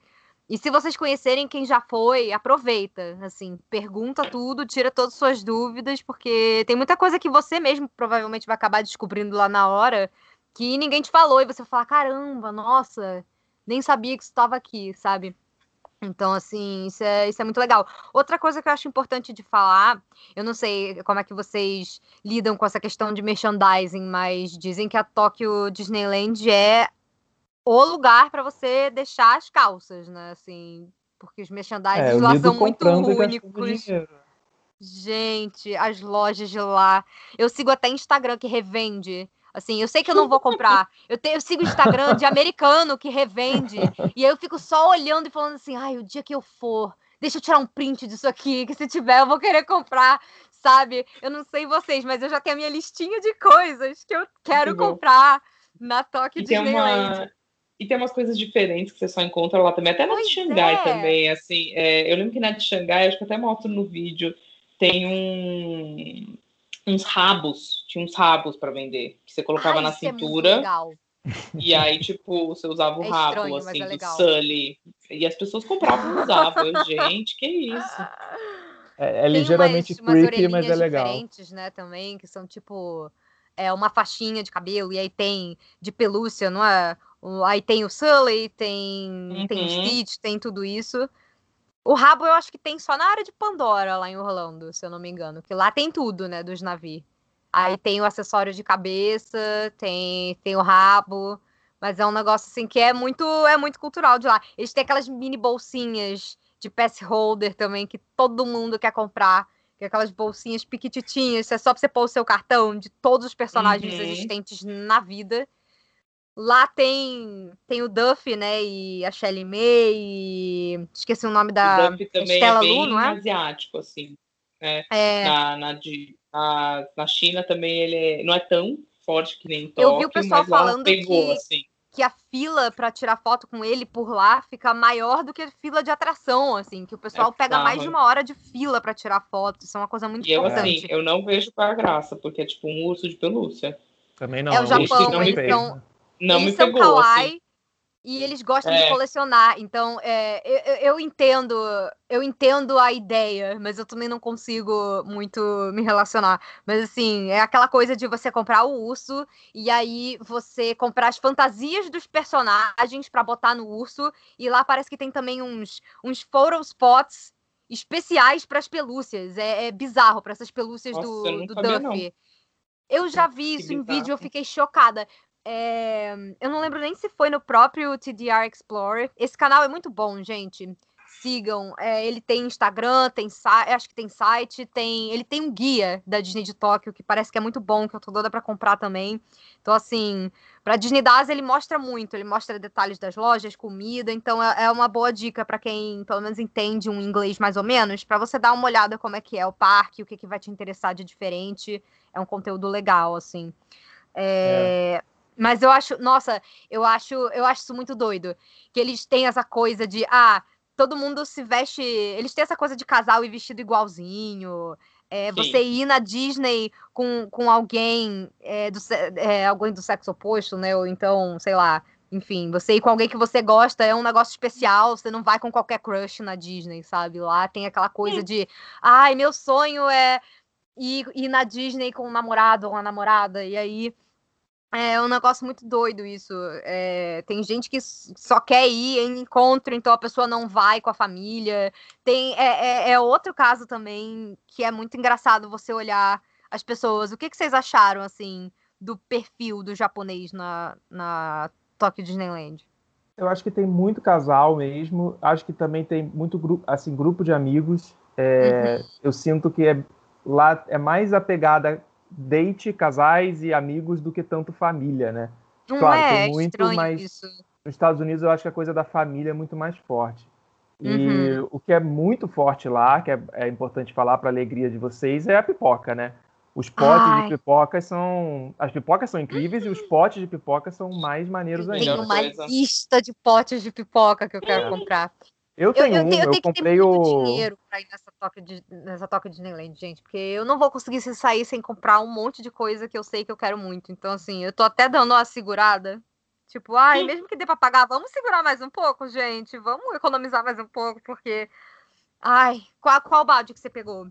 E se vocês conhecerem quem já foi, aproveita, assim, pergunta tudo, tira todas as suas dúvidas, porque tem muita coisa que você mesmo provavelmente vai acabar descobrindo lá na hora que ninguém te falou e você vai falar, caramba, nossa, nem sabia que estava aqui, sabe? Então, assim, isso é, isso é muito legal. Outra coisa que eu acho importante de falar, eu não sei como é que vocês lidam com essa questão de merchandising, mas dizem que a Tokyo Disneyland é o lugar para você deixar as calças, né? Assim, porque os merchandising é, lá são muito únicos. Gente, as lojas de lá. Eu sigo até Instagram que revende Assim, eu sei que eu não vou comprar. Eu, te, eu sigo o Instagram de americano que revende. E aí eu fico só olhando e falando assim: ai, o dia que eu for, deixa eu tirar um print disso aqui, que se tiver eu vou querer comprar, sabe? Eu não sei vocês, mas eu já tenho a minha listinha de coisas que eu quero comprar na Tokyo Disneyland. Uma... E tem umas coisas diferentes que você só encontra lá também, até na pois de Xangai é. também, assim. É, eu lembro que na de Xangai, acho que até mostro no vídeo, tem um uns rabos, tinha uns rabos para vender, que você colocava Ai, na é cintura. É e aí, tipo, você usava o é rabo, estranho, assim, é do Sully. E as pessoas compravam e usavam. Eu, gente, que isso? É, é ligeiramente umas, creepy, umas mas é legal. diferentes, né, também, que são, tipo, é uma faixinha de cabelo, e aí tem de pelúcia, não é? Aí tem o Sully, tem, uhum. tem Stitch, tem tudo isso. O rabo eu acho que tem só na área de Pandora, lá em Orlando, se eu não me engano. Que lá tem tudo, né, dos navios. Aí tem o acessório de cabeça, tem, tem o rabo. Mas é um negócio assim que é muito, é muito cultural de lá. Eles têm aquelas mini bolsinhas de pass holder também, que todo mundo quer comprar. Que é aquelas bolsinhas piquititinhas, é só pra você pôr o seu cartão de todos os personagens uhum. existentes na vida. Lá tem tem o Duff, né? E a Shelly May. E... Esqueci o nome da. O Duff também Estela é bem Lu, não é? asiático, assim. Né? É. Na, na, de, na, na China também ele é, não é tão forte que nem Tóquio, Eu vi o pessoal falando pegou, que, assim. que a fila para tirar foto com ele por lá fica maior do que a fila de atração, assim, que o pessoal é pega mais de uma hora de fila para tirar foto. Isso é uma coisa muito e importante. Eu, assim, eu não vejo para graça, porque é tipo um urso de pelúcia. Também não. É o Japão, eles são, não eles me são pegou, kawaii assim. e eles gostam é. de colecionar. Então, é, eu, eu, entendo, eu entendo a ideia, mas eu também não consigo muito me relacionar. Mas assim, é aquela coisa de você comprar o urso e aí você comprar as fantasias dos personagens para botar no urso e lá parece que tem também uns uns photo spots especiais para as pelúcias. É, é bizarro para essas pelúcias Nossa, do, do Duffy. Eu já vi isso em vídeo, eu fiquei chocada. É... Eu não lembro nem se foi no próprio TDR Explorer. Esse canal é muito bom, gente. Sigam. É, ele tem Instagram, tem acho que tem site, tem. Ele tem um guia da Disney de Tóquio que parece que é muito bom, que eu tô doida para comprar também. Então, assim, pra Disney Das ele mostra muito, ele mostra detalhes das lojas, comida, então é, é uma boa dica para quem pelo menos entende um inglês mais ou menos, para você dar uma olhada como é que é o parque, o que, que vai te interessar de diferente. É um conteúdo legal, assim. É... É. Mas eu acho, nossa, eu acho, eu acho isso muito doido. Que eles têm essa coisa de, ah, todo mundo se veste. Eles têm essa coisa de casal e vestido igualzinho. É, você ir na Disney com, com alguém, é, do, é, alguém do sexo oposto, né? Ou então, sei lá, enfim, você ir com alguém que você gosta é um negócio especial, você não vai com qualquer crush na Disney, sabe? Lá tem aquela coisa de, ai, meu sonho é ir, ir na Disney com um namorado ou uma namorada, e aí é um negócio muito doido isso. É, tem gente que só quer ir em encontro, então a pessoa não vai com a família. Tem é, é, é outro caso também que é muito engraçado você olhar as pessoas. O que, que vocês acharam assim do perfil do japonês na, na Tokyo Disneyland? Eu acho que tem muito casal mesmo. Acho que também tem muito grupo, assim, grupo de amigos. É, uhum. Eu sinto que é, lá é mais a pegada date, casais e amigos do que tanto família, né? Não claro, é, tem muito, mas isso. nos Estados Unidos eu acho que a coisa da família é muito mais forte. E uhum. o que é muito forte lá, que é, é importante falar para a alegria de vocês, é a pipoca, né? Os potes Ai. de pipoca são. As pipocas são incríveis uhum. e os potes de pipoca são mais maneiros ainda. Tem uma lista de potes de pipoca que eu quero é. comprar. Eu tenho eu, eu, tenho, eu, tenho comprei o... dinheiro pra ir nessa toca, de, nessa toca Disneyland, gente, porque eu não vou conseguir sair sem comprar um monte de coisa que eu sei que eu quero muito. Então, assim, eu tô até dando uma segurada. Tipo, ai, mesmo que dê pra pagar, vamos segurar mais um pouco, gente. Vamos economizar mais um pouco, porque. Ai, qual, qual balde que você pegou?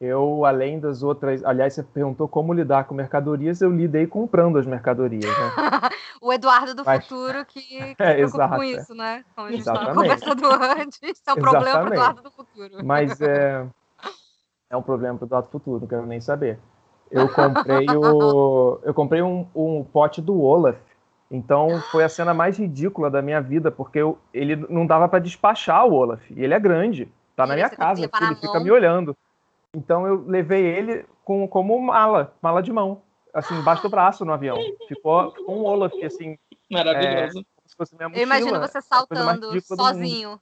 Eu, além das outras. Aliás, você perguntou como lidar com mercadorias, eu lidei comprando as mercadorias, né? o Eduardo do Mas... futuro que, que é, exato, com é. isso, né? Como a gente estava conversando antes. É um Exatamente. problema para o Eduardo do futuro. Mas é, é um problema para o Eduardo do futuro, não quero nem saber. Eu comprei o. Eu comprei um, um pote do Olaf. Então foi a cena mais ridícula da minha vida, porque eu, ele não dava para despachar o Olaf. E ele é grande. Tá e na minha casa, ele fica me olhando. Então eu levei ele com, como mala, mala de mão, assim, embaixo do braço no avião. Ficou um Olaf, assim. Maravilhoso. É, eu imagino você saltando sozinho.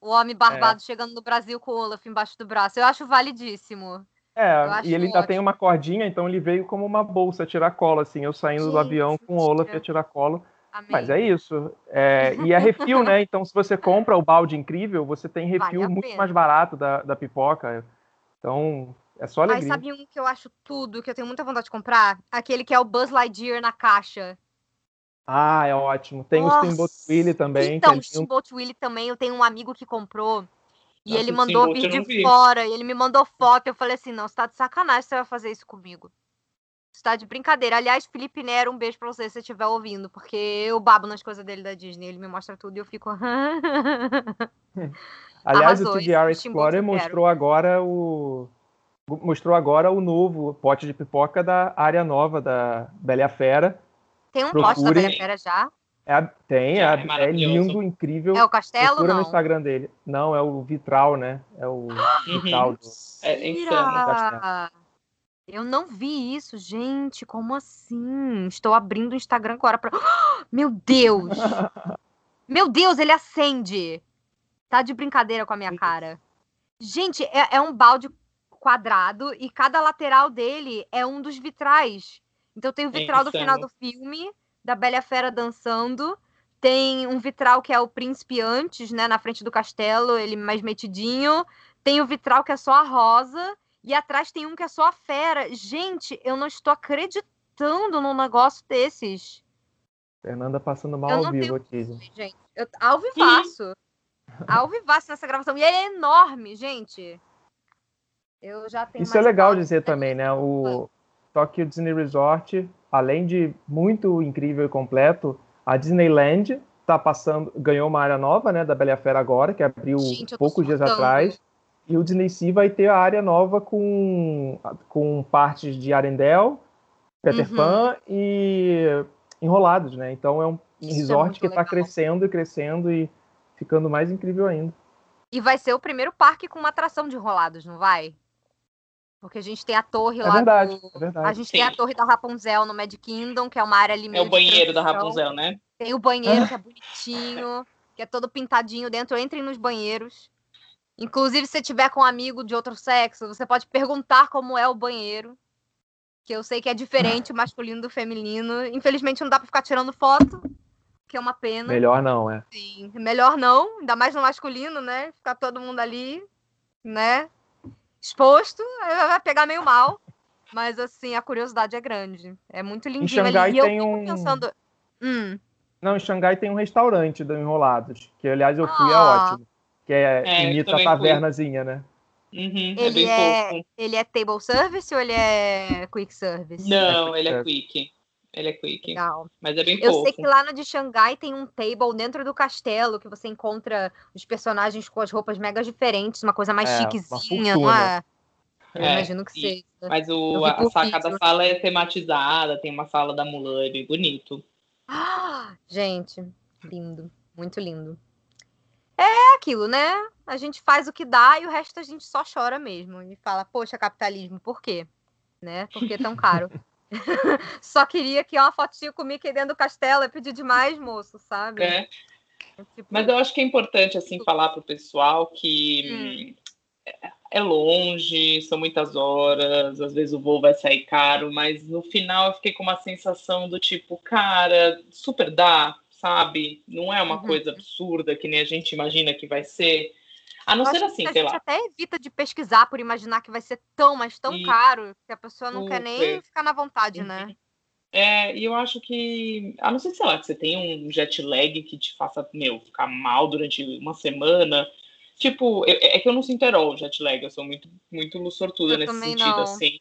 O homem barbado é. chegando no Brasil com o Olaf embaixo do braço. Eu acho validíssimo. É, e ele ainda tem uma cordinha, então ele veio como uma bolsa tiracolo, assim, eu saindo Gente, do avião com o Olaf e a tiracolo. Amém. Mas é isso. É, e é refil, né? Então, se você compra o balde incrível, você tem refil vale muito mais barato da, da pipoca. Então, é só alegria. Aí sabe um que eu acho tudo, que eu tenho muita vontade de comprar? Aquele que é o Buzz Lightyear na caixa. Ah, é ótimo. Tem Nossa. o Steamboat Willie também. Então, é o Steamboat Willie também, eu tenho um amigo que comprou. E Nossa, ele mandou vir de fora, e ele me mandou foto. Eu falei assim: não, você tá de sacanagem, você vai fazer isso comigo. Você tá de brincadeira. Aliás, Felipe Nero, um beijo pra você se você estiver ouvindo, porque eu babo nas coisas dele da Disney. Ele me mostra tudo e eu fico. Aliás, Arrasou, o TDR Explorer mostrou agora o. Mostrou agora o novo pote de pipoca da área nova da Bela e a Fera. Tem um Procure... pote da Bela e a Fera já? É, tem, é, é, é, lindo, incrível. É o castelo? Procura não? no Instagram dele. Não, é o vitral, né? É o uhum. vitral do. É insano. Eu não vi isso, gente. Como assim? Estou abrindo o Instagram agora para. Meu Deus! Meu Deus, ele acende! Tá de brincadeira com a minha cara. Gente, é, é um balde quadrado e cada lateral dele é um dos vitrais. Então tem o vitral é do final do filme da Bela Fera dançando. Tem um vitral que é o príncipe antes, né, na frente do castelo, ele mais metidinho. Tem o vitral que é só a rosa. E atrás tem um que é só a fera. Gente, eu não estou acreditando num negócio desses. Fernanda passando mal ao vivo aqui. Gente, eu, ao vivaço. ao vivaço nessa gravação. E ele é enorme, gente. Eu já tenho Isso é legal dizer também, né? O Tokyo Disney Resort além de muito incrível e completo, a Disneyland tá passando, ganhou uma área nova, né, da Bela e a Fera agora, que abriu Gente, poucos dias atrás. E o Disney Sea vai ter a área nova com, com partes de Arendelle, Peter uhum. Pan e Enrolados, né? Então é um Isso é resort é que está crescendo e crescendo e ficando mais incrível ainda. E vai ser o primeiro parque com uma atração de Enrolados, não vai? Porque a gente tem a torre é lá. Verdade, do... é verdade. A gente Sim. tem a torre da Rapunzel no Mad Kingdom, que é uma área ali É o banheiro da Rapunzel, né? Tem o banheiro que é bonitinho, que é todo pintadinho dentro. Entrem nos banheiros. Inclusive, se você tiver com um amigo de outro sexo, você pode perguntar como é o banheiro. Que eu sei que é diferente o masculino do feminino. Infelizmente, não dá pra ficar tirando foto, que é uma pena. Melhor não, é. Sim, melhor não. Ainda mais no masculino, né? Ficar todo mundo ali, né? exposto, vai pegar meio mal. Mas, assim, a curiosidade é grande. É muito lindinho. Em Xangai ali. tem um... Pensando... Hum. Não, em Xangai tem um restaurante do Enrolados, que, aliás, eu fui, é ah. é ótimo. Que é, é imita a tavernazinha, né? Uhum, ele, é, é ele é table service ou ele é quick service? Não, ele é quick. Ele é quick. Legal. Mas é bem Eu sei que lá no de Xangai tem um table dentro do castelo que você encontra os personagens com as roupas mega diferentes, uma coisa mais é, chiquezinha, não é? Eu é, imagino que seja. Mas o, a, saca da sala é tematizada, tem uma sala da Mulan, é bem bonito. Ah, gente, lindo. Muito lindo. É aquilo, né? A gente faz o que dá e o resto a gente só chora mesmo. E fala, poxa, capitalismo, por quê? Né? Por que tão caro? Só queria que uma fotinha comigo aqui dentro do castelo. É pedir demais, moço, sabe? É. é. Tipo... Mas eu acho que é importante, assim, falar pro pessoal que hum. é longe, são muitas horas, às vezes o voo vai sair caro, mas no final eu fiquei com uma sensação do tipo, cara, super dá, sabe? Não é uma uhum. coisa absurda que nem a gente imagina que vai ser. A não ser assim, sei lá. A gente até evita de pesquisar por imaginar que vai ser tão, mas tão e... caro, que a pessoa não Super. quer nem ficar na vontade, né? uhum. né? É, e eu acho que, a não ser, sei lá, que você tem um jet lag que te faça, meu, ficar mal durante uma semana, Tipo, é, é que eu não sinto o jet lag, eu sou muito, muito sortuda eu nesse sentido, não. assim.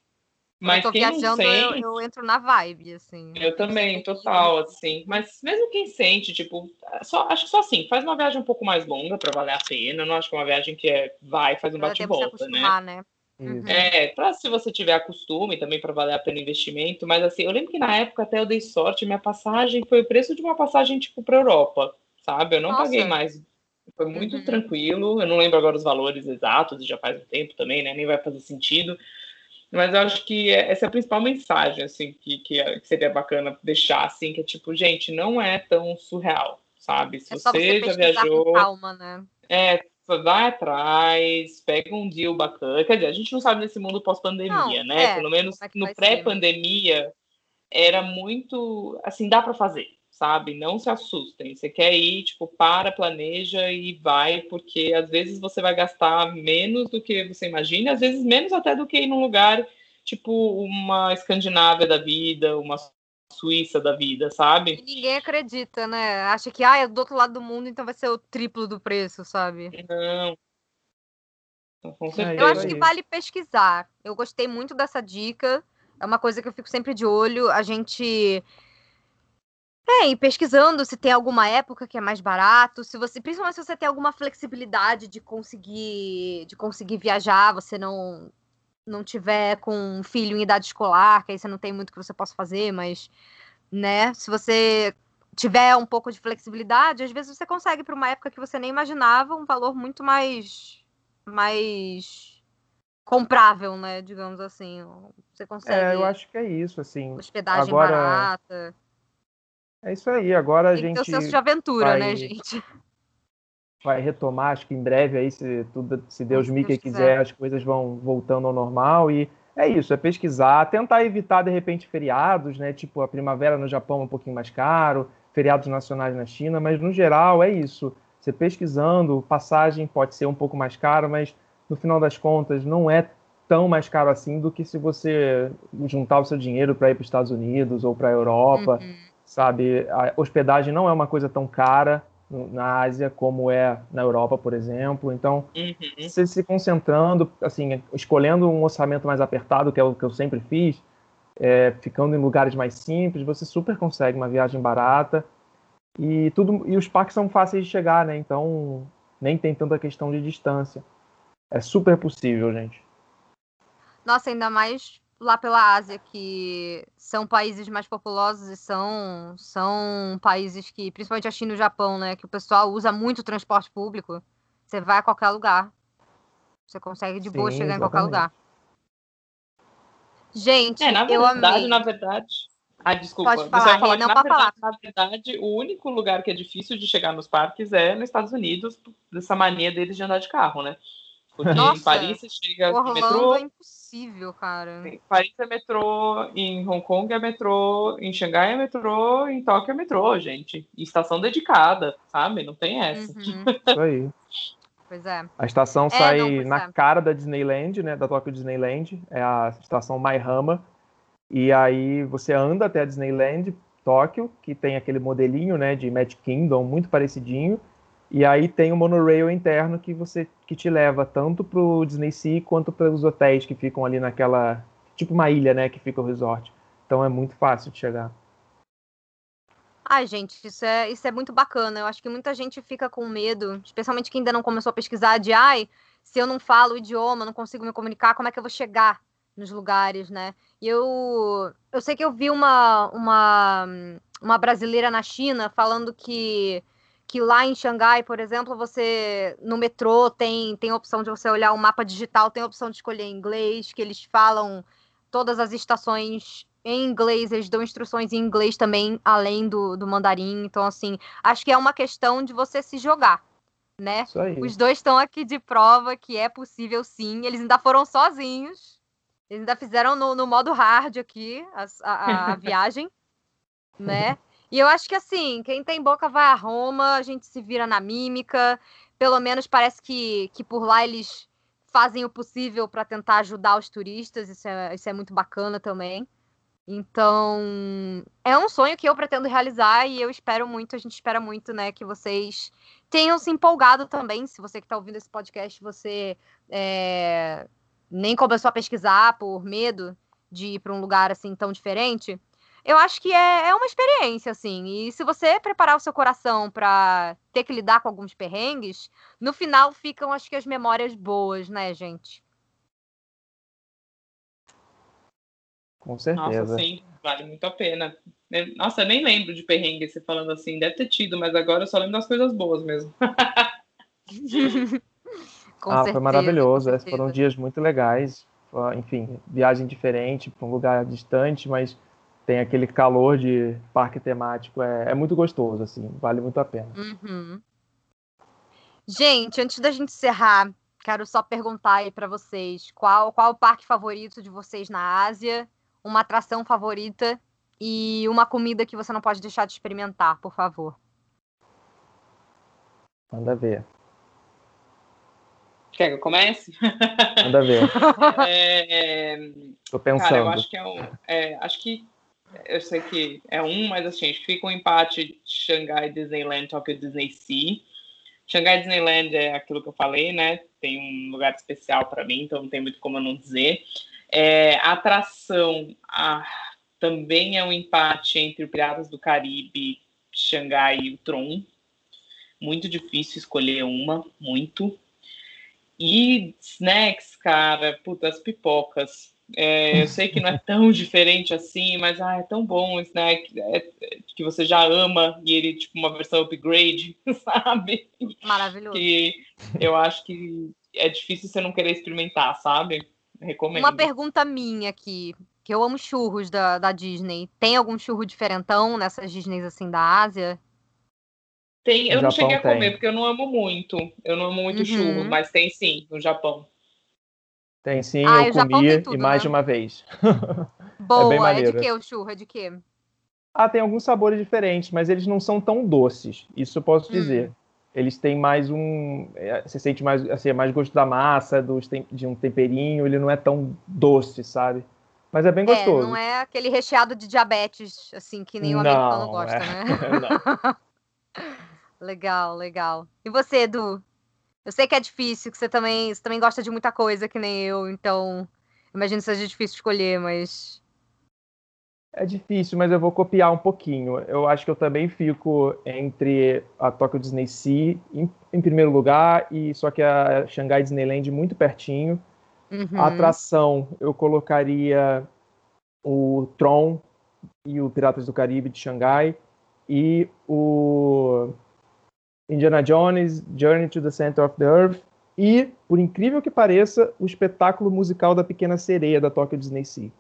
Mas eu tô viajando, sente, eu, eu, entro na vibe, assim. Eu também, total, assim. Mas mesmo quem sente, tipo, só, acho que só assim, faz uma viagem um pouco mais longa para valer a pena. Eu não acho que é uma viagem que é vai, faz um bate-volta, né? né? Uhum. É, pra se você tiver costume também para valer a pena o investimento, mas assim, eu lembro que na época até eu dei sorte, minha passagem foi o preço de uma passagem, tipo, pra Europa, sabe? Eu não Nossa. paguei mais. Foi muito uhum. tranquilo, eu não lembro agora os valores exatos, já faz um tempo também, né? Nem vai fazer sentido. Mas eu acho que é, essa é a principal mensagem, assim, que, que, seria bacana deixar, assim, que é tipo, gente, não é tão surreal, sabe? Se é você, você já viajou. calma, né? É, vai atrás, pega um deal bacana. Quer dizer, a gente não sabe nesse mundo pós-pandemia, né? É, Pelo menos é no pré-pandemia era muito. Assim, dá para fazer sabe? Não se assustem. Você quer ir, tipo, para, planeja e vai, porque às vezes você vai gastar menos do que você imagina, às vezes menos até do que ir num lugar tipo uma Escandinávia da vida, uma Suíça da vida, sabe? E ninguém acredita, né? Acha que ah, é do outro lado do mundo, então vai ser o triplo do preço, sabe? Não. Com certeza. Eu acho que vale pesquisar. Eu gostei muito dessa dica. É uma coisa que eu fico sempre de olho. A gente é, e pesquisando se tem alguma época que é mais barato, se você, principalmente se você tem alguma flexibilidade de conseguir, de conseguir viajar, você não não tiver com um filho em idade escolar, que aí você não tem muito que você possa fazer, mas né, se você tiver um pouco de flexibilidade, às vezes você consegue para uma época que você nem imaginava um valor muito mais mais comprável, né, digamos assim. Você consegue É, eu acho que é isso, assim. Hospedagem Agora... barata. É isso aí. Agora a Tem gente. Tem o senso de aventura, vai, né, gente? Vai retomar, acho que em breve aí, se, tudo, se Deus me quiser, quiser, as coisas vão voltando ao normal. E é isso, é pesquisar, tentar evitar, de repente, feriados, né? Tipo, a primavera no Japão é um pouquinho mais caro, feriados nacionais na China, mas no geral é isso. Você pesquisando, passagem pode ser um pouco mais caro, mas no final das contas não é tão mais caro assim do que se você juntar o seu dinheiro para ir para os Estados Unidos ou para a Europa. Uhum sabe? A hospedagem não é uma coisa tão cara na Ásia como é na Europa, por exemplo. Então, uhum. você se concentrando, assim, escolhendo um orçamento mais apertado, que é o que eu sempre fiz, é, ficando em lugares mais simples, você super consegue uma viagem barata e tudo e os parques são fáceis de chegar, né? Então, nem tem tanta questão de distância. É super possível, gente. Nossa, ainda mais lá pela Ásia, que são países mais populosos e são, são países que, principalmente a China e o Japão, né, que o pessoal usa muito transporte público. Você vai a qualquer lugar. Você consegue de boa Sim, chegar exatamente. em qualquer lugar. Gente, é, na verdade, eu amei. Na verdade, ah, desculpa. Pode falar, falar não na, pode verdade, falar. na verdade, o único lugar que é difícil de chegar nos parques é nos Estados Unidos, dessa mania deles de andar de carro, né? Porque Nossa, em Paris você chega Orlando metrô. É impossível, cara. Em Paris é metrô, em Hong Kong é metrô, em Xangai é metrô, em Tóquio é metrô, gente. E estação dedicada, sabe? Não tem essa. Uhum. Isso aí. Pois é. A estação é, sai não, na é. cara da Disneyland, né? Da Tóquio Disneyland. É a estação Maihama. E aí você anda até a Disneyland, Tóquio, que tem aquele modelinho, né? De Magic Kingdom, muito parecidinho. E aí tem o monorail interno que você que te leva tanto para o Disney Sea quanto para os hotéis que ficam ali naquela tipo uma ilha, né, que fica o resort. Então é muito fácil de chegar. Ai, gente, isso é, isso é muito bacana. Eu acho que muita gente fica com medo, especialmente quem ainda não começou a pesquisar, de ai, se eu não falo o idioma, não consigo me comunicar, como é que eu vou chegar nos lugares, né? E eu, eu sei que eu vi uma, uma, uma brasileira na China falando que que lá em Xangai, por exemplo, você no metrô tem tem opção de você olhar o mapa digital, tem a opção de escolher inglês, que eles falam todas as estações em inglês, eles dão instruções em inglês também, além do, do mandarim. Então, assim, acho que é uma questão de você se jogar, né? Os dois estão aqui de prova que é possível sim. Eles ainda foram sozinhos. Eles ainda fizeram no, no modo hard aqui a, a, a viagem, né? E eu acho que assim, quem tem boca vai a Roma, a gente se vira na mímica. Pelo menos parece que, que por lá eles fazem o possível para tentar ajudar os turistas, isso é, isso é muito bacana também. Então, é um sonho que eu pretendo realizar e eu espero muito, a gente espera muito, né, que vocês tenham se empolgado também. Se você que está ouvindo esse podcast, você é, nem começou a pesquisar por medo de ir para um lugar assim tão diferente, eu acho que é, é uma experiência, assim. E se você preparar o seu coração para ter que lidar com alguns perrengues, no final ficam, acho que, as memórias boas, né, gente? Com certeza. Nossa, sim, vale muito a pena. Nossa, eu nem lembro de perrengue você falando assim, deve ter tido, mas agora eu só lembro das coisas boas mesmo. ah, certeza, foi maravilhoso. Foram dias muito legais. Enfim, viagem diferente para um lugar distante, mas tem aquele calor de parque temático. É, é muito gostoso, assim, vale muito a pena. Uhum. Gente, antes da gente encerrar, quero só perguntar aí para vocês qual, qual o parque favorito de vocês na Ásia uma atração favorita e uma comida que você não pode deixar de experimentar, por favor. Manda ver. Quer que eu comece? Manda ver. é, é, Tô pensando. Cara, eu acho que é um. É, acho que. Eu sei que é um, mas assim, acho que fica um empate Xangai Disneyland, Tokyo Disney Sea. Xangai Disneyland é aquilo que eu falei, né? Tem um lugar especial para mim, então não tem muito como eu não dizer. É, atração ah, também é um empate entre o Piratas do Caribe, Xangai e o Tron. Muito difícil escolher uma, muito. E snacks, cara, putas pipocas. É, eu sei que não é tão diferente assim, mas ah, é tão bom o snack é, que você já ama e ele, tipo, uma versão upgrade, sabe? Maravilhoso. Que eu acho que é difícil você não querer experimentar, sabe? Recomendo. Uma pergunta minha aqui, que eu amo churros da, da Disney. Tem algum churro diferentão nessas Disneys assim da Ásia? Tem, eu não cheguei a comer tem. porque eu não amo muito. Eu não amo muito uhum. churro, mas tem sim no Japão. Tem sim, ah, eu comi tudo, e mais né? de uma vez. Boa, é, é de que o churro? É de que? Ah, tem alguns sabores diferentes, mas eles não são tão doces. Isso eu posso hum. dizer eles têm mais um. É, você sente mais, assim, é mais gosto da massa, dos, de um temperinho, ele não é tão doce, sabe? Mas é bem gostoso. É, não é aquele recheado de diabetes, assim, que nem o não, americano gosta, é... né? legal, legal. E você, Edu? Eu sei que é difícil, que você também, você também gosta de muita coisa, que nem eu, então imagino que seja difícil escolher, mas é difícil, mas eu vou copiar um pouquinho. Eu acho que eu também fico entre a Tokyo Disney Sea em, em primeiro lugar, e só que a Shanghai Disneyland muito pertinho. Uhum. A atração eu colocaria o Tron e o Piratas do Caribe de Xangai e o Indiana Jones Journey to the Center of the Earth e, por incrível que pareça, o espetáculo musical da Pequena Sereia da Tokyo Disney Sea.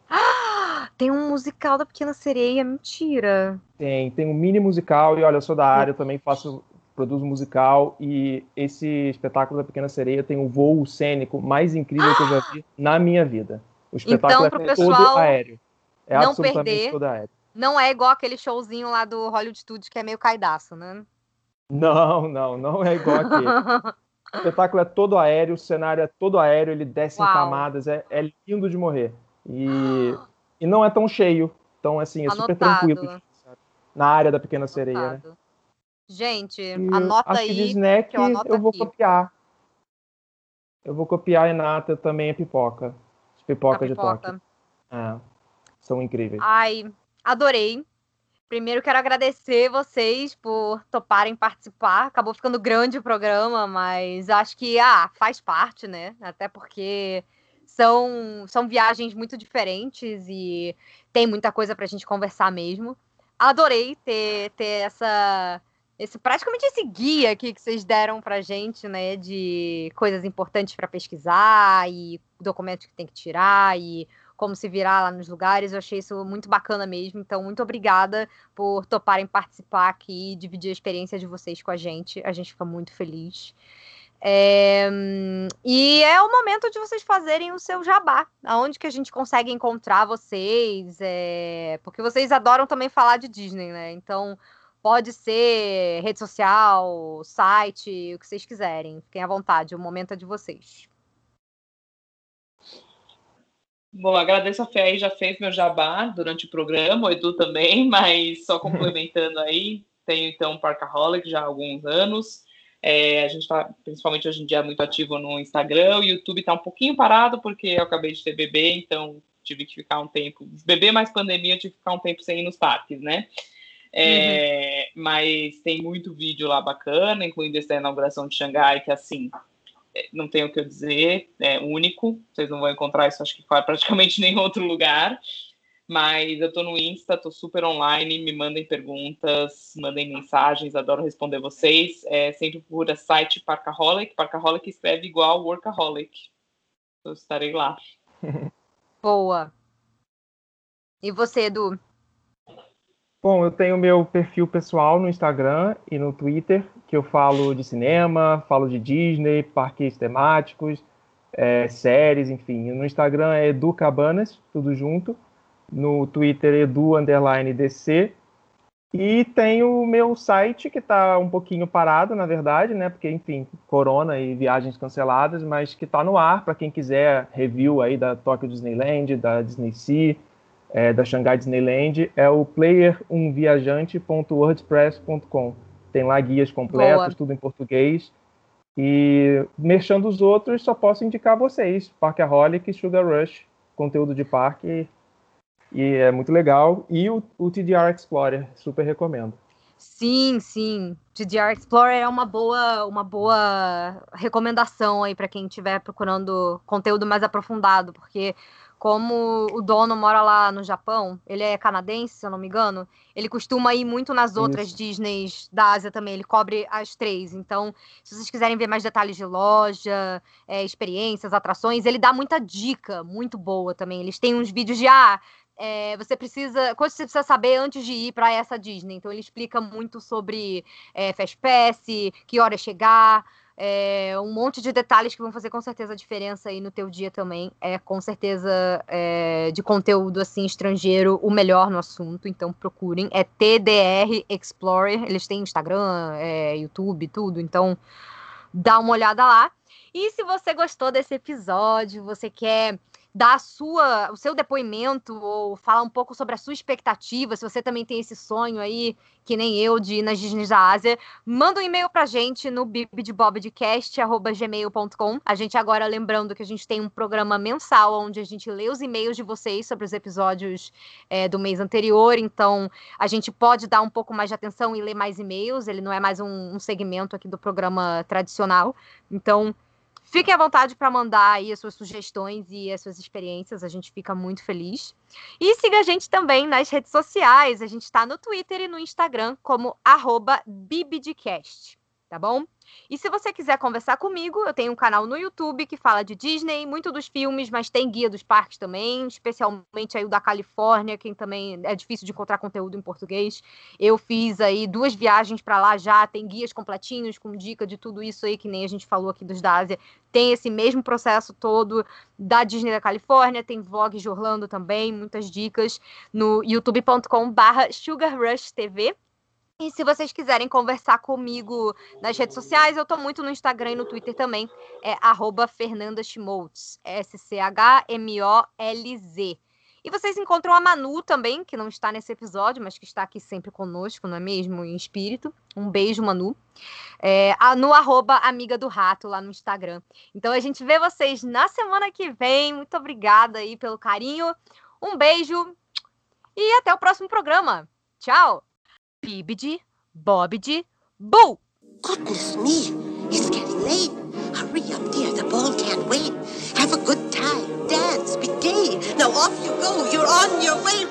Tem um musical da Pequena Sereia, mentira. Tem, tem um mini musical, e olha, eu sou da área, eu também faço, produzo musical, e esse espetáculo da Pequena Sereia tem o voo cênico mais incrível que eu já vi na minha vida. O espetáculo então, é todo aéreo. É não absolutamente perder, todo aéreo. Não é igual aquele showzinho lá do Hollywood Studios que é meio caidaço, né? Não, não, não é igual aquele. o espetáculo é todo aéreo, o cenário é todo aéreo, ele desce Uau. em camadas, é, é lindo de morrer. E E não é tão cheio. Então, assim, é Anotado. super tranquilo. Na área da Pequena Anotado. Sereia, né? Gente, e anota aí. De snack, eu, eu vou copiar. Eu vou copiar a Nata também a pipoca. As pipoca, de Tóquio. É, são incríveis. Ai, adorei. Primeiro quero agradecer vocês por toparem participar. Acabou ficando grande o programa, mas acho que ah, faz parte, né? Até porque são, são viagens muito diferentes e tem muita coisa para a gente conversar mesmo. Adorei ter, ter essa esse praticamente esse guia aqui que vocês deram pra gente, né, de coisas importantes para pesquisar e documentos que tem que tirar e como se virar lá nos lugares. Eu achei isso muito bacana mesmo. Então, muito obrigada por toparem participar aqui e dividir a experiência de vocês com a gente. A gente fica muito feliz. É, e é o momento de vocês fazerem o seu jabá. Aonde que a gente consegue encontrar vocês? É, porque vocês adoram também falar de Disney, né? Então, pode ser rede social, site, o que vocês quiserem. Fiquem à vontade, o momento é de vocês. Bom, agradeço a Fê aí, já fez meu jabá durante o programa, o Edu também, mas só complementando aí, tenho então Parkaholic já há alguns anos. É, a gente está, principalmente hoje em dia, muito ativo no Instagram. O YouTube está um pouquinho parado, porque eu acabei de ter bebê, então tive que ficar um tempo. Bebê mais pandemia, eu tive que ficar um tempo sem ir nos parques, né? É, uhum. Mas tem muito vídeo lá bacana, incluindo essa inauguração de Xangai, que assim, não tenho o que eu dizer, é único. Vocês não vão encontrar isso, acho que praticamente em nenhum outro lugar. Mas eu tô no Insta, tô super online, me mandem perguntas, mandem mensagens, adoro responder vocês. É, sempre procura site Parkaholic, Parkaholic escreve igual Workaholic. Eu estarei lá. Boa. E você, Edu? Bom, eu tenho meu perfil pessoal no Instagram e no Twitter, que eu falo de cinema, falo de Disney, parques temáticos, é, séries, enfim. No Instagram é Edu Cabanas, tudo junto no Twitter edu_dc e tem o meu site que está um pouquinho parado, na verdade, né? Porque, enfim, corona e viagens canceladas, mas que está no ar para quem quiser review aí da Tokyo Disneyland, da Disney Sea, é, da Shanghai Disneyland, é o playerumviajante.wordpress.com. Tem lá guias completos, Boa. tudo em português. E mexendo os outros, só posso indicar vocês, Parkaholic e Sugar Rush, conteúdo de parque e é muito legal. E o, o TDR Explorer, super recomendo. Sim, sim. TDR Explorer é uma boa, uma boa recomendação aí para quem estiver procurando conteúdo mais aprofundado, porque como o dono mora lá no Japão, ele é canadense, se eu não me engano, ele costuma ir muito nas outras Isso. Disneys da Ásia também, ele cobre as três. Então, se vocês quiserem ver mais detalhes de loja, é, experiências, atrações, ele dá muita dica muito boa também. Eles têm uns vídeos de, ah, é, você precisa. Coisas que você precisa saber antes de ir para essa Disney. Então ele explica muito sobre é, Fast Pass, que hora chegar. É, um monte de detalhes que vão fazer com certeza a diferença aí no teu dia também. É com certeza é, de conteúdo assim estrangeiro o melhor no assunto, então procurem. É TDR Explorer, eles têm Instagram, é, YouTube, tudo, então dá uma olhada lá. E se você gostou desse episódio, você quer dar sua, o seu depoimento ou falar um pouco sobre a sua expectativa, se você também tem esse sonho aí, que nem eu, de ir nas Disney da Ásia, manda um e-mail pra gente no bibdebobdcast.gmail.com. A gente agora, lembrando que a gente tem um programa mensal onde a gente lê os e-mails de vocês sobre os episódios é, do mês anterior, então a gente pode dar um pouco mais de atenção e ler mais e-mails, ele não é mais um, um segmento aqui do programa tradicional, então Fiquem à vontade para mandar aí as suas sugestões e as suas experiências, a gente fica muito feliz. E siga a gente também nas redes sociais, a gente está no Twitter e no Instagram como Bibidcast, tá bom? E se você quiser conversar comigo, eu tenho um canal no YouTube que fala de Disney, muito dos filmes, mas tem guia dos parques também, especialmente aí o da Califórnia, que também é difícil de encontrar conteúdo em português. Eu fiz aí duas viagens para lá já, tem guias completinhos com dica de tudo isso aí que nem a gente falou aqui dos da Ásia. Tem esse mesmo processo todo da Disney da Califórnia, tem vlogs de Orlando também, muitas dicas no youtube.com/sugarrushtv. E se vocês quiserem conversar comigo nas redes sociais, eu tô muito no Instagram e no Twitter também. É arroba Fernanda S-C-H-M-O-L-Z. E vocês encontram a Manu também, que não está nesse episódio, mas que está aqui sempre conosco, não é mesmo? Em espírito. Um beijo, Manu. É, no arroba Amiga do Rato, lá no Instagram. Então a gente vê vocês na semana que vem. Muito obrigada aí pelo carinho. Um beijo e até o próximo programa. Tchau! Bibidi, Bobidi, Boo! Goodness me, it's getting late. Hurry up, dear, the ball can't wait. Have a good time, dance, be gay. Now off you go, you're on your way.